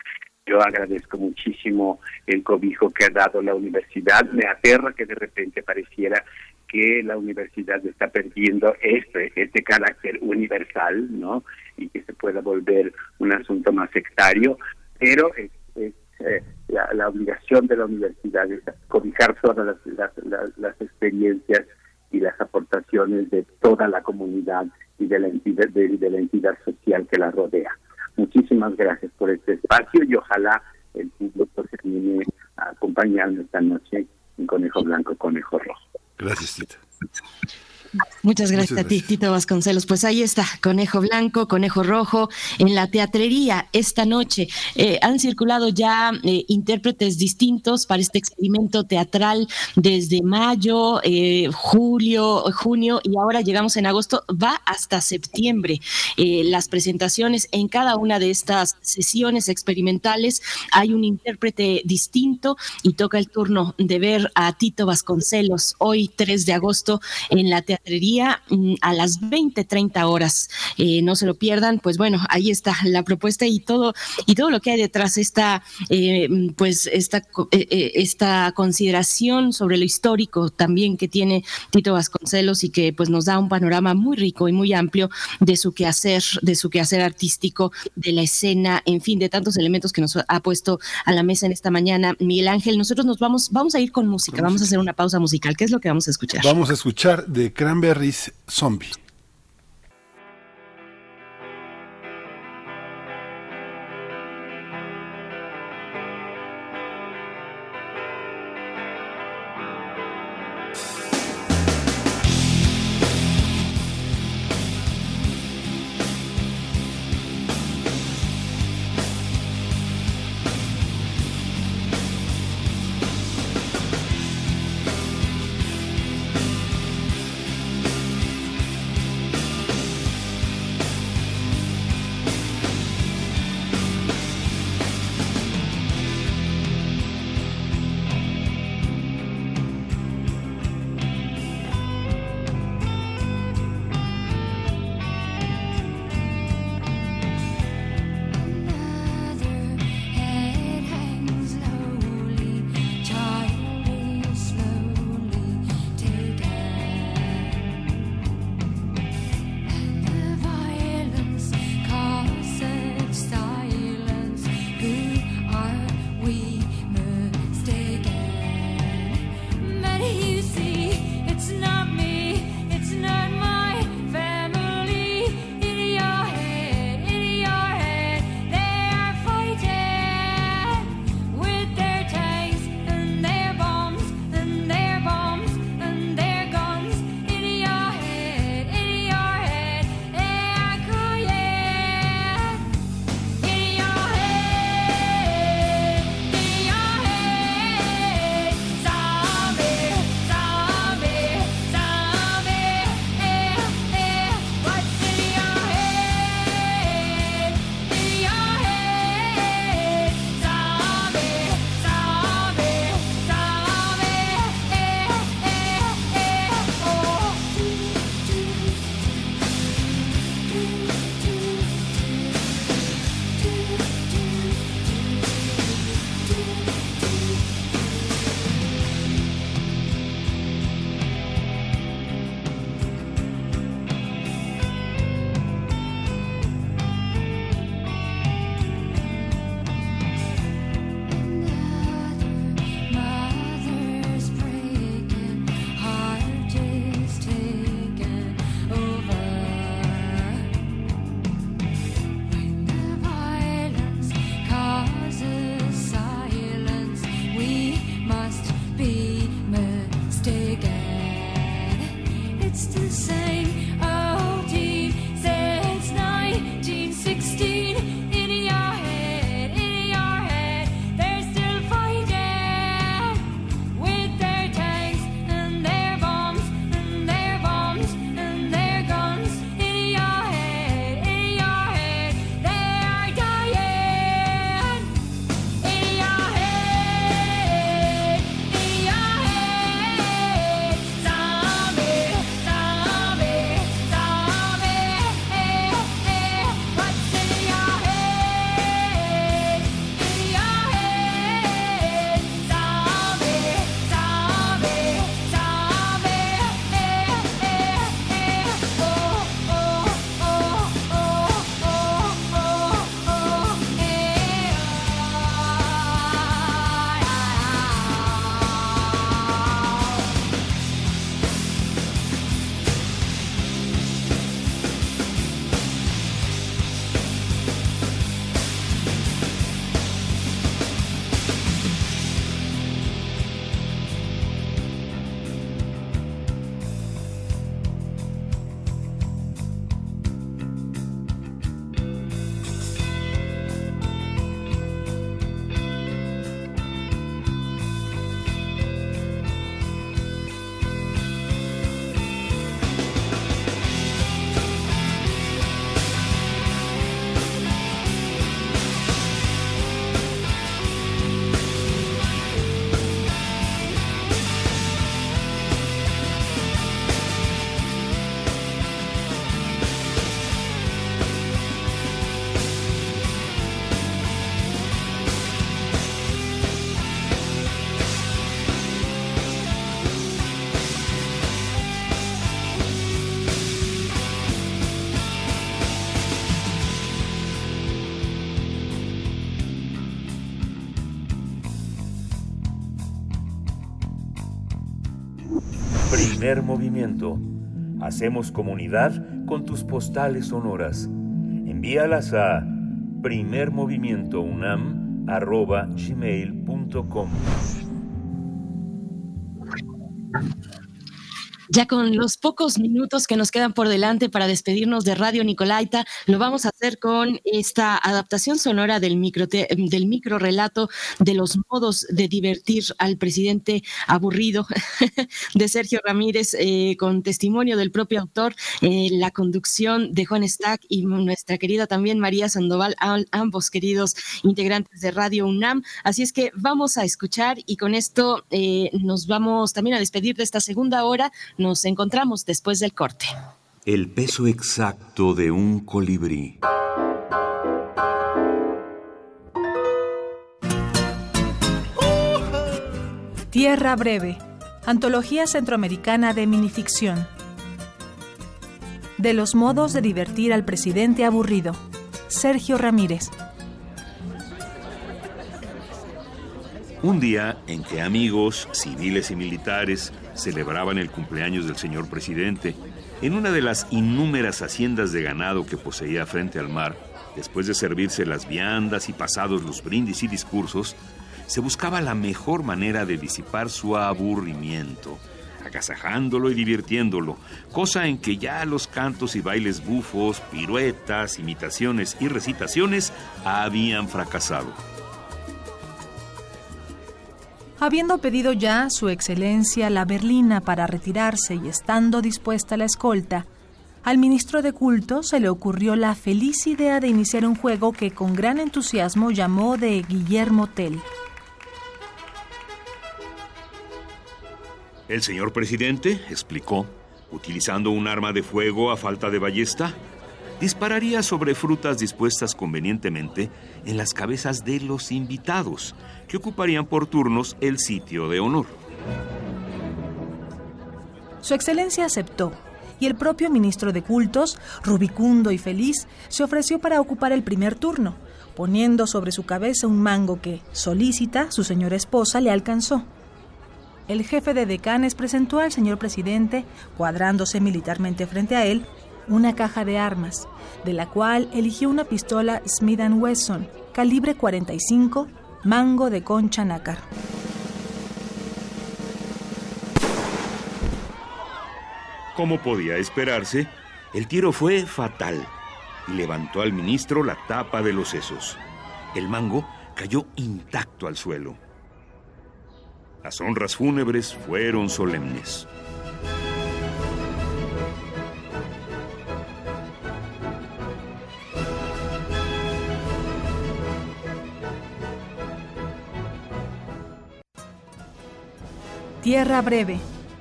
Yo agradezco muchísimo el cobijo que ha dado la universidad. Me aterra que de repente pareciera que la universidad está perdiendo este, este carácter universal, ¿no? Y que se pueda volver un asunto más sectario, pero es, es, eh, la, la obligación de la universidad es cobijar todas las, las, las, las experiencias y las aportaciones de toda la comunidad y de la entidad, de, de la entidad social que la rodea. Muchísimas gracias por este espacio y ojalá el público se a acompañarnos esta noche en Conejo Blanco, Conejo Rojo. Gracias, Tita. Muchas gracias Muchas a ti, Tito Vasconcelos. Pues ahí está, Conejo Blanco, Conejo Rojo, en la teatrería esta noche. Eh, han circulado ya eh, intérpretes distintos para este experimento teatral desde mayo, eh, julio, junio y ahora llegamos en agosto. Va hasta septiembre. Las presentaciones en cada una de estas sesiones experimentales hay un intérprete distinto y toca el turno de ver a Tito Vasconcelos hoy 3 de agosto en la teatrería mm, a las 20:30 horas. Eh, no se lo pierdan, pues bueno, ahí está la propuesta y todo y todo lo que hay detrás esta eh, mm, pues esta eh, eh, esta consideración sobre lo histórico también que tiene Tito Vasconcelos y que pues nos da un panorama muy rico y muy amplio de su quehacer, de su quehacer artístico, de la escena, en fin, de tantos elementos que nos ha puesto a la mesa en esta mañana. Miguel Ángel, nosotros nos vamos, vamos a ir con música, vamos a hacer una pausa musical. ¿Qué es lo que vamos a escuchar? Vamos a escuchar de Cranberries Zombie. Primer movimiento. Hacemos comunidad con tus postales sonoras. Envíalas a primermovimientounam.gmail.com Ya con los pocos minutos que nos quedan por delante para despedirnos de Radio Nicolaita, lo vamos a con esta adaptación sonora del micro, del micro relato de los modos de divertir al presidente aburrido de Sergio Ramírez, eh, con testimonio del propio autor, eh, la conducción de Juan Stack y nuestra querida también María Sandoval, am- ambos queridos integrantes de Radio UNAM. Así es que vamos a escuchar y con esto eh, nos vamos también a despedir de esta segunda hora. Nos encontramos después del corte. El peso exacto de un colibrí. Tierra Breve, Antología Centroamericana de Minificción. De los modos de divertir al presidente aburrido. Sergio Ramírez. Un día en que amigos, civiles y militares celebraban el cumpleaños del señor presidente, en una de las innúmeras haciendas de ganado que poseía frente al mar, después de servirse las viandas y pasados los brindis y discursos, se buscaba la mejor manera de disipar su aburrimiento, agasajándolo y divirtiéndolo, cosa en que ya los cantos y bailes bufos, piruetas, imitaciones y recitaciones habían fracasado. Habiendo pedido ya su excelencia la berlina para retirarse y estando dispuesta la escolta, al ministro de culto se le ocurrió la feliz idea de iniciar un juego que con gran entusiasmo llamó de Guillermo Tell. El señor presidente, explicó, utilizando un arma de fuego a falta de ballesta, dispararía sobre frutas dispuestas convenientemente en las cabezas de los invitados, que ocuparían por turnos el sitio de honor. Su excelencia aceptó, y el propio ministro de cultos, rubicundo y feliz, se ofreció para ocupar el primer turno, poniendo sobre su cabeza un mango que, solícita, su señora esposa le alcanzó. El jefe de decanes presentó al señor presidente, cuadrándose militarmente frente a él, una caja de armas, de la cual eligió una pistola Smith Wesson, calibre 45, mango de concha nácar. Como podía esperarse, el tiro fue fatal y levantó al ministro la tapa de los sesos. El mango cayó intacto al suelo. Las honras fúnebres fueron solemnes. Tierra Breve,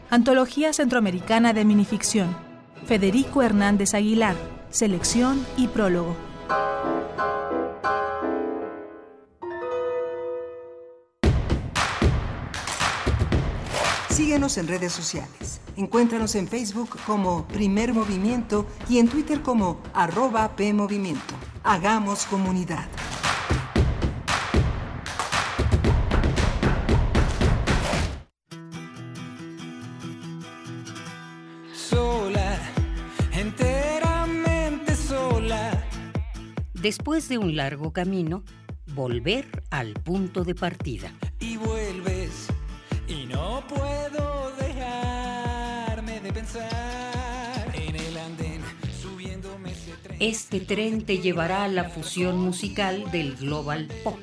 Antología Centroamericana de Minificción. Federico Hernández Aguilar, Selección y Prólogo. Síguenos en redes sociales. Encuéntranos en Facebook como Primer Movimiento y en Twitter como arroba PMovimiento. Hagamos comunidad. Después de un largo camino, volver al punto de partida. Y vuelves, y no puedo dejarme de pensar en el andén, subiéndome ese tren. Este tren te llevará a la fusión musical del global pop.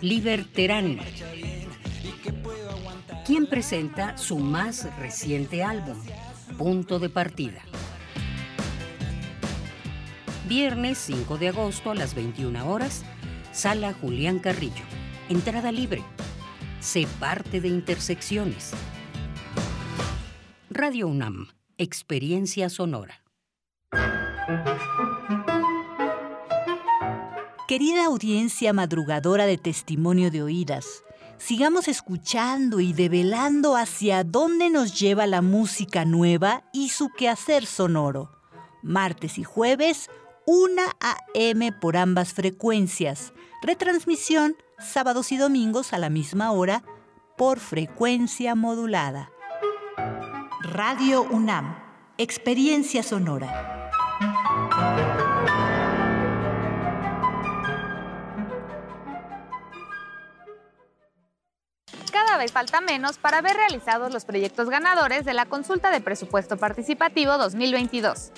Liberterán, quien presenta su más reciente álbum, Punto de Partida. Viernes 5 de agosto a las 21 horas, Sala Julián Carrillo. Entrada libre. Sé parte de Intersecciones. Radio UNAM, Experiencia Sonora. Querida audiencia madrugadora de testimonio de oídas, sigamos escuchando y develando hacia dónde nos lleva la música nueva y su quehacer sonoro. Martes y jueves, 1 a.m. por ambas frecuencias. Retransmisión sábados y domingos a la misma hora por frecuencia modulada. Radio UNAM, Experiencia Sonora. Cada vez falta menos para ver realizados los proyectos ganadores de la consulta de presupuesto participativo 2022.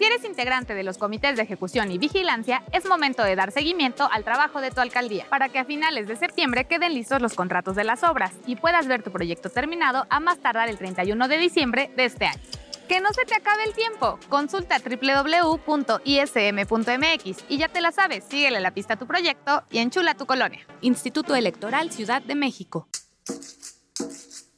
Si eres integrante de los comités de ejecución y vigilancia, es momento de dar seguimiento al trabajo de tu alcaldía para que a finales de septiembre queden listos los contratos de las obras y puedas ver tu proyecto terminado a más tardar el 31 de diciembre de este año. Que no se te acabe el tiempo. Consulta www.ism.mx y ya te la sabes, síguele la pista a tu proyecto y enchula tu colonia. Instituto Electoral Ciudad de México.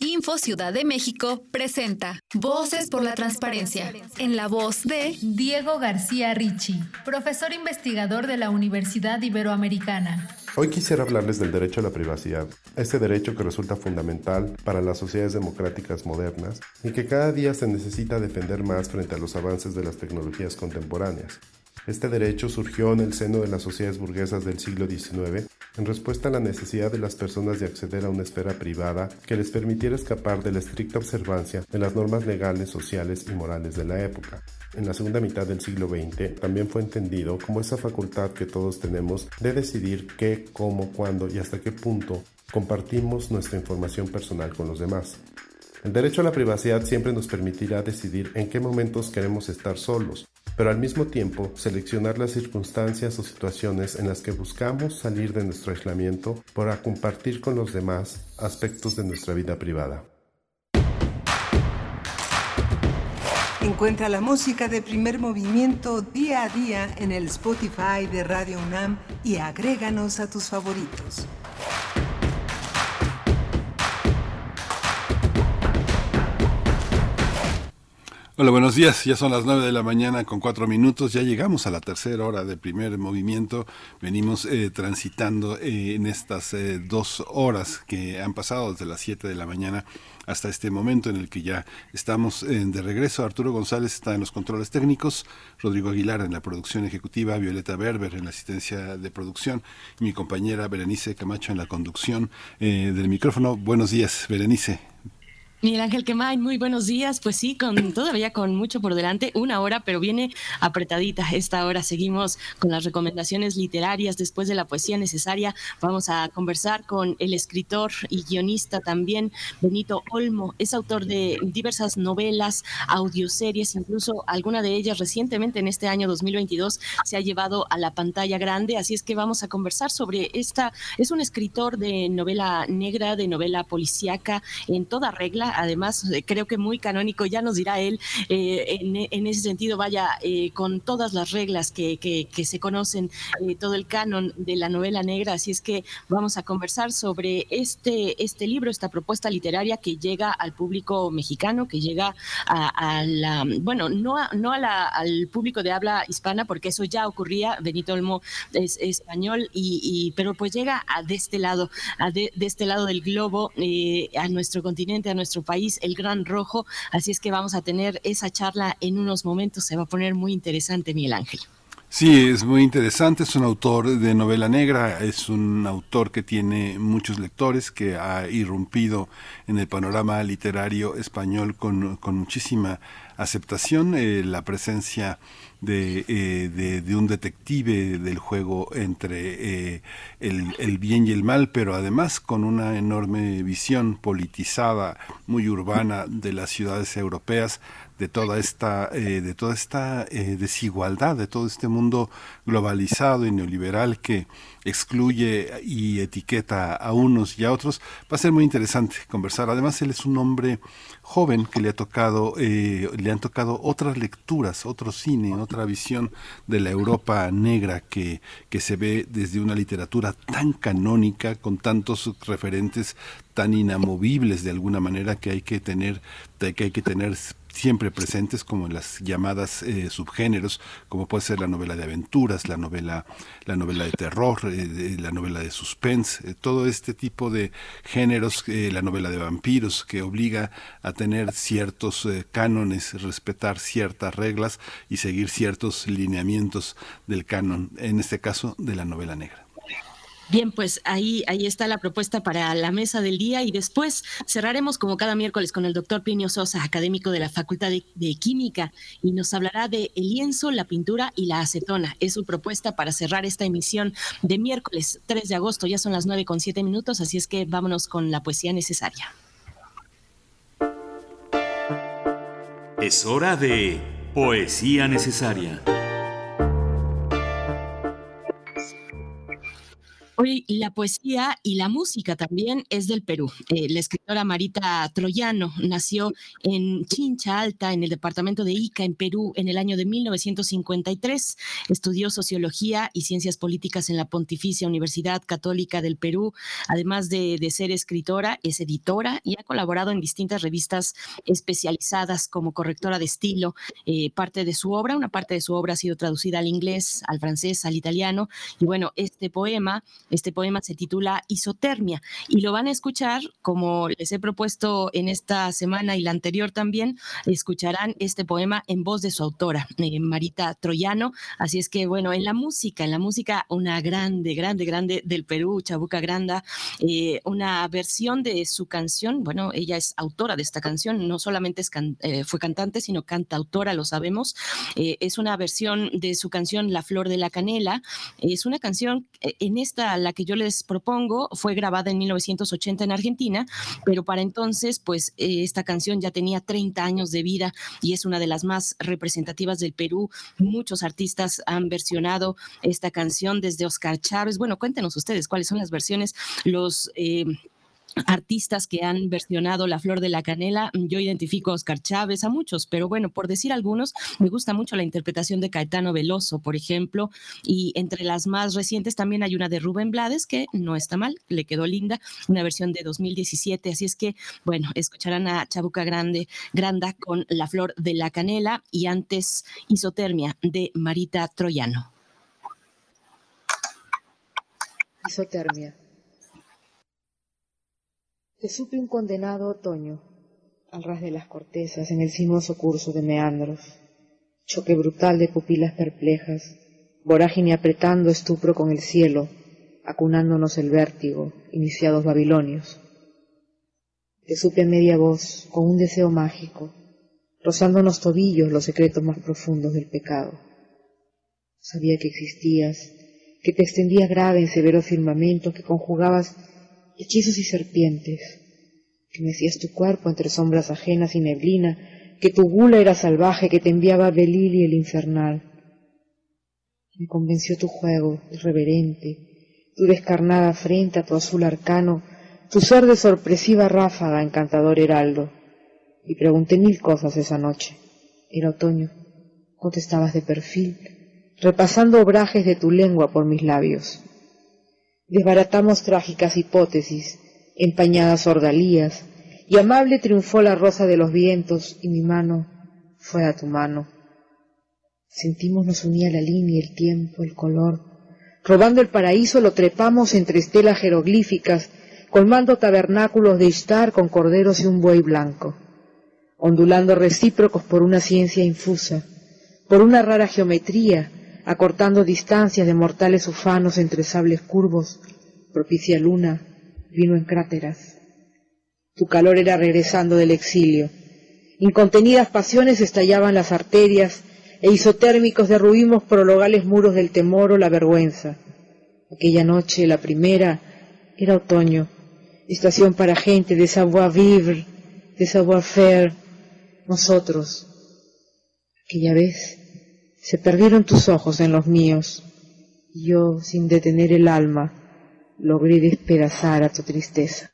Info Ciudad de México presenta Voces por la Transparencia, en la voz de Diego García Ricci, profesor investigador de la Universidad Iberoamericana. Hoy quisiera hablarles del derecho a la privacidad, este derecho que resulta fundamental para las sociedades democráticas modernas y que cada día se necesita defender más frente a los avances de las tecnologías contemporáneas. Este derecho surgió en el seno de las sociedades burguesas del siglo XIX en respuesta a la necesidad de las personas de acceder a una esfera privada que les permitiera escapar de la estricta observancia de las normas legales, sociales y morales de la época. En la segunda mitad del siglo XX también fue entendido como esa facultad que todos tenemos de decidir qué, cómo, cuándo y hasta qué punto compartimos nuestra información personal con los demás. El derecho a la privacidad siempre nos permitirá decidir en qué momentos queremos estar solos, pero al mismo tiempo seleccionar las circunstancias o situaciones en las que buscamos salir de nuestro aislamiento para compartir con los demás aspectos de nuestra vida privada. Encuentra la música de primer movimiento día a día en el Spotify de Radio UNAM y agréganos a tus favoritos. Hola, buenos días. Ya son las nueve de la mañana con cuatro minutos. Ya llegamos a la tercera hora de primer movimiento. Venimos eh, transitando eh, en estas eh, dos horas que han pasado desde las siete de la mañana hasta este momento en el que ya estamos eh, de regreso. Arturo González está en los controles técnicos, Rodrigo Aguilar en la producción ejecutiva, Violeta Berber en la asistencia de producción y mi compañera Berenice Camacho en la conducción eh, del micrófono. Buenos días, Berenice. Miguel Ángel Quemain, muy buenos días. Pues sí, con todavía con mucho por delante, una hora, pero viene apretadita esta hora. Seguimos con las recomendaciones literarias. Después de la poesía necesaria, vamos a conversar con el escritor y guionista también, Benito Olmo. Es autor de diversas novelas, audioseries, incluso alguna de ellas recientemente en este año 2022 se ha llevado a la pantalla grande. Así es que vamos a conversar sobre esta. Es un escritor de novela negra, de novela policíaca, en toda regla además eh, creo que muy canónico, ya nos dirá él, eh, en, ese sentido, vaya, eh, con todas las reglas que, que, se conocen, todo el canon de la novela negra, así es que vamos a conversar sobre este, este libro, esta propuesta literaria que llega al público mexicano, que llega a, a la, bueno, no, a, no al público de habla hispana, porque eso ya ocurría, Benito Olmo es, español, y, pero pues llega a de este lado, a de este lado del globo, a nuestro continente, a nuestro país, el Gran Rojo. Así es que vamos a tener esa charla en unos momentos. Se va a poner muy interesante, Miguel Ángel. Sí, es muy interesante, es un autor de novela negra, es un autor que tiene muchos lectores, que ha irrumpido en el panorama literario español con, con muchísima aceptación, eh, la presencia de, eh, de, un detective del juego entre eh, el, el, bien y el mal, pero además con una enorme visión politizada, muy urbana de las ciudades europeas, de toda esta, eh, de toda esta eh, desigualdad, de todo este mundo globalizado y neoliberal que excluye y etiqueta a unos y a otros. Va a ser muy interesante conversar. Además, él es un hombre joven que le ha tocado, eh, le han tocado otras lecturas, otro cine, otra visión de la Europa negra que, que se ve desde una literatura tan canónica, con tantos referentes tan inamovibles de alguna manera que hay que tener, que hay que tener siempre presentes como en las llamadas eh, subgéneros, como puede ser la novela de aventuras, la novela, la novela de terror, eh, la novela de suspense, eh, todo este tipo de géneros, eh, la novela de vampiros, que obliga a tener ciertos cánones, respetar ciertas reglas y seguir ciertos lineamientos del canon, en este caso de la novela negra. Bien, pues ahí, ahí está la propuesta para la mesa del día y después cerraremos como cada miércoles con el doctor Plinio Sosa, académico de la Facultad de, Química, y nos hablará de el lienzo, la pintura y la acetona. Es su propuesta para cerrar esta emisión de miércoles 3 de agosto. Ya son las 9 con 7 minutos, así es que vámonos con la poesía necesaria. Es hora de Poesía Necesaria. Hoy la poesía y la música también es del Perú. Eh, la escritora Marita Troyano nació en Chincha Alta, en el departamento de Ica, en Perú, en el año de 1953. Estudió sociología y ciencias políticas en la Pontificia Universidad Católica del Perú. Además de, de ser escritora, es editora y ha colaborado en distintas revistas especializadas como correctora de estilo. Eh, parte de su obra, una parte de su obra ha sido traducida al inglés, al francés, al italiano. Y bueno, este poema este poema se titula Isotermia y lo van a escuchar, como les he propuesto en esta semana y la anterior también, escucharán este poema en voz de su autora, eh, Marita Troyano. Así es que, bueno, en la música, en la música, una grande, grande, grande del Perú, Chabuca Granda, eh, una versión de su canción. Bueno, ella es autora de esta canción, no solamente es can- eh, fue cantante, sino cantautora, lo sabemos. Eh, es una versión de su canción La Flor de la Canela. Es una canción, eh, en esta, la que yo les propongo, fue grabada en 1980 en Argentina, pero para entonces, pues eh, esta canción ya tenía 30 años de vida y es una de las más representativas del Perú. Muchos artistas han versionado esta canción desde Oscar Chávez. Bueno, cuéntenos ustedes cuáles son las versiones, los... eh, artistas que han versionado La Flor de la Canela. Yo identifico a Oscar Chávez, a muchos, pero bueno, por decir algunos, me gusta mucho la interpretación de Caetano Veloso, por ejemplo, y entre las más recientes también hay una de Rubén Blades, que no está mal, le quedó linda, una versión de 2017, así es que, bueno, escucharán a Chabuca Grande, Granda con La Flor de la Canela y antes Isotermia de Marita Troyano. Isotermia. Te supe un condenado otoño, al ras de las cortezas, en el sinuoso curso de meandros, choque brutal de pupilas perplejas, vorágine apretando estupro con el cielo, acunándonos el vértigo, iniciados babilonios. Te supe a media voz, con un deseo mágico, rozándonos tobillos los secretos más profundos del pecado. Sabía que existías, que te extendías grave en severo firmamento, que conjugabas hechizos y serpientes, que mecías tu cuerpo entre sombras ajenas y neblina, que tu gula era salvaje, que te enviaba Belili el infernal. Me convenció tu juego irreverente, tu descarnada frente a tu azul arcano, tu ser de sorpresiva ráfaga, encantador heraldo. Y pregunté mil cosas esa noche. Era otoño. Contestabas de perfil, repasando obrajes de tu lengua por mis labios. Desbaratamos trágicas hipótesis, empañadas ordalías, y amable triunfó la rosa de los vientos, y mi mano fue a tu mano. Sentimos nos unía la línea, el tiempo, el color. Robando el paraíso lo trepamos entre estelas jeroglíficas, colmando tabernáculos de Ishtar con corderos y un buey blanco, ondulando recíprocos por una ciencia infusa, por una rara geometría, acortando distancias de mortales ufanos entre sables curvos, propicia luna, vino en cráteras. Tu calor era regresando del exilio. Incontenidas pasiones estallaban las arterias e isotérmicos derruimos prologales muros del temor o la vergüenza. Aquella noche, la primera, era otoño, estación para gente de savoir-vivre, de savoir-faire, nosotros. Aquella vez se perdieron tus ojos en los míos, y yo, sin detener el alma, logré despedazar a tu tristeza.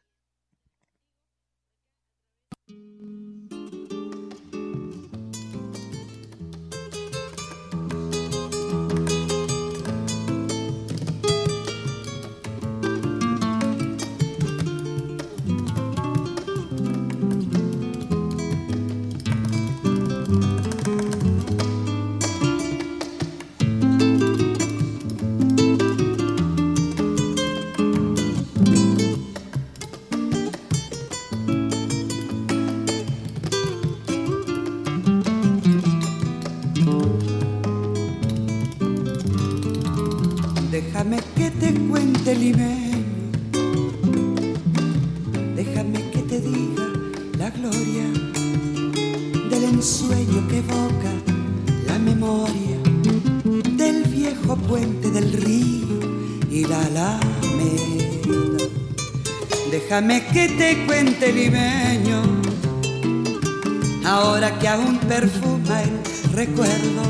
Te cuente limeño, ahora que aún perfuma el recuerdo,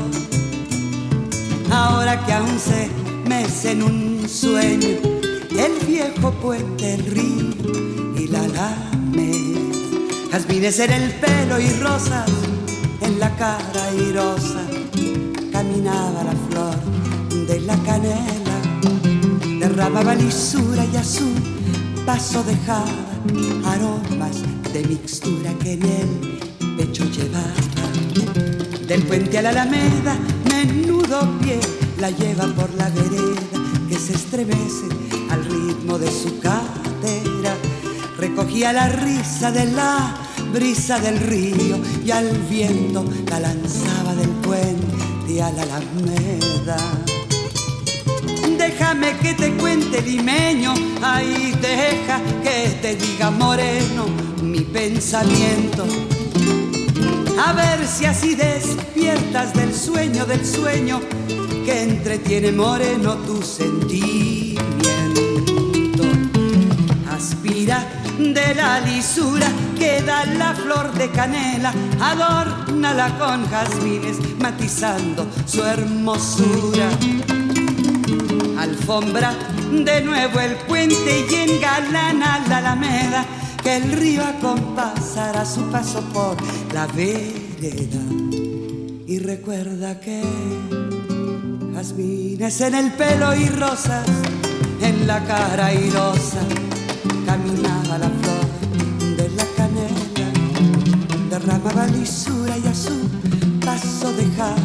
ahora que aún se mece en un sueño. El viejo puente, el río y la alameda. Jazmines en el pelo y rosas en la cara airosa, caminaba la flor de la canela, derramaba lisura y a su paso dejaba aromas de mixtura que en el pecho llevaba. Del puente a la alameda, menudo pie la lleva por la vereda que se estremece al ritmo de su cadera. Recogía la risa de la brisa del río y al viento la lanzaba del puente a la alameda. Déjame que te cuente limeño, ahí deja que te diga moreno mi pensamiento. A ver si así despiertas del sueño del sueño que entretiene moreno tu sentimiento. Aspira de la lisura que da la flor de canela, adórnala con jazmines, matizando su hermosura. De nuevo el puente y engalana la alameda, que el río acompasará su paso por la vereda. Y recuerda que jazmines en el pelo y rosas en la cara airosa caminaba la flor de la canela, derramaba lisura y a su paso dejaba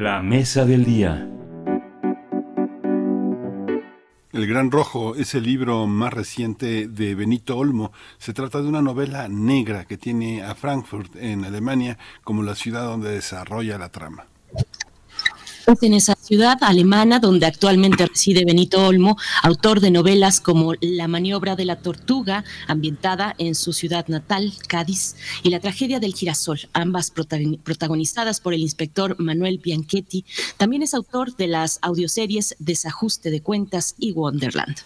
La mesa del día. El Gran Rojo es el libro más reciente de Benito Olmo. Se trata de una novela negra que tiene a Frankfurt, en Alemania, como la ciudad donde desarrolla la trama. En esa ciudad alemana donde actualmente reside Benito Olmo, autor de novelas como La maniobra de la tortuga, ambientada en su ciudad natal, Cádiz, y La tragedia del girasol, ambas protagoni- protagonizadas por el inspector Manuel Bianchetti. También es autor de las audioseries Desajuste de Cuentas y Wonderland.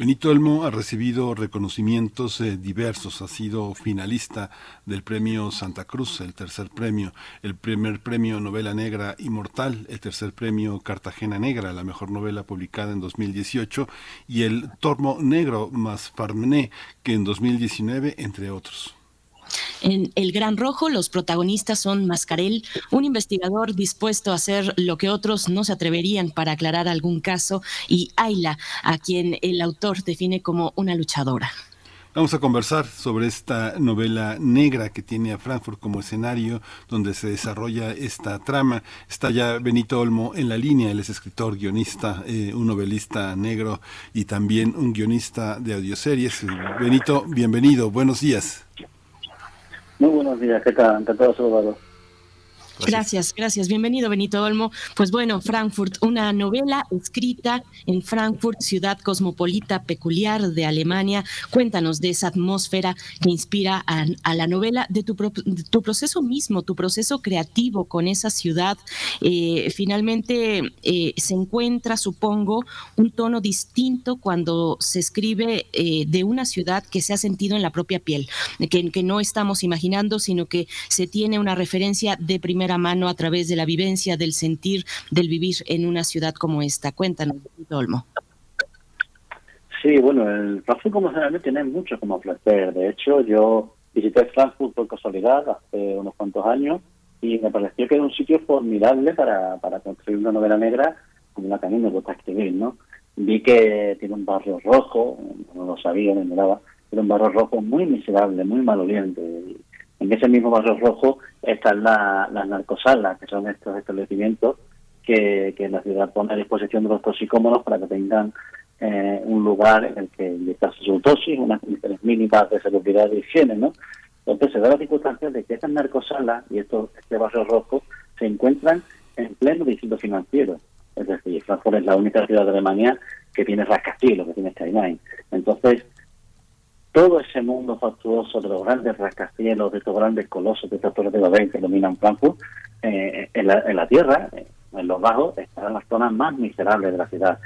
Benito Olmo ha recibido reconocimientos eh, diversos, ha sido finalista del premio Santa Cruz, el tercer premio, el primer premio Novela Negra Inmortal, el tercer premio Cartagena Negra, la mejor novela publicada en 2018, y el Tormo Negro más Parmené, que en 2019, entre otros. En El Gran Rojo, los protagonistas son Mascarel, un investigador dispuesto a hacer lo que otros no se atreverían para aclarar algún caso, y Ayla, a quien el autor define como una luchadora. Vamos a conversar sobre esta novela negra que tiene a Frankfurt como escenario donde se desarrolla esta trama. Está ya Benito Olmo en la línea, él es escritor, guionista, eh, un novelista negro y también un guionista de audioseries. Benito, bienvenido, buenos días. Muy buenos días, ¿qué tal? Encantado de saludarlos. Gracias, gracias. Bienvenido, Benito Olmo. Pues bueno, Frankfurt, una novela escrita en Frankfurt, ciudad cosmopolita peculiar de Alemania. Cuéntanos de esa atmósfera que inspira a, la novela, de tu, pro- de tu proceso mismo, tu proceso creativo con esa ciudad. Eh, finalmente eh, se encuentra, supongo, un tono distinto cuando se escribe eh, de una ciudad que se ha sentido en la propia piel, que, que no estamos imaginando, sino que se tiene una referencia de primera mano a través de la vivencia, del sentir, del vivir en una ciudad como esta. Cuéntanos, Olmo. Sí, bueno, el Frankfurt como generalmente tiene mucho como ofrecer. De hecho, yo visité Frankfurt por casualidad hace unos cuantos años y me pareció que era un sitio formidable para, para construir una novela negra como la que a mí me gusta escribir, ¿no? Vi que tiene un barrio rojo, no lo sabía, me miraba, era un barrio rojo muy miserable, muy maloliente. En ese mismo barrio rojo están la- las narcosalas, que son estos establecimientos que, que la ciudad pone a disposición de los toxicómanos para que tengan eh, un lugar en el que inyectarse su dosis, unas condiciones mínimas de seguridad y higiene, ¿no? Entonces se da la circunstancia de que estas narcosalas y estos, este barrio rojo se encuentran en pleno distrito financiero. Es decir, Frankfurt es la única ciudad de Alemania que tiene rascacielos, que tiene skyline. Entonces, todo ese mundo factuoso de los grandes rascacielos, de estos grandes colosos, de estas torres de Babel que dominan Frankfurt, eh, en, la, en la tierra, eh, en los bajos, están las zonas más miserables de la ciudad.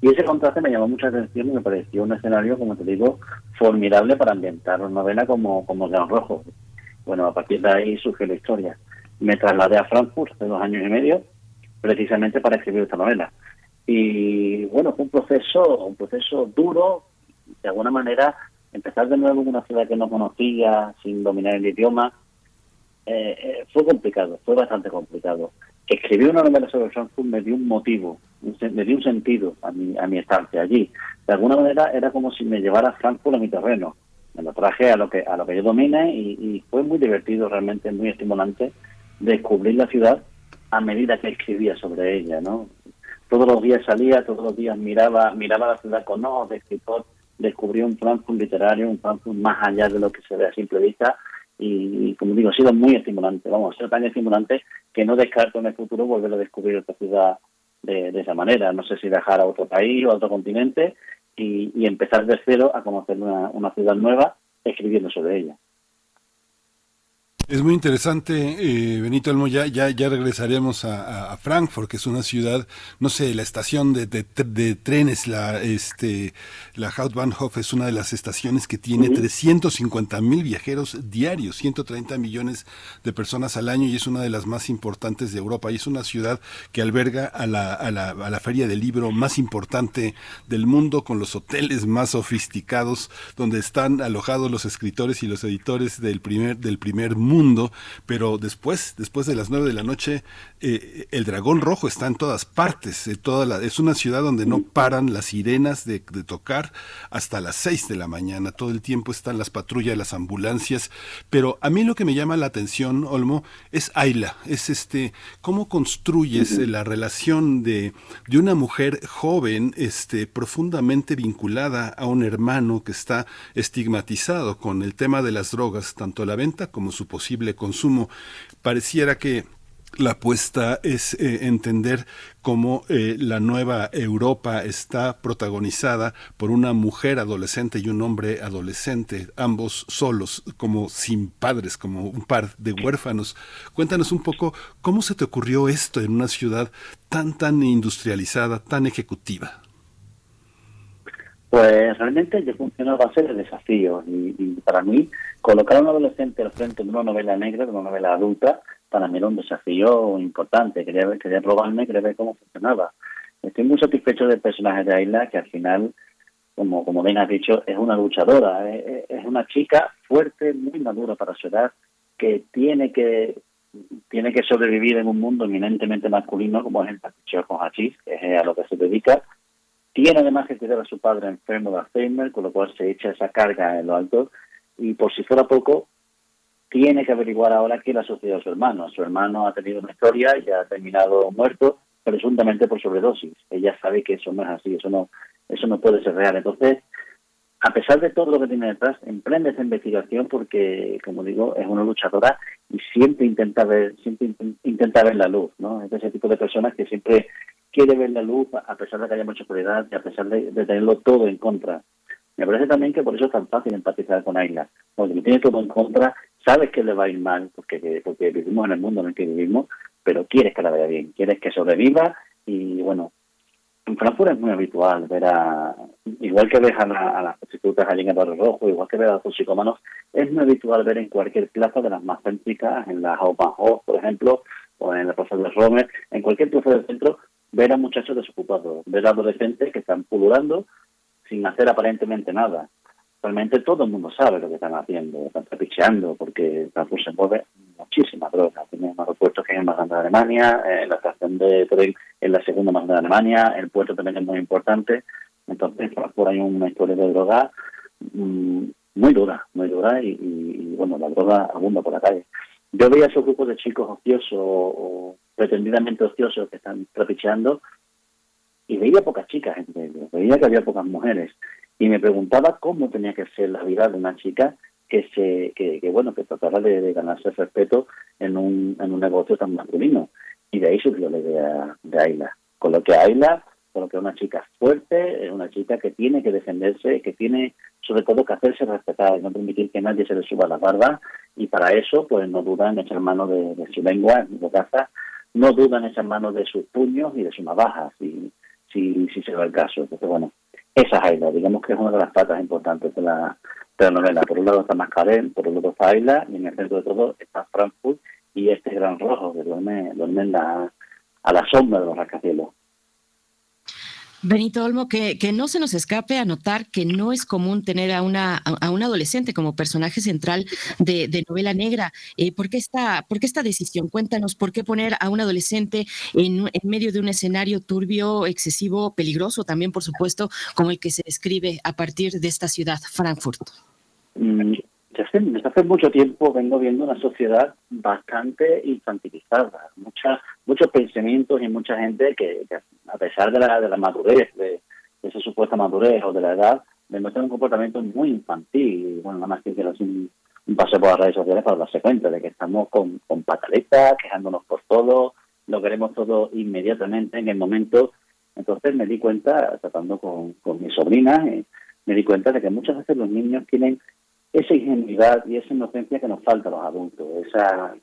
Y ese contraste me llamó mucha atención y me pareció un escenario, como te digo, formidable para ambientar una novela como, como León Rojo. Bueno, a partir de ahí surge la historia. Me trasladé a Frankfurt hace dos años y medio, precisamente para escribir esta novela. Y bueno, fue un proceso, un proceso duro, de alguna manera, empezar de nuevo en una ciudad que no conocía, sin dominar el idioma, eh, eh, fue complicado, fue bastante complicado. Escribir una novela sobre Frankfurt me dio un motivo, me dio un sentido a mi, a mi estancia allí. De alguna manera era como si me llevara Frankfurt a mi terreno. Me lo traje a lo que a lo que yo domine y, y fue muy divertido, realmente muy estimulante descubrir la ciudad a medida que escribía sobre ella, ¿no? Todos los días salía, todos los días miraba miraba la ciudad con ojos de escritor, descubrí un Frankfurt literario, un Frankfurt más allá de lo que se ve a simple vista. Y, como digo, ha sido muy estimulante, vamos, ha sido tan estimulante que no descarto en el futuro volver a descubrir otra ciudad de, esa manera, no sé si viajar a otro país o a otro continente y, y empezar de cero a conocer una, una ciudad nueva escribiendo sobre ella. Es muy interesante, eh, Benito Elmo, ya, ya, ya regresaremos a, Frankfurt, que es una ciudad, no sé, la estación de, de- de trenes, la, este, la Hauptbahnhof es una de las estaciones que tiene 350 mil viajeros diarios, 130 millones de personas al año y es una de las más importantes de Europa y es una ciudad que alberga a la, a la, a la feria del libro más importante del mundo con los hoteles más sofisticados donde están alojados los escritores y los editores del primer, del primer mundo, pero después, después de las nueve de la noche, eh, el dragón rojo está en todas partes, eh, toda la- es una ciudad donde no paran las sirenas de, de tocar hasta las seis de la mañana, todo el tiempo están las patrullas, las ambulancias, pero a mí lo que me llama la atención, Olmo, es Ayla, es este, cómo construyes eh, la relación de, de una mujer joven, este, profundamente vinculada a un hermano que está estigmatizado con el tema de las drogas, tanto la venta como su posible consumo. Pareciera que la apuesta es eh, entender cómo eh, la nueva Europa está protagonizada por una mujer adolescente y un hombre adolescente, ambos solos, como sin padres, como un par de huérfanos. Cuéntanos un poco cómo se te ocurrió esto en una ciudad tan, tan industrializada, tan ejecutiva. Pues realmente yo funciono a base de desafíos y, para mí colocar a un adolescente al frente de una novela negra, de una novela adulta, para mí era un desafío importante. Quería, ver- quería probarme, quería ver cómo funcionaba. Estoy muy satisfecho del personaje de Ayla, que al final, como, como bien has dicho, es una luchadora, es, es- es una chica fuerte, muy madura para su edad, que tiene que tiene que sobrevivir en un mundo eminentemente masculino como es el pasticheo con hachís, que es a lo que se dedica, tiene además que cuidar a su padre enfermo de Alzheimer, con lo cual se echa esa carga en lo alto. Y por si fuera poco, tiene que averiguar ahora qué le ha sucedido a su hermano. Su hermano ha tenido una historia y ha terminado muerto, presuntamente por sobredosis. Ella sabe que eso no es así, eso no, eso no puede ser real. Entonces, a pesar de todo lo que tiene detrás, emprende esa investigación porque, como digo, es una luchadora y siempre intenta ver, siempre in- intenta ver la luz, ¿no? Es de ese tipo de personas que siempre quiere ver la luz a pesar de que haya mucha oscuridad y a pesar de, de tenerlo todo en contra. Me parece también que por eso es tan fácil empatizar con Ayla, porque lo tiene todo en contra, sabes que le va a ir mal, porque, porque vivimos en el mundo en el que vivimos, pero quieres que la vaya bien, quieres que sobreviva y bueno, en Frankfurt es muy habitual ver a, igual que ves a, la- a las prostitutas allí en el Barrio Rojo, igual que ver a los toxicómanos, es muy habitual ver en cualquier plaza de las más céntricas, en la Hauptbahnhof, por ejemplo, o en la Plaza de Romer, en cualquier plaza del centro, ver a muchachos desocupados, ver a adolescentes que están pululando sin hacer aparentemente nada. Realmente todo el mundo sabe lo que están haciendo, están trapicheando, porque Frankfurt se mueve muchísima droga. Tiene un aeropuerto que el más grande de Alemania, eh, la estación de tren es la segunda más grande de Alemania, el puerto también es muy importante. Entonces, ahí hay una historia de droga mm, muy dura, muy dura, y, y- y, bueno, la droga abunda por la calle. Yo veía esos grupos de chicos ociosos o, pretendidamente ociosos que están trapicheando y veía pocas chicas entre ellos, veía que había pocas mujeres. Y me preguntaba cómo tenía que ser la vida de una chica que se que, bueno que tratara de, ganarse respeto en un, en un negocio tan masculino. Y de ahí surgió la idea de Ayla. Con lo que Ayla con lo que una chica fuerte una chica que tiene que defenderse que tiene sobre todo que hacerse respetar no permitir que nadie se le suba la barba y para eso pues no duda en echar mano de, de su lengua en su casa no duda en echar mano de sus puños y de sus navajas si, si, se da el caso entonces bueno esa es Ayla, digamos que es una de las patas importantes de la, de la novela. Por un lado está Mascarel, por el otro está Ayla, y en el centro de todo está Frankfurt y este gran rojo que duerme, duerme la, a la sombra de los rascacielos. Benito Olmo, que, no se nos escape a notar que no es común tener a una, a, adolescente como personaje central de, de novela negra. Eh, ¿por, qué esta, ¿Por qué esta decisión? Cuéntanos, ¿por qué poner a un adolescente en, en medio de un escenario turbio, excesivo, peligroso también, por supuesto, como el que se describe a partir de esta ciudad, Frankfurt? Desde desde hace mucho tiempo vengo viendo una sociedad bastante infantilizada, mucha, muchos pensamientos y mucha gente que, a pesar de la, de la madurez, de, de esa supuesta madurez o de la edad, demuestran un comportamiento muy infantil. Y bueno, nada más que quiero un, un paseo por las redes sociales para darse cuenta de que estamos con, con pataletas, quejándonos por todo, lo queremos todo inmediatamente en el momento. Entonces me di cuenta, tratando con, con mi sobrina, eh, me di cuenta de que muchas veces los niños tienen esa ingenuidad y esa inocencia que nos falta a los adultos, esa,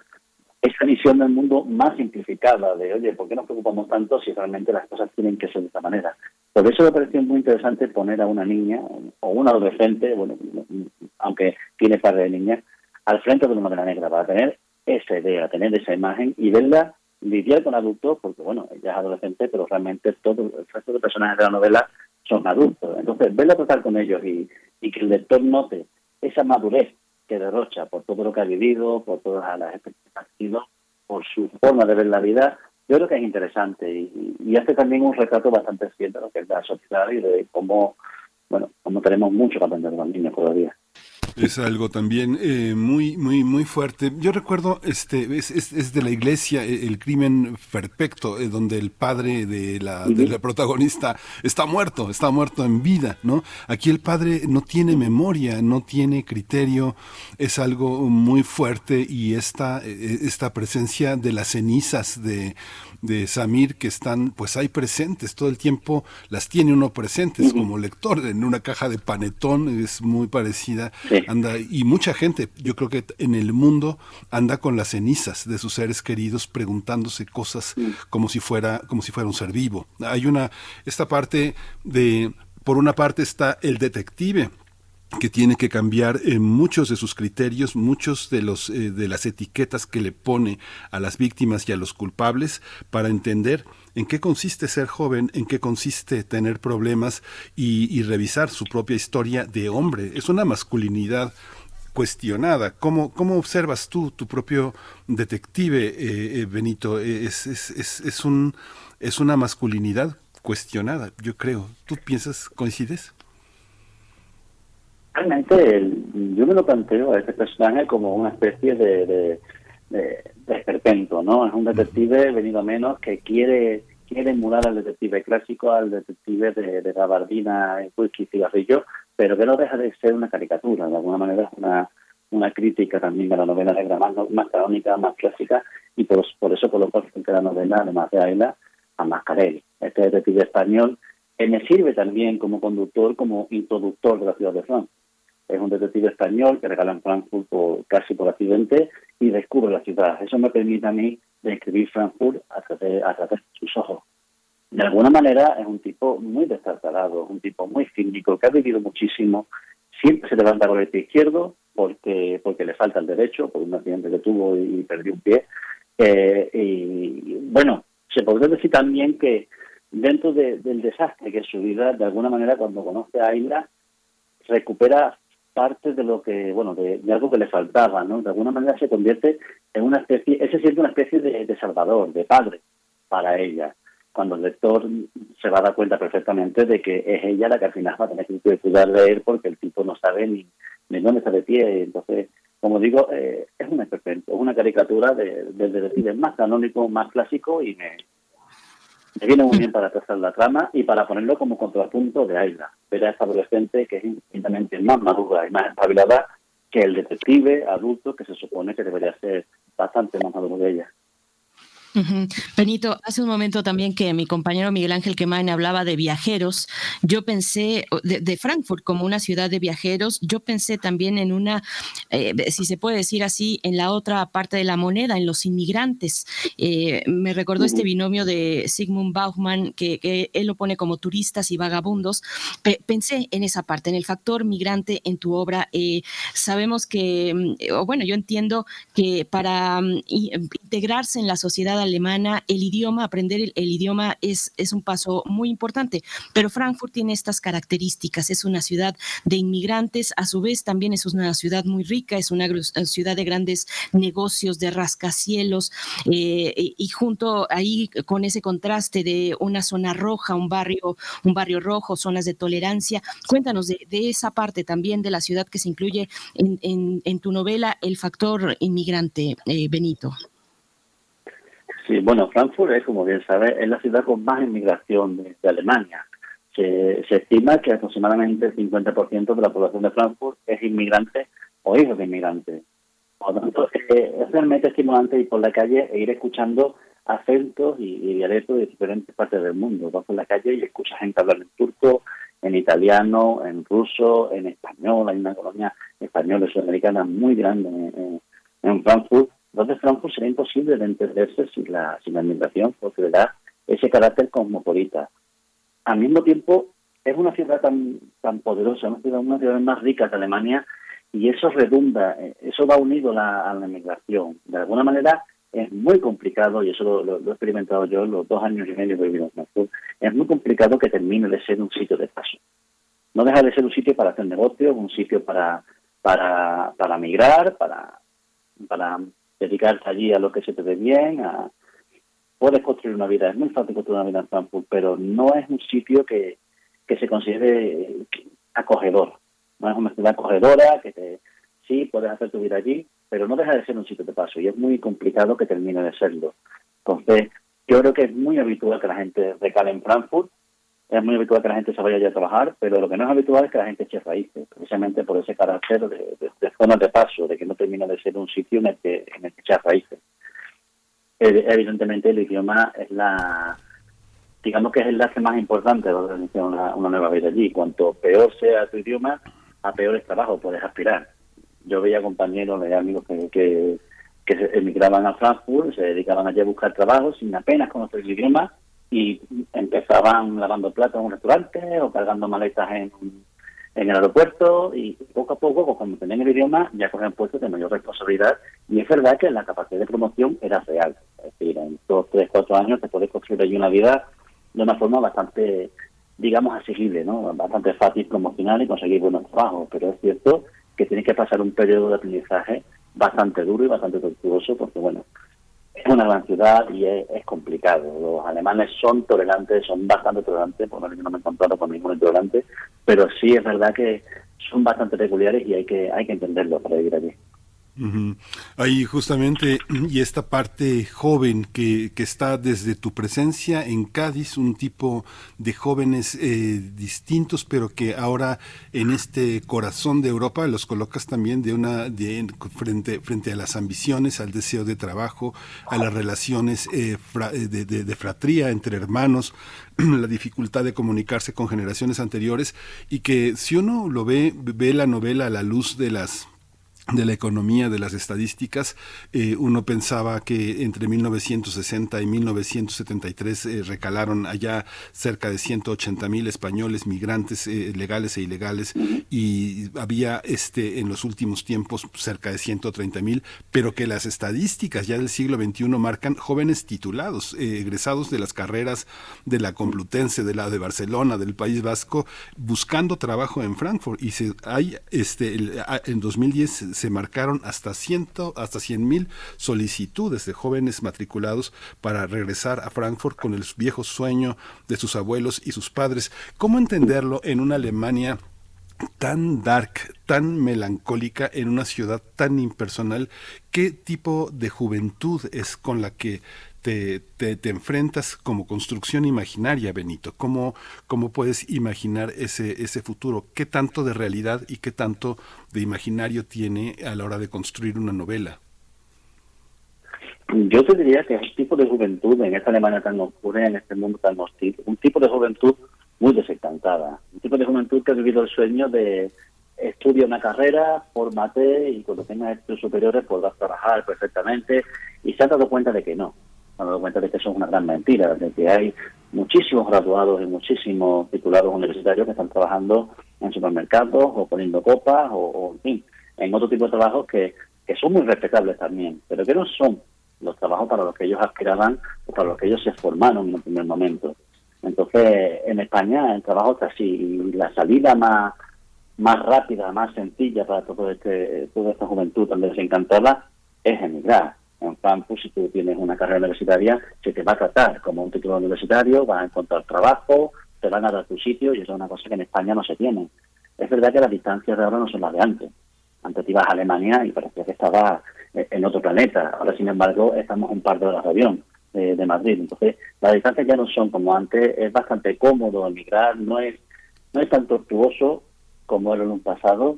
esa visión del mundo más simplificada de, oye, ¿por qué nos preocupamos tanto si realmente las cosas tienen que ser de esta manera? Por eso me pareció muy interesante poner a una niña o un adolescente, bueno, aunque tiene padre de niña, al frente de una novela negra para tener esa idea, tener esa imagen y verla lidiar con adultos, porque bueno, ella es adolescente, pero realmente todo el resto de personajes de la novela son adultos. Entonces, verla tratar con ellos y que el lector note esa madurez que derrocha por todo lo que ha vivido, por todas las experiencias que ha tenido, por su forma de ver la vida, yo creo que es interesante y, y hace también un retrato bastante fiel de lo que es la sociedad y de cómo, bueno, cómo tenemos mucho que aprender de los niños todavía. Es algo también eh, muy, muy, muy fuerte. Yo recuerdo, este, es, es, es de la iglesia, eh, el crimen perfecto, eh, donde el padre de la, de la protagonista está muerto, está muerto en vida, ¿no? Aquí el padre no tiene memoria, no tiene criterio, es algo muy fuerte y esta, esta presencia de las cenizas de, de Samir que están pues ahí presentes todo el tiempo las tiene uno presentes como lector en una caja de panetón es muy parecida anda y mucha gente yo creo que en el mundo anda con las cenizas de sus seres queridos preguntándose cosas como si fuera como si fuera un ser vivo. Hay una esta parte de por una parte está el detective que tiene que cambiar eh, muchos de sus criterios, muchos de los eh, de las etiquetas que le pone a las víctimas y a los culpables para entender en qué consiste ser joven, en qué consiste tener problemas y, revisar su propia historia de hombre. Es una masculinidad cuestionada. ¿Cómo, cómo observas tú tu propio detective, eh, eh, Benito? Es, es, es, es, un, es una masculinidad cuestionada, yo creo. ¿Tú piensas, coincides? Realmente el- yo me lo planteo a este personaje como una especie de, de, de- de esperpento, ¿no? Es un detective venido a menos que quiere quiere emular al detective clásico, al detective de, de gabardina, whisky y cigarrillo, pero que no deja de ser una caricatura, de alguna manera es una, una crítica también a la novela negra más, más canónica, más clásica, y por, por eso coloco frente de la novela, además de Ayla, a Mascarell, este detective español, que me sirve también como conductor, como introductor de la ciudad de Francia. Es un detective español que regala en Frankfurt por, casi por accidente y descubre la ciudad. Eso me permite a mí describir Frankfurt a través, a través de sus ojos. De alguna manera es un tipo muy destartalado, un tipo muy cínico, que ha vivido muchísimo, siempre se levanta con el pie izquierdo porque, porque le falta el derecho, por un accidente que tuvo y perdió un pie. Eh, y bueno, se podría decir también que, dentro de- del desastre que es su vida, de alguna manera cuando conoce a Aida, recupera parte de lo que, bueno, de, de algo que le faltaba, ¿no? De alguna manera se convierte en una especie, él se siente una especie de, de salvador, de padre para ella, cuando el lector se va a dar cuenta perfectamente de que es ella la que al final va a tener que cuidar de él porque el tipo no sabe ni, ni dónde está de pie, entonces, como digo, eh, es un esperpento, es una caricatura de- del detective más canónico, más clásico y me, me viene muy bien para trazar la trama y para ponerlo como contrapunto de Ayla. Ver a esta adolescente que es infinitamente más madura y más espabilada que el detective adulto que se supone que debería ser bastante más maduro de ella. Benito, hace un momento también que mi compañero Miguel Ángel Quemain hablaba de viajeros. Yo pensé de, de Frankfurt como una ciudad de viajeros. Yo pensé también en una, eh, si se puede decir así, en la otra parte de la moneda, en los inmigrantes. Eh, me recordó este binomio de Sigmund Bauchmann, que, que él lo pone como turistas y vagabundos. Pe- pensé en esa parte, en el factor migrante en tu obra. Eh, sabemos que, mm, o bueno, yo entiendo que para mm, i- integrarse en la sociedad alemana, el idioma, aprender el, idioma es, es un paso muy importante, pero Frankfurt tiene estas características, es una ciudad de inmigrantes, a su vez también es una ciudad muy rica, es una eh, ciudad de grandes negocios, de rascacielos, eh, y, junto ahí con ese contraste de una zona roja, un barrio, un barrio rojo, zonas de tolerancia, cuéntanos de, esa parte también de la ciudad que se incluye en tu novela, el factor inmigrante, eh, Benito. Sí, bueno, Frankfurt es, como bien sabes, es la ciudad con más inmigración de, Alemania. Se, se estima que aproximadamente el 50% de la población de Frankfurt es inmigrante o hijos de inmigrantes. Por tanto, eh, es realmente estimulante ir por la calle e ir escuchando acentos y, dialectos de diferentes partes del mundo. Vas por la calle y escuchas gente hablar en turco, en italiano, en ruso, en español. Hay una colonia española y sudamericana muy grande en Frankfurt. Entonces, Frankfurt sería imposible de entenderse sin la, sin la inmigración, porque le da ese carácter cosmopolita. Al mismo tiempo, es una ciudad tan, tan poderosa, una ciudad, una ciudades más ricas de Alemania, y eso redunda, eh, eso va unido la- a la inmigración. De alguna manera, es muy complicado, y eso lo, he experimentado yo en los dos años y medio que he vivido en Frankfurt, es muy complicado que termine de ser un sitio de paso. No deja de ser un sitio para hacer negocios, un sitio para, para, para migrar, para dedicarse allí a lo que se te dé bien, a, puedes construir una vida, es muy fácil construir una vida en Frankfurt, pero no es un sitio que, que se considere acogedor. No es una ciudad acogedora, que te, sí, puedes hacer tu vida allí, pero no deja de ser un sitio de paso y es muy complicado que termine de serlo. Entonces, yo creo que es muy habitual que la gente recale en Frankfurt, es muy habitual que la gente se vaya allá a trabajar, pero lo que no es habitual es que la gente eche raíces, precisamente por ese carácter de, de, de zona de paso, de que no termina de ser un sitio en el que, en el que echar raíces. Eh, Evidentemente el idioma es la, digamos que es el enlace más importante para iniciar una, una nueva vida allí. Cuanto peor sea tu idioma, a peores trabajos puedes aspirar. Yo veía compañeros, veía amigos que, que, que emigraban a Frankfurt, se dedicaban allí a buscar trabajo sin apenas conocer el idioma y empezaban lavando platos en un restaurante o cargando maletas en, en el aeropuerto y poco a poco, pues, cuando tenían el idioma, ya cogían puestos de mayor responsabilidad y es verdad que la capacidad de promoción era real. Es decir, en dos, tres, cuatro años te puedes construir allí una vida de una forma bastante, digamos, asequible, ¿no? Bastante fácil promocionar y conseguir buenos trabajos, pero es cierto que tienes que pasar un periodo de aprendizaje bastante duro y bastante tortuoso porque, bueno, es una gran ciudad y es, complicado. Los alemanes son tolerantes, son bastante tolerantes, por lo menos no me he encontrado con ningún intolerante, pero sí es verdad que son bastante peculiares y hay que hay que entenderlo para vivir allí. Ujú. Ahí justamente, y esta parte joven que, que está desde tu presencia en Cádiz, un tipo de jóvenes eh, distintos, pero que ahora en este corazón de Europa los colocas también de una frente, frente a las ambiciones, al deseo de trabajo, a las relaciones eh, eh, de, de- de fratría entre hermanos, la dificultad de comunicarse con generaciones anteriores, y que si uno lo ve, ve la novela a la luz de las de la economía, de las estadísticas, eh, uno pensaba que entre 1960 y 1973 eh, recalaron allá cerca de 180 mil españoles migrantes eh, legales e ilegales y había este en los últimos tiempos cerca de 130 mil, pero que las estadísticas ya del siglo XXI marcan jóvenes titulados, egresados de las carreras de la Complutense, de la de Barcelona, del País Vasco, buscando trabajo en Frankfurt. Y se hay este el- en 2010 se marcaron hasta ciento hasta 100 mil solicitudes de jóvenes matriculados para regresar a Frankfurt con el viejo sueño de sus abuelos y sus padres. ¿Cómo entenderlo en una Alemania tan dark, tan melancólica, en una ciudad tan impersonal? ¿Qué tipo de juventud es con la que te, te, te enfrentas como construcción imaginaria, Benito? ¿Cómo, ¿Cómo puedes imaginar ese, ese futuro? ¿Qué tanto de realidad y qué tanto de imaginario tiene a la hora de construir una novela? Yo te diría que es un tipo de juventud en esta Alemania tan oscura, en este mundo tan hostil, un tipo de juventud muy desencantada, un tipo de juventud que ha vivido el sueño de estudia una carrera, fórmate y cuando tengas estudios superiores podrás trabajar perfectamente y se ha dado cuenta de que no, ha dado cuenta de que eso es una gran mentira, de que hay muchísimos graduados y muchísimos titulados universitarios que están trabajando en supermercados o poniendo copas o, en fin, en otro tipo de trabajos que, que son muy respetables también, pero que no son los trabajos para los que ellos aspiraban o para los que ellos se formaron en un primer momento. Entonces, en España el trabajo está así y la salida más más rápida, más sencilla para todo este, toda esta juventud tan desencantada es emigrar. En campus, si tú tienes una carrera universitaria, se te va a tratar como un título universitario, vas a encontrar trabajo, te van a dar tu sitio y eso es una cosa que en España no se tiene. Es verdad que las distancias de ahora no son las de antes. Antes te ibas a Alemania y parecía que estabas eh, en otro planeta. Ahora, sin embargo, estamos un par de horas de avión de, de Madrid. Entonces, las distancias ya no son como antes. Es bastante cómodo emigrar, no es, no es tan tortuoso como era en un pasado.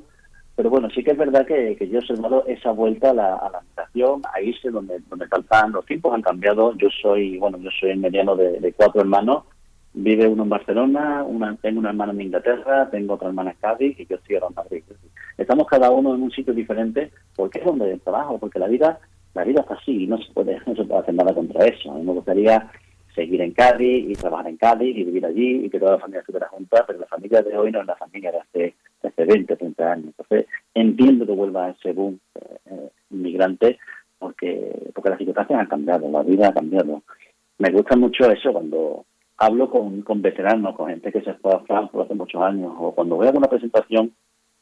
Pero bueno, sí que es verdad que, que yo he observado esa vuelta a la, a la migración, a irse donde, donde faltan. Los tiempos han cambiado. Yo soy, bueno, yo soy mediano de, de cuatro hermanos. Vive uno en Barcelona, una, tengo una hermana en Inglaterra, tengo otra hermana en Cádiz y yo estoy ahora en Madrid. Estamos cada uno en un sitio diferente porque es donde trabajo, porque la vida la vida está así y no se puede, no se puede hacer nada contra eso. A mí me gustaría seguir en Cádiz y trabajar en Cádiz y vivir allí y que toda la familia estuviera junta, pero la familia de hoy no es la familia de hace, hace 20, 30 años. Entonces, entiendo que vuelva ese boom eh, eh, inmigrante porque, porque las circunstancias han cambiado, la vida ha cambiado. Me gusta mucho eso cuando hablo con, con veteranos, con gente que se fue a Frankfurt hace muchos años, o cuando a una presentación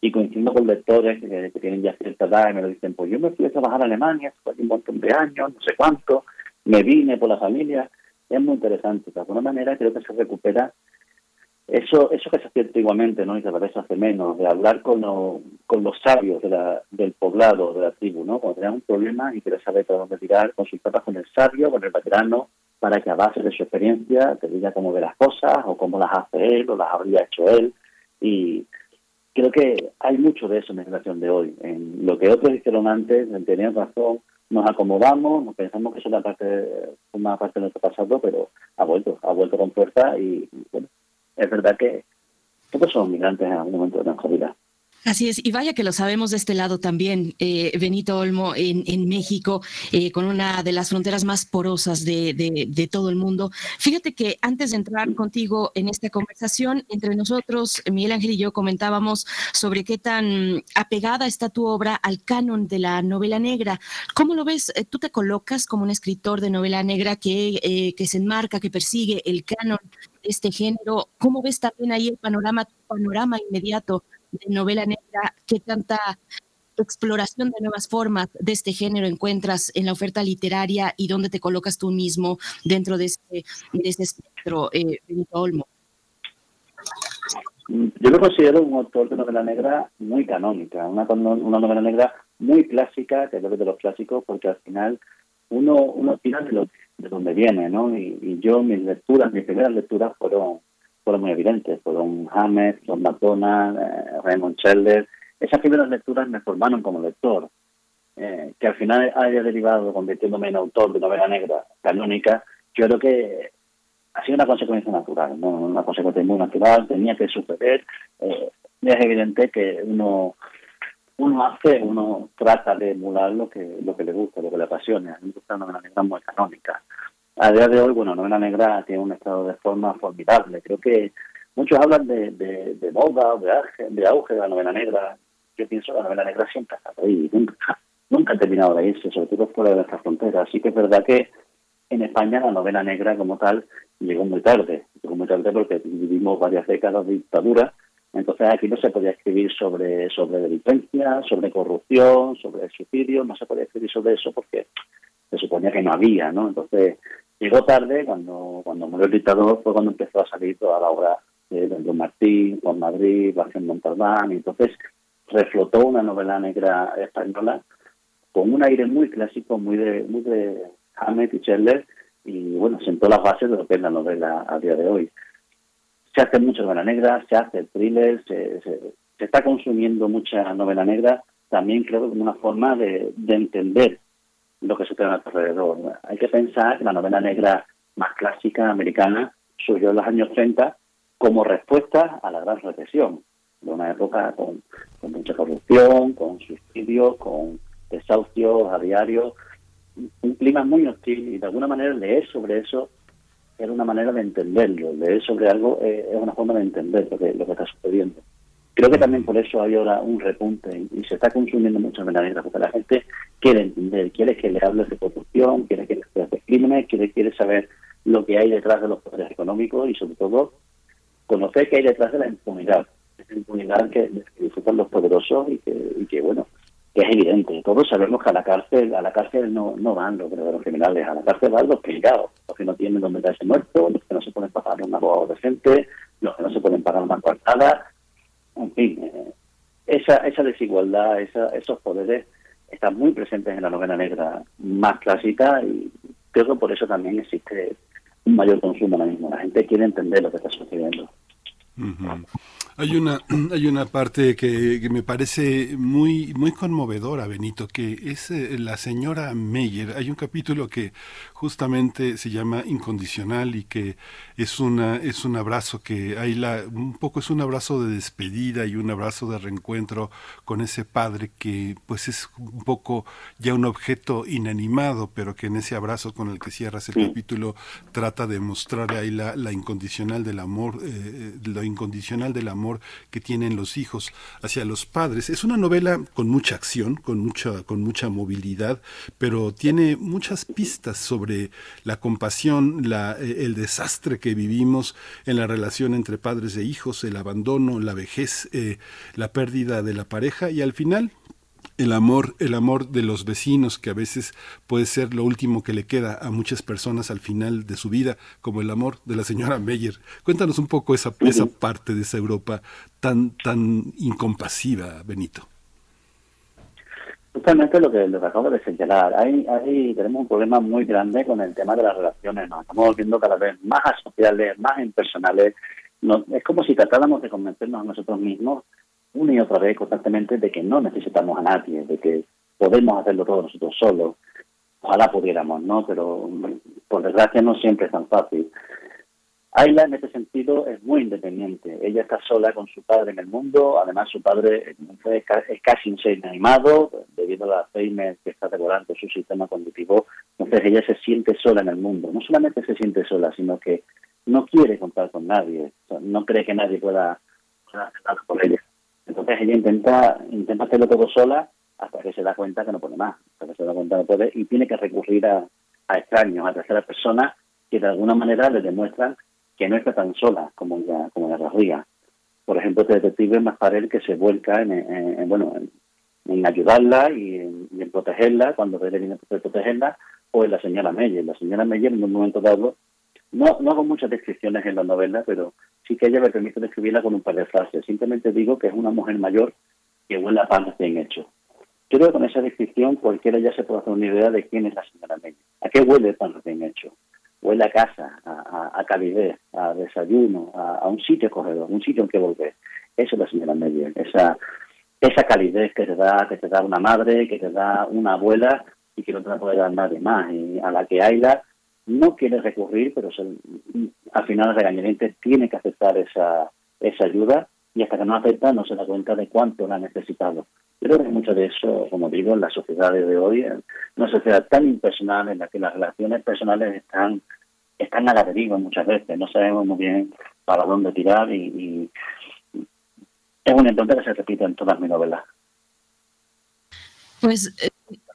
y coincido con lectores que, que tienen ya cierta edad y me lo dicen, pues yo me fui a trabajar a Alemania hace un montón de años, no sé cuánto, me vine por la familia. Es muy interesante. De alguna manera creo que se recupera eso eso que se hacía antiguamente, ¿no? Y que parece hace menos, de hablar con, lo- con los sabios de la, del poblado, de la tribu, ¿no? Cuando tenías un problema y quieres saber para dónde tirar, consultabas con el sabio, con el veterano, para que a base de su experiencia te diga cómo ve las cosas o cómo las hace él o las habría hecho él. Y creo que hay mucho de eso en la generación de hoy. En lo que otros hicieron antes, tenían razón, nos acomodamos, nos pensamos que eso es la parte, una parte de nuestro pasado, pero ha vuelto, ha vuelto con fuerza y, bueno, es verdad que todos somos migrantes en algún momento de nuestra vida. Así es, y vaya que lo sabemos de este lado también, eh, Benito Olmo, en, en México, eh, con una de las fronteras más porosas de, de- de todo el mundo. Fíjate que antes de entrar contigo en esta conversación, entre nosotros, Miguel Ángel y yo comentábamos sobre qué tan apegada está tu obra al canon de la novela negra. ¿Cómo lo ves? Eh, ¿Tú te colocas como un escritor de novela negra que, eh, que se enmarca, que persigue el canon este género? ¿Cómo ves también ahí el panorama, panorama inmediato? de novela negra, qué tanta exploración de nuevas formas de este género encuentras en la oferta literaria y dónde te colocas tú mismo dentro de este, de este espectro, eh, Benito Olmo. Yo me considero un autor de novela negra muy canónica, una, una novela negra muy clásica, que es de los clásicos, porque al final uno uno tira de, lo, de donde viene, ¿no? Y, y yo, mis lecturas, mis primeras lecturas fueron fueron muy evidentes, fueron Hammett, John McDonald, eh, Raymond Chandler. Esas primeras lecturas me formaron como lector. Eh, que al final haya derivado convirtiéndome en autor de novela negra canónica, yo creo que ha sido una consecuencia natural, ¿no? una consecuencia muy natural, tenía que suceder. Eh, es evidente que uno uno hace, uno trata de emular lo que lo que le gusta, lo que le apasiona. A mí me gusta la novela negra muy canónica. A día de hoy, bueno, la novela negra tiene un estado de forma formidable. Creo que muchos hablan de, de, de moda, de auge, de auge de la novela negra. Yo pienso que la novela negra siempre ha estado ahí, nunca, nunca ha terminado de irse, sobre todo fuera de nuestras fronteras. Así que es verdad que en España la novela negra como tal llegó muy tarde. Llegó muy tarde porque vivimos varias décadas de dictadura entonces aquí no se podía escribir sobre, sobre delincuencia, sobre corrupción, sobre suicidio, no se podía escribir sobre eso porque se suponía que no había, ¿no? Entonces llegó tarde, cuando, cuando murió el dictador fue cuando empezó a salir toda la obra de Don Martín, Juan Madrid, Vázquez Montalbán, y entonces reflotó una novela negra española con un aire muy clásico, muy de, muy de Hammett y Scheller, y bueno, sentó las bases de lo que es la novela a día de hoy se hace mucha novela negra, se hace thriller, se, se, está consumiendo mucha novela negra, también creo que como una forma de, de entender lo que se tiene a nuestro alrededor. Hay que pensar que la novela negra más clásica americana surgió en los años 30 como respuesta a la gran recesión, de una época con, con mucha corrupción, con suicidios, con desahucios a diario, un clima muy hostil y de alguna manera leer sobre eso era una manera de entenderlo. Leer sobre algo eh, es una forma de entender lo que, lo que está sucediendo. Creo que también por eso hay ahora un repunte y, se está consumiendo mucho novela negra, porque la gente quiere entender, quiere que le hables de corrupción, quiere que le hables de crímenes, quiere, quiere saber lo que hay detrás de los poderes económicos y sobre todo conocer qué hay detrás de la impunidad. Esa impunidad que, disfrutan los poderosos y que bueno, que es evidente. Todos sabemos que a la cárcel, a la cárcel no, no van los verdaderos criminales, a la cárcel van los peligrados, los que no tienen donde caerse muerto, los que no se pueden pagar un abogado decente, los que no se pueden pagar una cuartada, en fin, eh, esa, esa desigualdad, esa, esos poderes están muy presentes en la novela negra más clásica y creo que por eso también existe un mayor consumo ahora mismo. La gente quiere entender lo que está sucediendo. Hay una, hay una parte que, me parece muy, muy conmovedora, Benito, que es eh, la señora Meyer. Hay un capítulo que justamente se llama Incondicional y que es una, es un abrazo que hay la, un poco es un abrazo de despedida y un abrazo de reencuentro con ese padre que pues es un poco ya un objeto inanimado, pero que en ese abrazo con el que cierras el capítulo trata de mostrarle ahí la, la incondicional del amor, eh, lo incondicional del amor que tienen los hijos hacia los padres. Es una novela con mucha acción, con mucha, con mucha movilidad, pero tiene muchas pistas sobre la compasión, eh, el desastre que vivimos en la relación entre padres e hijos, el abandono, la vejez, eh, la pérdida de la pareja y al final el amor, el amor de los vecinos, que a veces puede ser lo último que le queda a muchas personas al final de su vida, como el amor de la señora Meyer. Cuéntanos un poco esa, esa parte de esa Europa tan, tan incompasiva, Benito. Justamente lo que, lo que acabo de señalar, hay, hay, tenemos un problema muy grande con el tema de las relaciones, nos estamos volviendo cada vez más asociales, más impersonales, no, es como si tratáramos de convencernos a nosotros mismos una y otra vez constantemente de que no necesitamos a nadie, de que podemos hacerlo todo nosotros solos. Ojalá pudiéramos, ¿no? Pero por desgracia no siempre es tan fácil. Ayla en este sentido es muy independiente. Ella está sola con su padre en el mundo. Además, su padre es casi un ser inanimado debido a la Alzheimer que está devorando su sistema cognitivo. Entonces, ella se siente sola en el mundo. No solamente se siente sola, sino que no quiere contar con nadie. no cree que nadie pueda, pueda algo por ella. Entonces ella intenta, intenta hacerlo todo sola hasta que se da cuenta que no puede más, hasta que se da cuenta que no puede y tiene que recurrir a, extraños, a terceras personas que de alguna manera le demuestran que no está tan sola como ella, como ella Por ejemplo, este detective él que se vuelca en, en, bueno, en, ayudarla y en, protegerla cuando él viene a protegerla, o en la señora Meyer. La señora Meyer en un momento dado, no, no hago muchas descripciones en la novela, pero sí que ella me permite describirla con un par de frases. Simplemente digo que es una mujer mayor que huele a pan recién hecho. Creo que con esa descripción cualquiera ya se puede hacer una idea de quién es la señora Meyer. ¿A qué huele el pan recién hecho? Huele a casa, a, a, calidez, a desayuno, a, un sitio acogedor, un sitio en que volver. Eso es la señora Meyer, esa, esa calidez que te da que te da una madre, que te da una abuela y que no te la puede dar nadie más. Y a la que Ayla no quiere recurrir, pero se, al final regañadientes tiene que aceptar esa, esa ayuda y hasta que no acepta no se da cuenta de cuánto la ha necesitado. Creo que mucho de eso, como digo, en las sociedades de hoy, en una sociedad tan impersonal en la que las relaciones personales están están a la deriva muchas veces, no sabemos muy bien para dónde tirar y, y es un entorno que se repite en todas mis novelas. Pues, eh,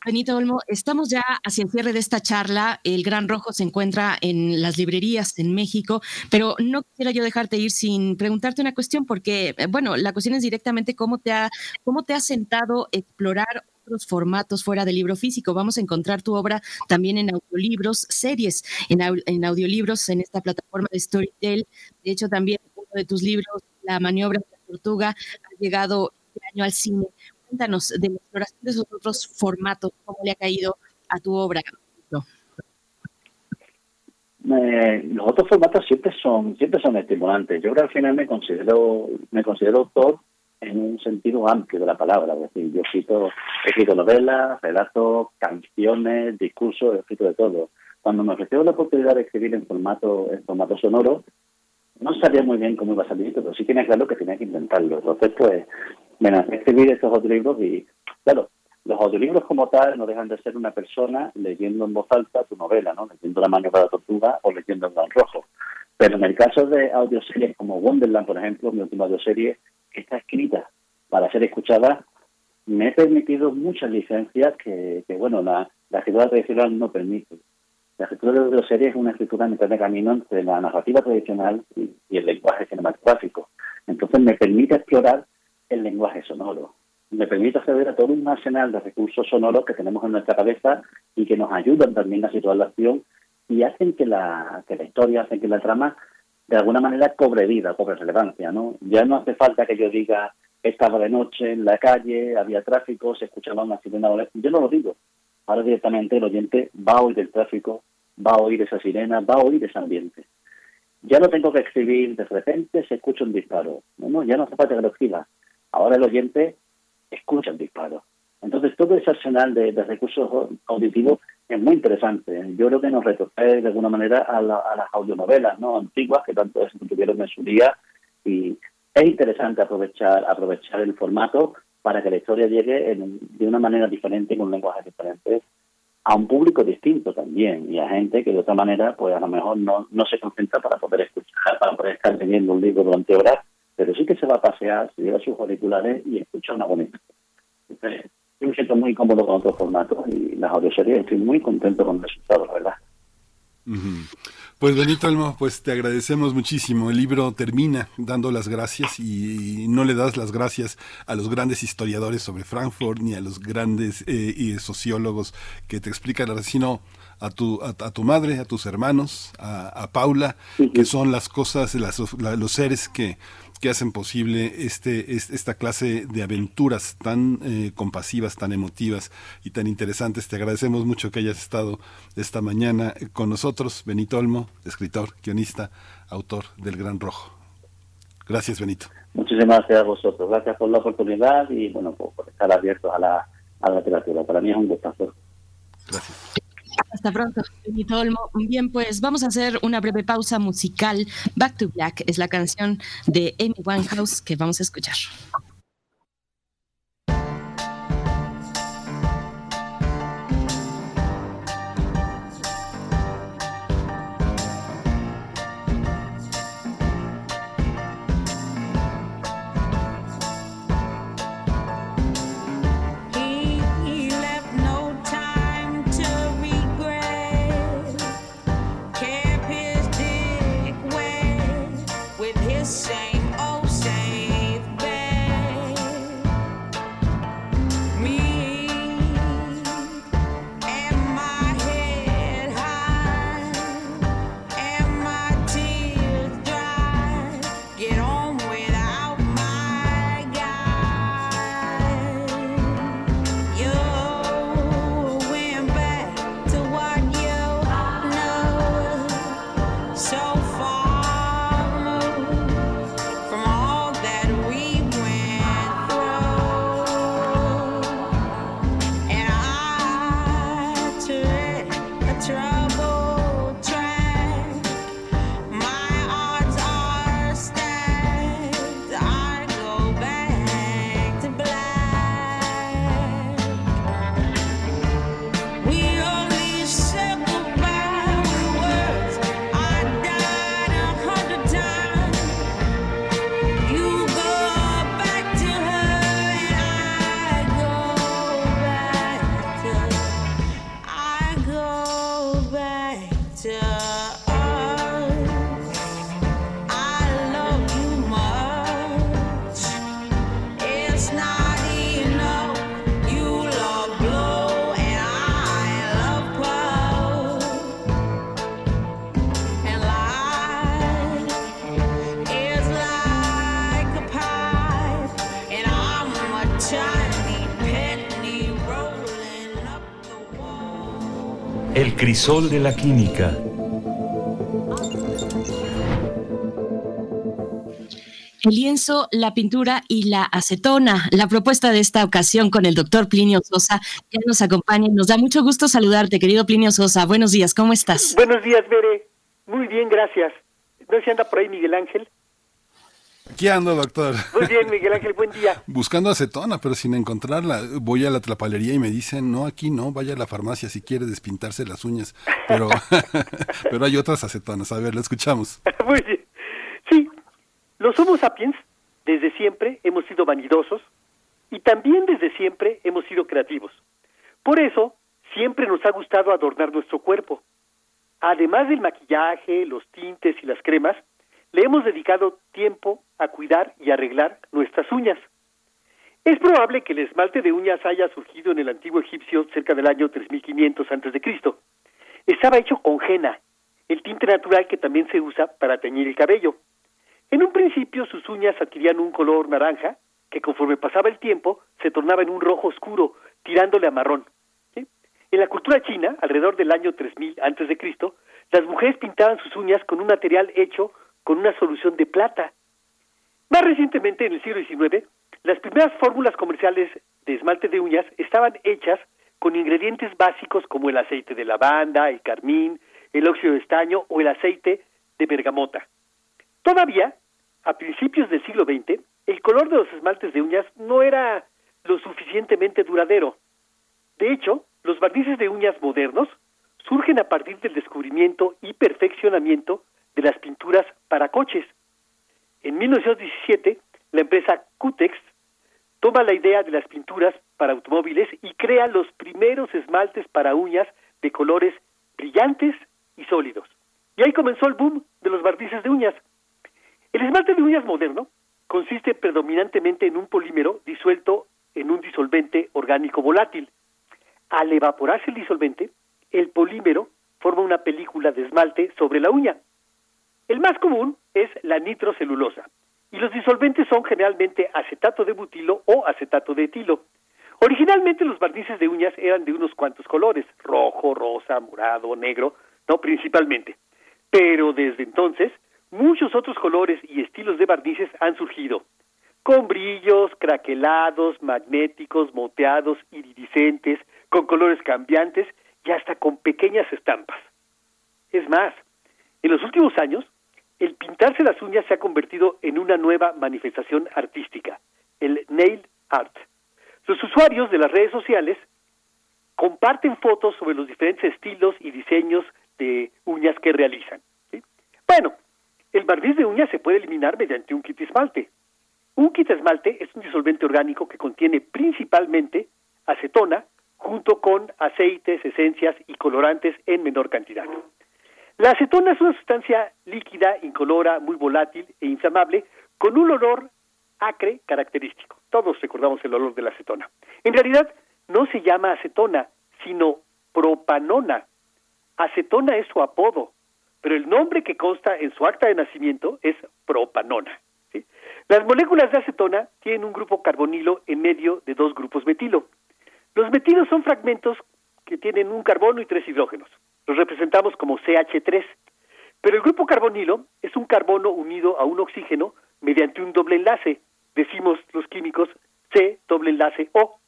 Benito Olmo, estamos ya hacia el cierre de esta charla. El Gran Rojo se encuentra en las librerías en México, pero no quisiera yo dejarte ir sin preguntarte una cuestión, porque, eh, bueno, la cuestión es directamente cómo te ha, cómo te ha sentado explorar otros formatos fuera del libro físico. Vamos a encontrar tu obra también en audiolibros, series en, en audiolibros en esta plataforma de Storytel. De hecho, también uno de tus libros, La maniobra de la tortuga, ha llegado este año al cine. Cuéntanos de la exploración de esos otros formatos, cómo le ha caído a tu obra. Eh, los otros formatos siempre son siempre son estimulantes. Yo creo que al final me considero me considero autor en un sentido amplio de la palabra. Es decir, yo he escrito, he escrito novelas, relatos, canciones, discursos, he escrito de todo. Cuando me ofreció la oportunidad de escribir en formato en formato sonoro, no sabía muy bien cómo iba a salir, pero sí tenía claro que tenía que intentarlo. Entonces, pues, me lancé a escribir estos audiolibros y, claro, los audiolibros como tal no dejan de ser una persona leyendo en voz alta tu novela, ¿no? Leyendo La mano para la tortuga o leyendo El Gran Rojo. Pero en el caso de audioseries como Wonderland, por ejemplo, mi última audioserie, que está escrita para ser escuchada, me he permitido muchas licencias que, que bueno, la, la escritura tradicional no permite. La escritura de audioserie es una escritura en mitad de camino entre la narrativa tradicional y, y el lenguaje cinematográfico. Entonces me permite explorar el lenguaje sonoro. Me permite acceder a todo un arsenal de recursos sonoros que tenemos en nuestra cabeza y que nos ayudan también a situar la acción y hacen que la, que la historia, hacen que la trama de alguna manera cobre vida, cobre relevancia, ¿no? Ya no hace falta que yo diga estaba de noche en la calle, había tráfico, se escuchaba una sirena. Yo no lo digo. Ahora directamente el oyente va a oír el tráfico, va a oír esa sirena, va a oír ese ambiente. Ya no tengo que escribir, de repente se escucha un disparo. No, no, ya no hace falta que lo escriba. Ahora el oyente escucha el disparo. Entonces, todo ese arsenal de, recursos auditivos es muy interesante. Yo creo que nos retrotrae de alguna manera a, la- a las audionovelas ¿no? antiguas que tanto éxito tuvieron en su día y es interesante aprovechar aprovechar el formato para que la historia llegue en- de una manera diferente, con un lenguaje diferente, a un público distinto también y a gente que de otra manera pues a lo mejor no, no se concentra para poder escuchar, para poder estar leyendo un libro durante horas, pero sí que se va a pasear, se lleva sus auriculares y escucha una bonita. Entonces, yo me siento muy cómodo con otros formatos y las audioseries estoy muy contento con el resultado, la verdad. Pues Benito Almo, pues te agradecemos muchísimo. El libro termina dando las gracias y no le das las gracias a los grandes historiadores sobre Frankfurt ni a los grandes eh, y sociólogos que te explican, sino a tu, a, a tu madre, a tus hermanos, a, a Paula, que son las cosas, las- la- los seres que, que hacen posible este, es- esta clase de aventuras tan eh, compasivas, tan emotivas y tan interesantes. Te agradecemos mucho que hayas estado esta mañana con nosotros, Benito Olmo, escritor, guionista, autor del Gran Rojo. Gracias, Benito. Muchísimas gracias a vosotros. Gracias por la oportunidad y bueno, por, por estar abiertos a la, a la literatura. Para mí es un gustazo. Hasta pronto, Benito Olmo. Bien, pues vamos a hacer una breve pausa musical. Back to Black es la canción de Amy Winehouse que vamos a escuchar. Crisol de la química. El lienzo, la pintura y la acetona. La propuesta de esta ocasión con el doctor Plinio Sosa, que nos acompaña. Nos da mucho gusto saludarte, querido Plinio Sosa. Buenos días, ¿cómo estás? Buenos días, Bere. Muy bien, gracias. No se anda por ahí Miguel Ángel. Aquí ando, doctor. Muy bien, Miguel Ángel, buen día. Buscando acetona, pero sin encontrarla. Voy a la tlapalería y me dicen, no, aquí no, vaya a la farmacia si quiere despintarse las uñas. Pero, pero hay otras acetonas. A ver, la escuchamos. Muy bien. Sí, los Homo sapiens desde siempre hemos sido vanidosos y también desde siempre hemos sido creativos. Por eso, siempre nos ha gustado adornar nuestro cuerpo. Además del maquillaje, los tintes y las cremas, le hemos dedicado tiempo a cuidar y arreglar nuestras uñas. Es probable que el esmalte de uñas haya surgido en el antiguo egipcio cerca del año 3500 a.C. Estaba hecho con henna, el tinte natural que también se usa para teñir el cabello. En un principio sus uñas adquirían un color naranja, que conforme pasaba el tiempo se tornaba en un rojo oscuro, tirándole a marrón. En la cultura china, alrededor del año 3000 antes de Cristo, las mujeres pintaban sus uñas con un material hecho con una solución de plata. Más recientemente, en el siglo XIX, las primeras fórmulas comerciales de esmalte de uñas estaban hechas con ingredientes básicos como el aceite de lavanda, el carmín, el óxido de estaño o el aceite de bergamota. Todavía, a principios del siglo XX, el color de los esmaltes de uñas no era lo suficientemente duradero. De hecho, los barnices de uñas modernos surgen a partir del descubrimiento y perfeccionamiento de las pinturas para coches. En 1917, la empresa Cutex toma la idea de las pinturas para automóviles y crea los primeros esmaltes para uñas de colores brillantes y sólidos. Y ahí comenzó el boom de los barnices de uñas. El esmalte de uñas moderno consiste predominantemente en un polímero disuelto en un disolvente orgánico volátil. Al evaporarse el disolvente, el polímero forma una película de esmalte sobre la uña. El más común es la nitrocelulosa y los disolventes son generalmente acetato de butilo o acetato de etilo. Originalmente los barnices de uñas eran de unos cuantos colores, rojo, rosa, morado, negro, no principalmente. Pero desde entonces, muchos otros colores y estilos de barnices han surgido, con brillos, craquelados, magnéticos, moteados, iridiscentes, con colores cambiantes y hasta con pequeñas estampas. Es más, en los últimos años, el pintarse las uñas se ha convertido en una nueva manifestación artística, el nail art. Los usuarios de las redes sociales comparten fotos sobre los diferentes estilos y diseños de uñas que realizan. Bueno, el barniz de uñas se puede eliminar mediante un kit esmalte. Un kit esmalte es un disolvente orgánico que contiene principalmente acetona junto con aceites, esencias y colorantes en menor cantidad. La acetona es una sustancia líquida, incolora, muy volátil e inflamable, con un olor acre característico. Todos recordamos el olor de la acetona. En realidad, no se llama acetona, sino propanona. Acetona es su apodo, pero el nombre que consta en su acta de nacimiento es propanona. Las moléculas de acetona tienen un grupo carbonilo en medio de dos grupos metilo. Los metilos son fragmentos que tienen un carbono y tres hidrógenos. Los representamos como CH3. Pero el grupo carbonilo es un carbono unido a un oxígeno mediante un doble enlace. Decimos los químicos C doble enlace O.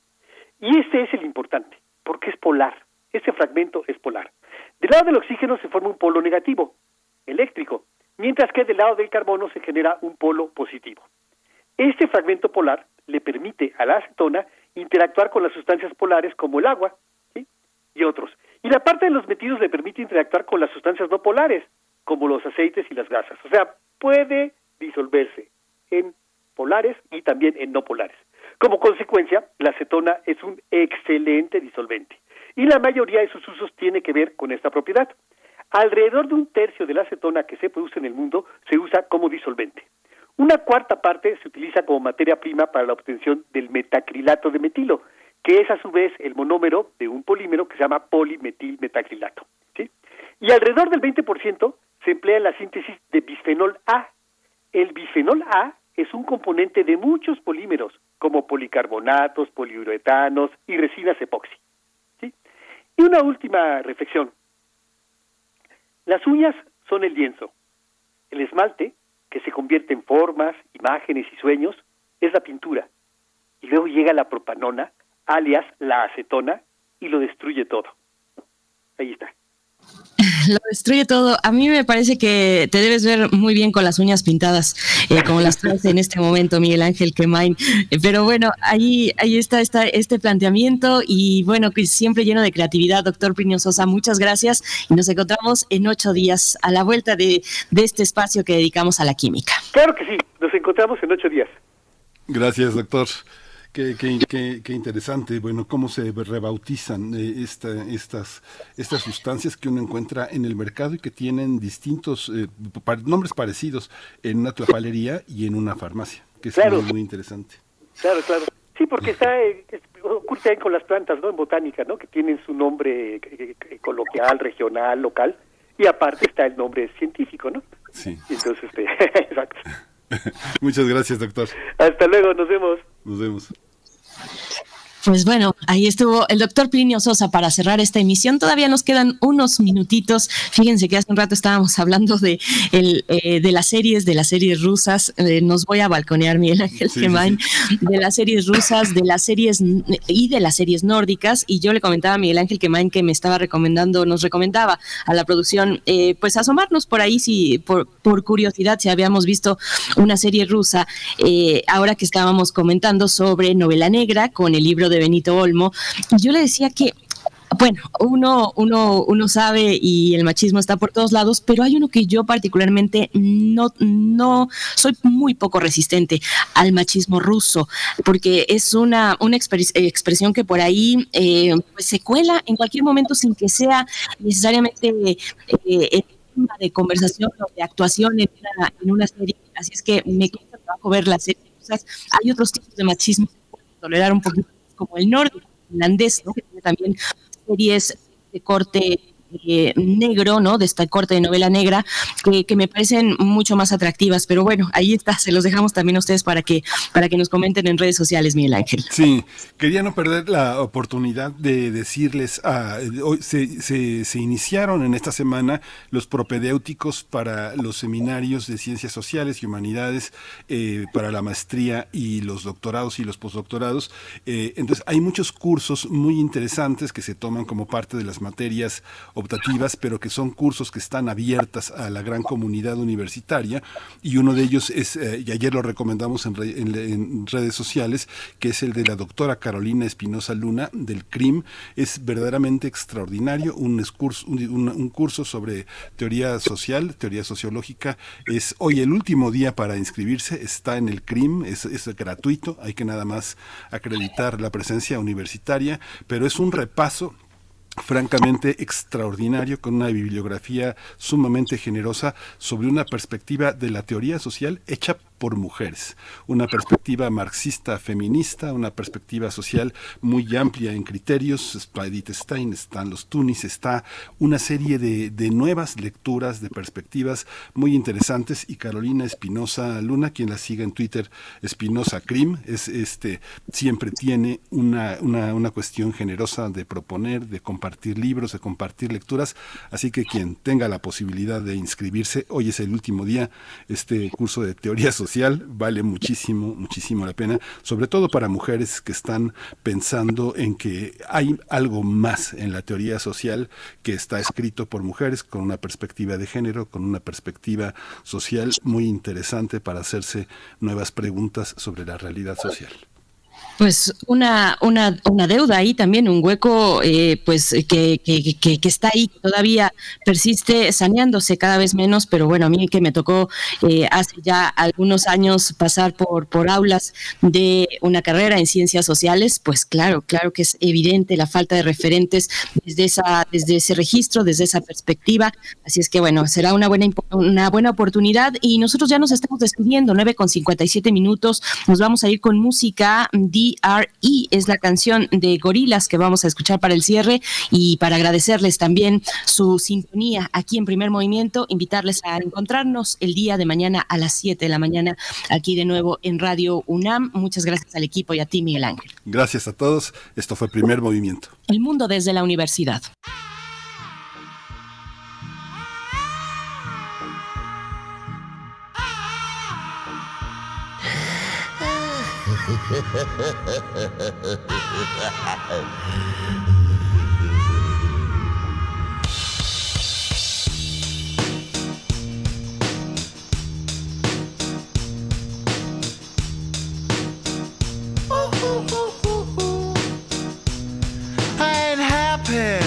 Y este es el importante, porque es polar. Este fragmento es polar. Del lado del oxígeno se forma un polo negativo, eléctrico, mientras que del lado del carbono se genera un polo positivo. Este fragmento polar le permite a la acetona interactuar con las sustancias polares como el agua y otros. Y la parte de los metidos le permite interactuar con las sustancias no polares, como los aceites y las grasas. O sea, puede disolverse en polares y también en no polares. Como consecuencia, la acetona es un excelente disolvente y la mayoría de sus usos tiene que ver con esta propiedad. Alrededor de un tercio de la acetona que se produce en el mundo se usa como disolvente. Una cuarta parte se utiliza como materia prima para la obtención del metacrilato de metilo, que es a su vez el monómero de un polímero que se llama polimetilmetacrilato. ¿sí? Y alrededor del 20% se emplea en la síntesis de bisfenol A. El bisfenol A es un componente de muchos polímeros, como policarbonatos, poliuretanos y resinas epoxi. ¿sí? Y una última reflexión. Las uñas son el lienzo. El esmalte, que se convierte en formas, imágenes y sueños, es la pintura. Y luego llega la propanona, alias la acetona, y lo destruye todo. Ahí está. Lo destruye todo. A mí me parece que te debes ver muy bien con las uñas pintadas, eh, como las traes en este momento, Miguel Ángel Quemain. Eh, Pero bueno, ahí, ahí está, está este planteamiento y bueno, que siempre lleno de creatividad, doctor Plinio Sosa. Muchas gracias y nos encontramos en ocho días a la vuelta de, de este espacio que dedicamos a la química. Claro que sí, nos encontramos en ocho días. Gracias, doctor. Qué, qué- qué- qué interesante, bueno, cómo se rebautizan eh, esta- estas, estas sustancias que uno encuentra en el mercado y que tienen distintos eh, pa- nombres parecidos en una tlapalería y en una farmacia, que es Claro. muy, muy interesante. Claro, claro. Sí, porque está, eh, también con las plantas, ¿no? En botánica, ¿no? Que tienen su nombre eh, eh, coloquial, regional, local, y aparte está el nombre científico, ¿no? Sí. Entonces, este, exacto. Muchas gracias, doctor. Hasta luego, nos vemos. Nos vemos. Pues bueno, ahí estuvo el doctor Plinio Sosa para cerrar esta emisión. Todavía nos quedan unos minutitos. Fíjense que hace un rato estábamos hablando de, el, eh, de las series, de las series rusas. Eh, nos voy a balconear, Miguel Ángel Sí, de las series rusas, de las series y de las series nórdicas. Y yo le comentaba a Miguel Ángel Gemain que me estaba recomendando, nos recomendaba a la producción, eh, pues asomarnos por ahí, si por, por curiosidad, si habíamos visto una serie rusa, eh, ahora que estábamos comentando sobre novela negra con el libro de Benito Olmo. Yo le decía que bueno, uno, uno, uno sabe y el machismo está por todos lados, pero hay uno que yo particularmente no, no soy muy poco resistente al machismo ruso, porque es una, una expres- eh, expresión que por ahí eh, pues se cuela en cualquier momento sin que sea necesariamente eh, el tema de conversación o de actuación en una, en una serie. Así es que me cuesta trabajo ver las series. Hay otros tipos de machismo que puedo tolerar un poquito, como el nórdico, el finlandés, ¿no? que tiene también series de corte eh, negro, ¿no? De esta corte de novela negra, que, me parecen mucho más atractivas. Pero bueno, ahí está, se los dejamos también a ustedes para que, para que nos comenten en redes sociales, Miguel Ángel. Sí, quería no perder la oportunidad de decirles, ah, se iniciaron en esta semana los propedéuticos para los seminarios de ciencias sociales y humanidades, eh, para la maestría y los doctorados y los postdoctorados. Eh, entonces, hay muchos cursos muy interesantes que se toman como parte de las materias optativas, pero que son cursos que están abiertas a la gran comunidad universitaria y uno de ellos es, eh, y ayer lo recomendamos en, re- en- en redes sociales, que es el de la doctora Carolina Espinosa Luna del CRIM. Es verdaderamente extraordinario, un, escurso- un, un- un curso sobre teoría social, teoría sociológica. Es hoy el último día para inscribirse, está en el CRIM, es, es gratuito, hay que nada más acreditar la presencia universitaria, pero es un repaso francamente extraordinario, con una bibliografía sumamente generosa sobre una perspectiva de la teoría social hecha por mujeres, una perspectiva marxista feminista, una perspectiva social muy amplia en criterios, está Edith Stein, están los Tunis, está una serie de, de nuevas lecturas, de perspectivas muy interesantes. Y Carolina Espinosa Luna, quien la siga en Twitter, Espinosa Crim, es este, siempre tiene una, una, una cuestión generosa de proponer, de compartir libros, de compartir lecturas, así que quien tenga la posibilidad de inscribirse, hoy es el último día, este curso de teoría social vale muchísimo, muchísimo la pena, sobre todo para mujeres que están pensando en que hay algo más en la teoría social que está escrito por mujeres con una perspectiva de género, con una perspectiva social muy interesante para hacerse nuevas preguntas sobre la realidad social. Pues una, una, una deuda ahí también, un hueco eh, pues que, que, que, está ahí, que todavía persiste saneándose cada vez menos, pero bueno, a mí que me tocó eh, hace ya algunos años pasar por, por aulas de una carrera en ciencias sociales, pues claro, claro que es evidente la falta de referentes desde, esa, desde ese registro, desde esa perspectiva, así es que bueno, será una buena, una buena oportunidad y nosotros ya nos estamos despidiendo, 9 con 57 minutos, nos vamos a ir con música, DRE es la canción de Gorilas que vamos a escuchar para el cierre y para agradecerles también su sintonía aquí en Primer Movimiento, invitarles a encontrarnos el día de mañana a las 7 de la mañana aquí de nuevo en Radio UNAM. Muchas gracias al equipo y a ti, Miguel Ángel. Gracias a todos. Esto fue Primer Movimiento. El mundo desde la universidad. I ain't happy.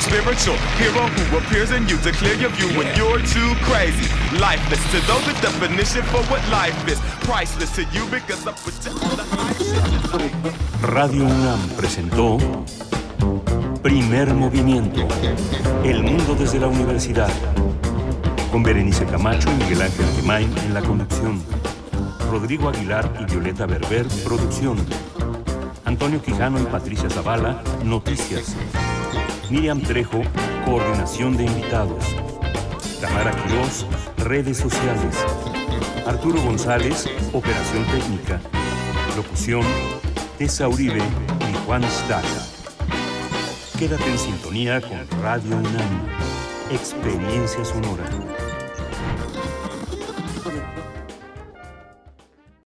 spiritual hero who appears in you to clear your view when you're too crazy. Lifeless to those, the definition for what life is. Priceless to you because I put you on the high Radio UNAM presentó Primer Movimiento. El mundo desde la universidad. Con Berenice Camacho y Miguel Ángel Gemain en la conducción. Rodrigo Aguilar y Violeta Berber, producción. Antonio Quijano y Patricia Zavala, noticias. Miriam Trejo, coordinación de invitados. Tamara Quirós, redes sociales. Arturo González, operación técnica. Locución, Tessa Uribe y Juan Staca. Quédate en sintonía con Radio UNAM. Experiencia sonora.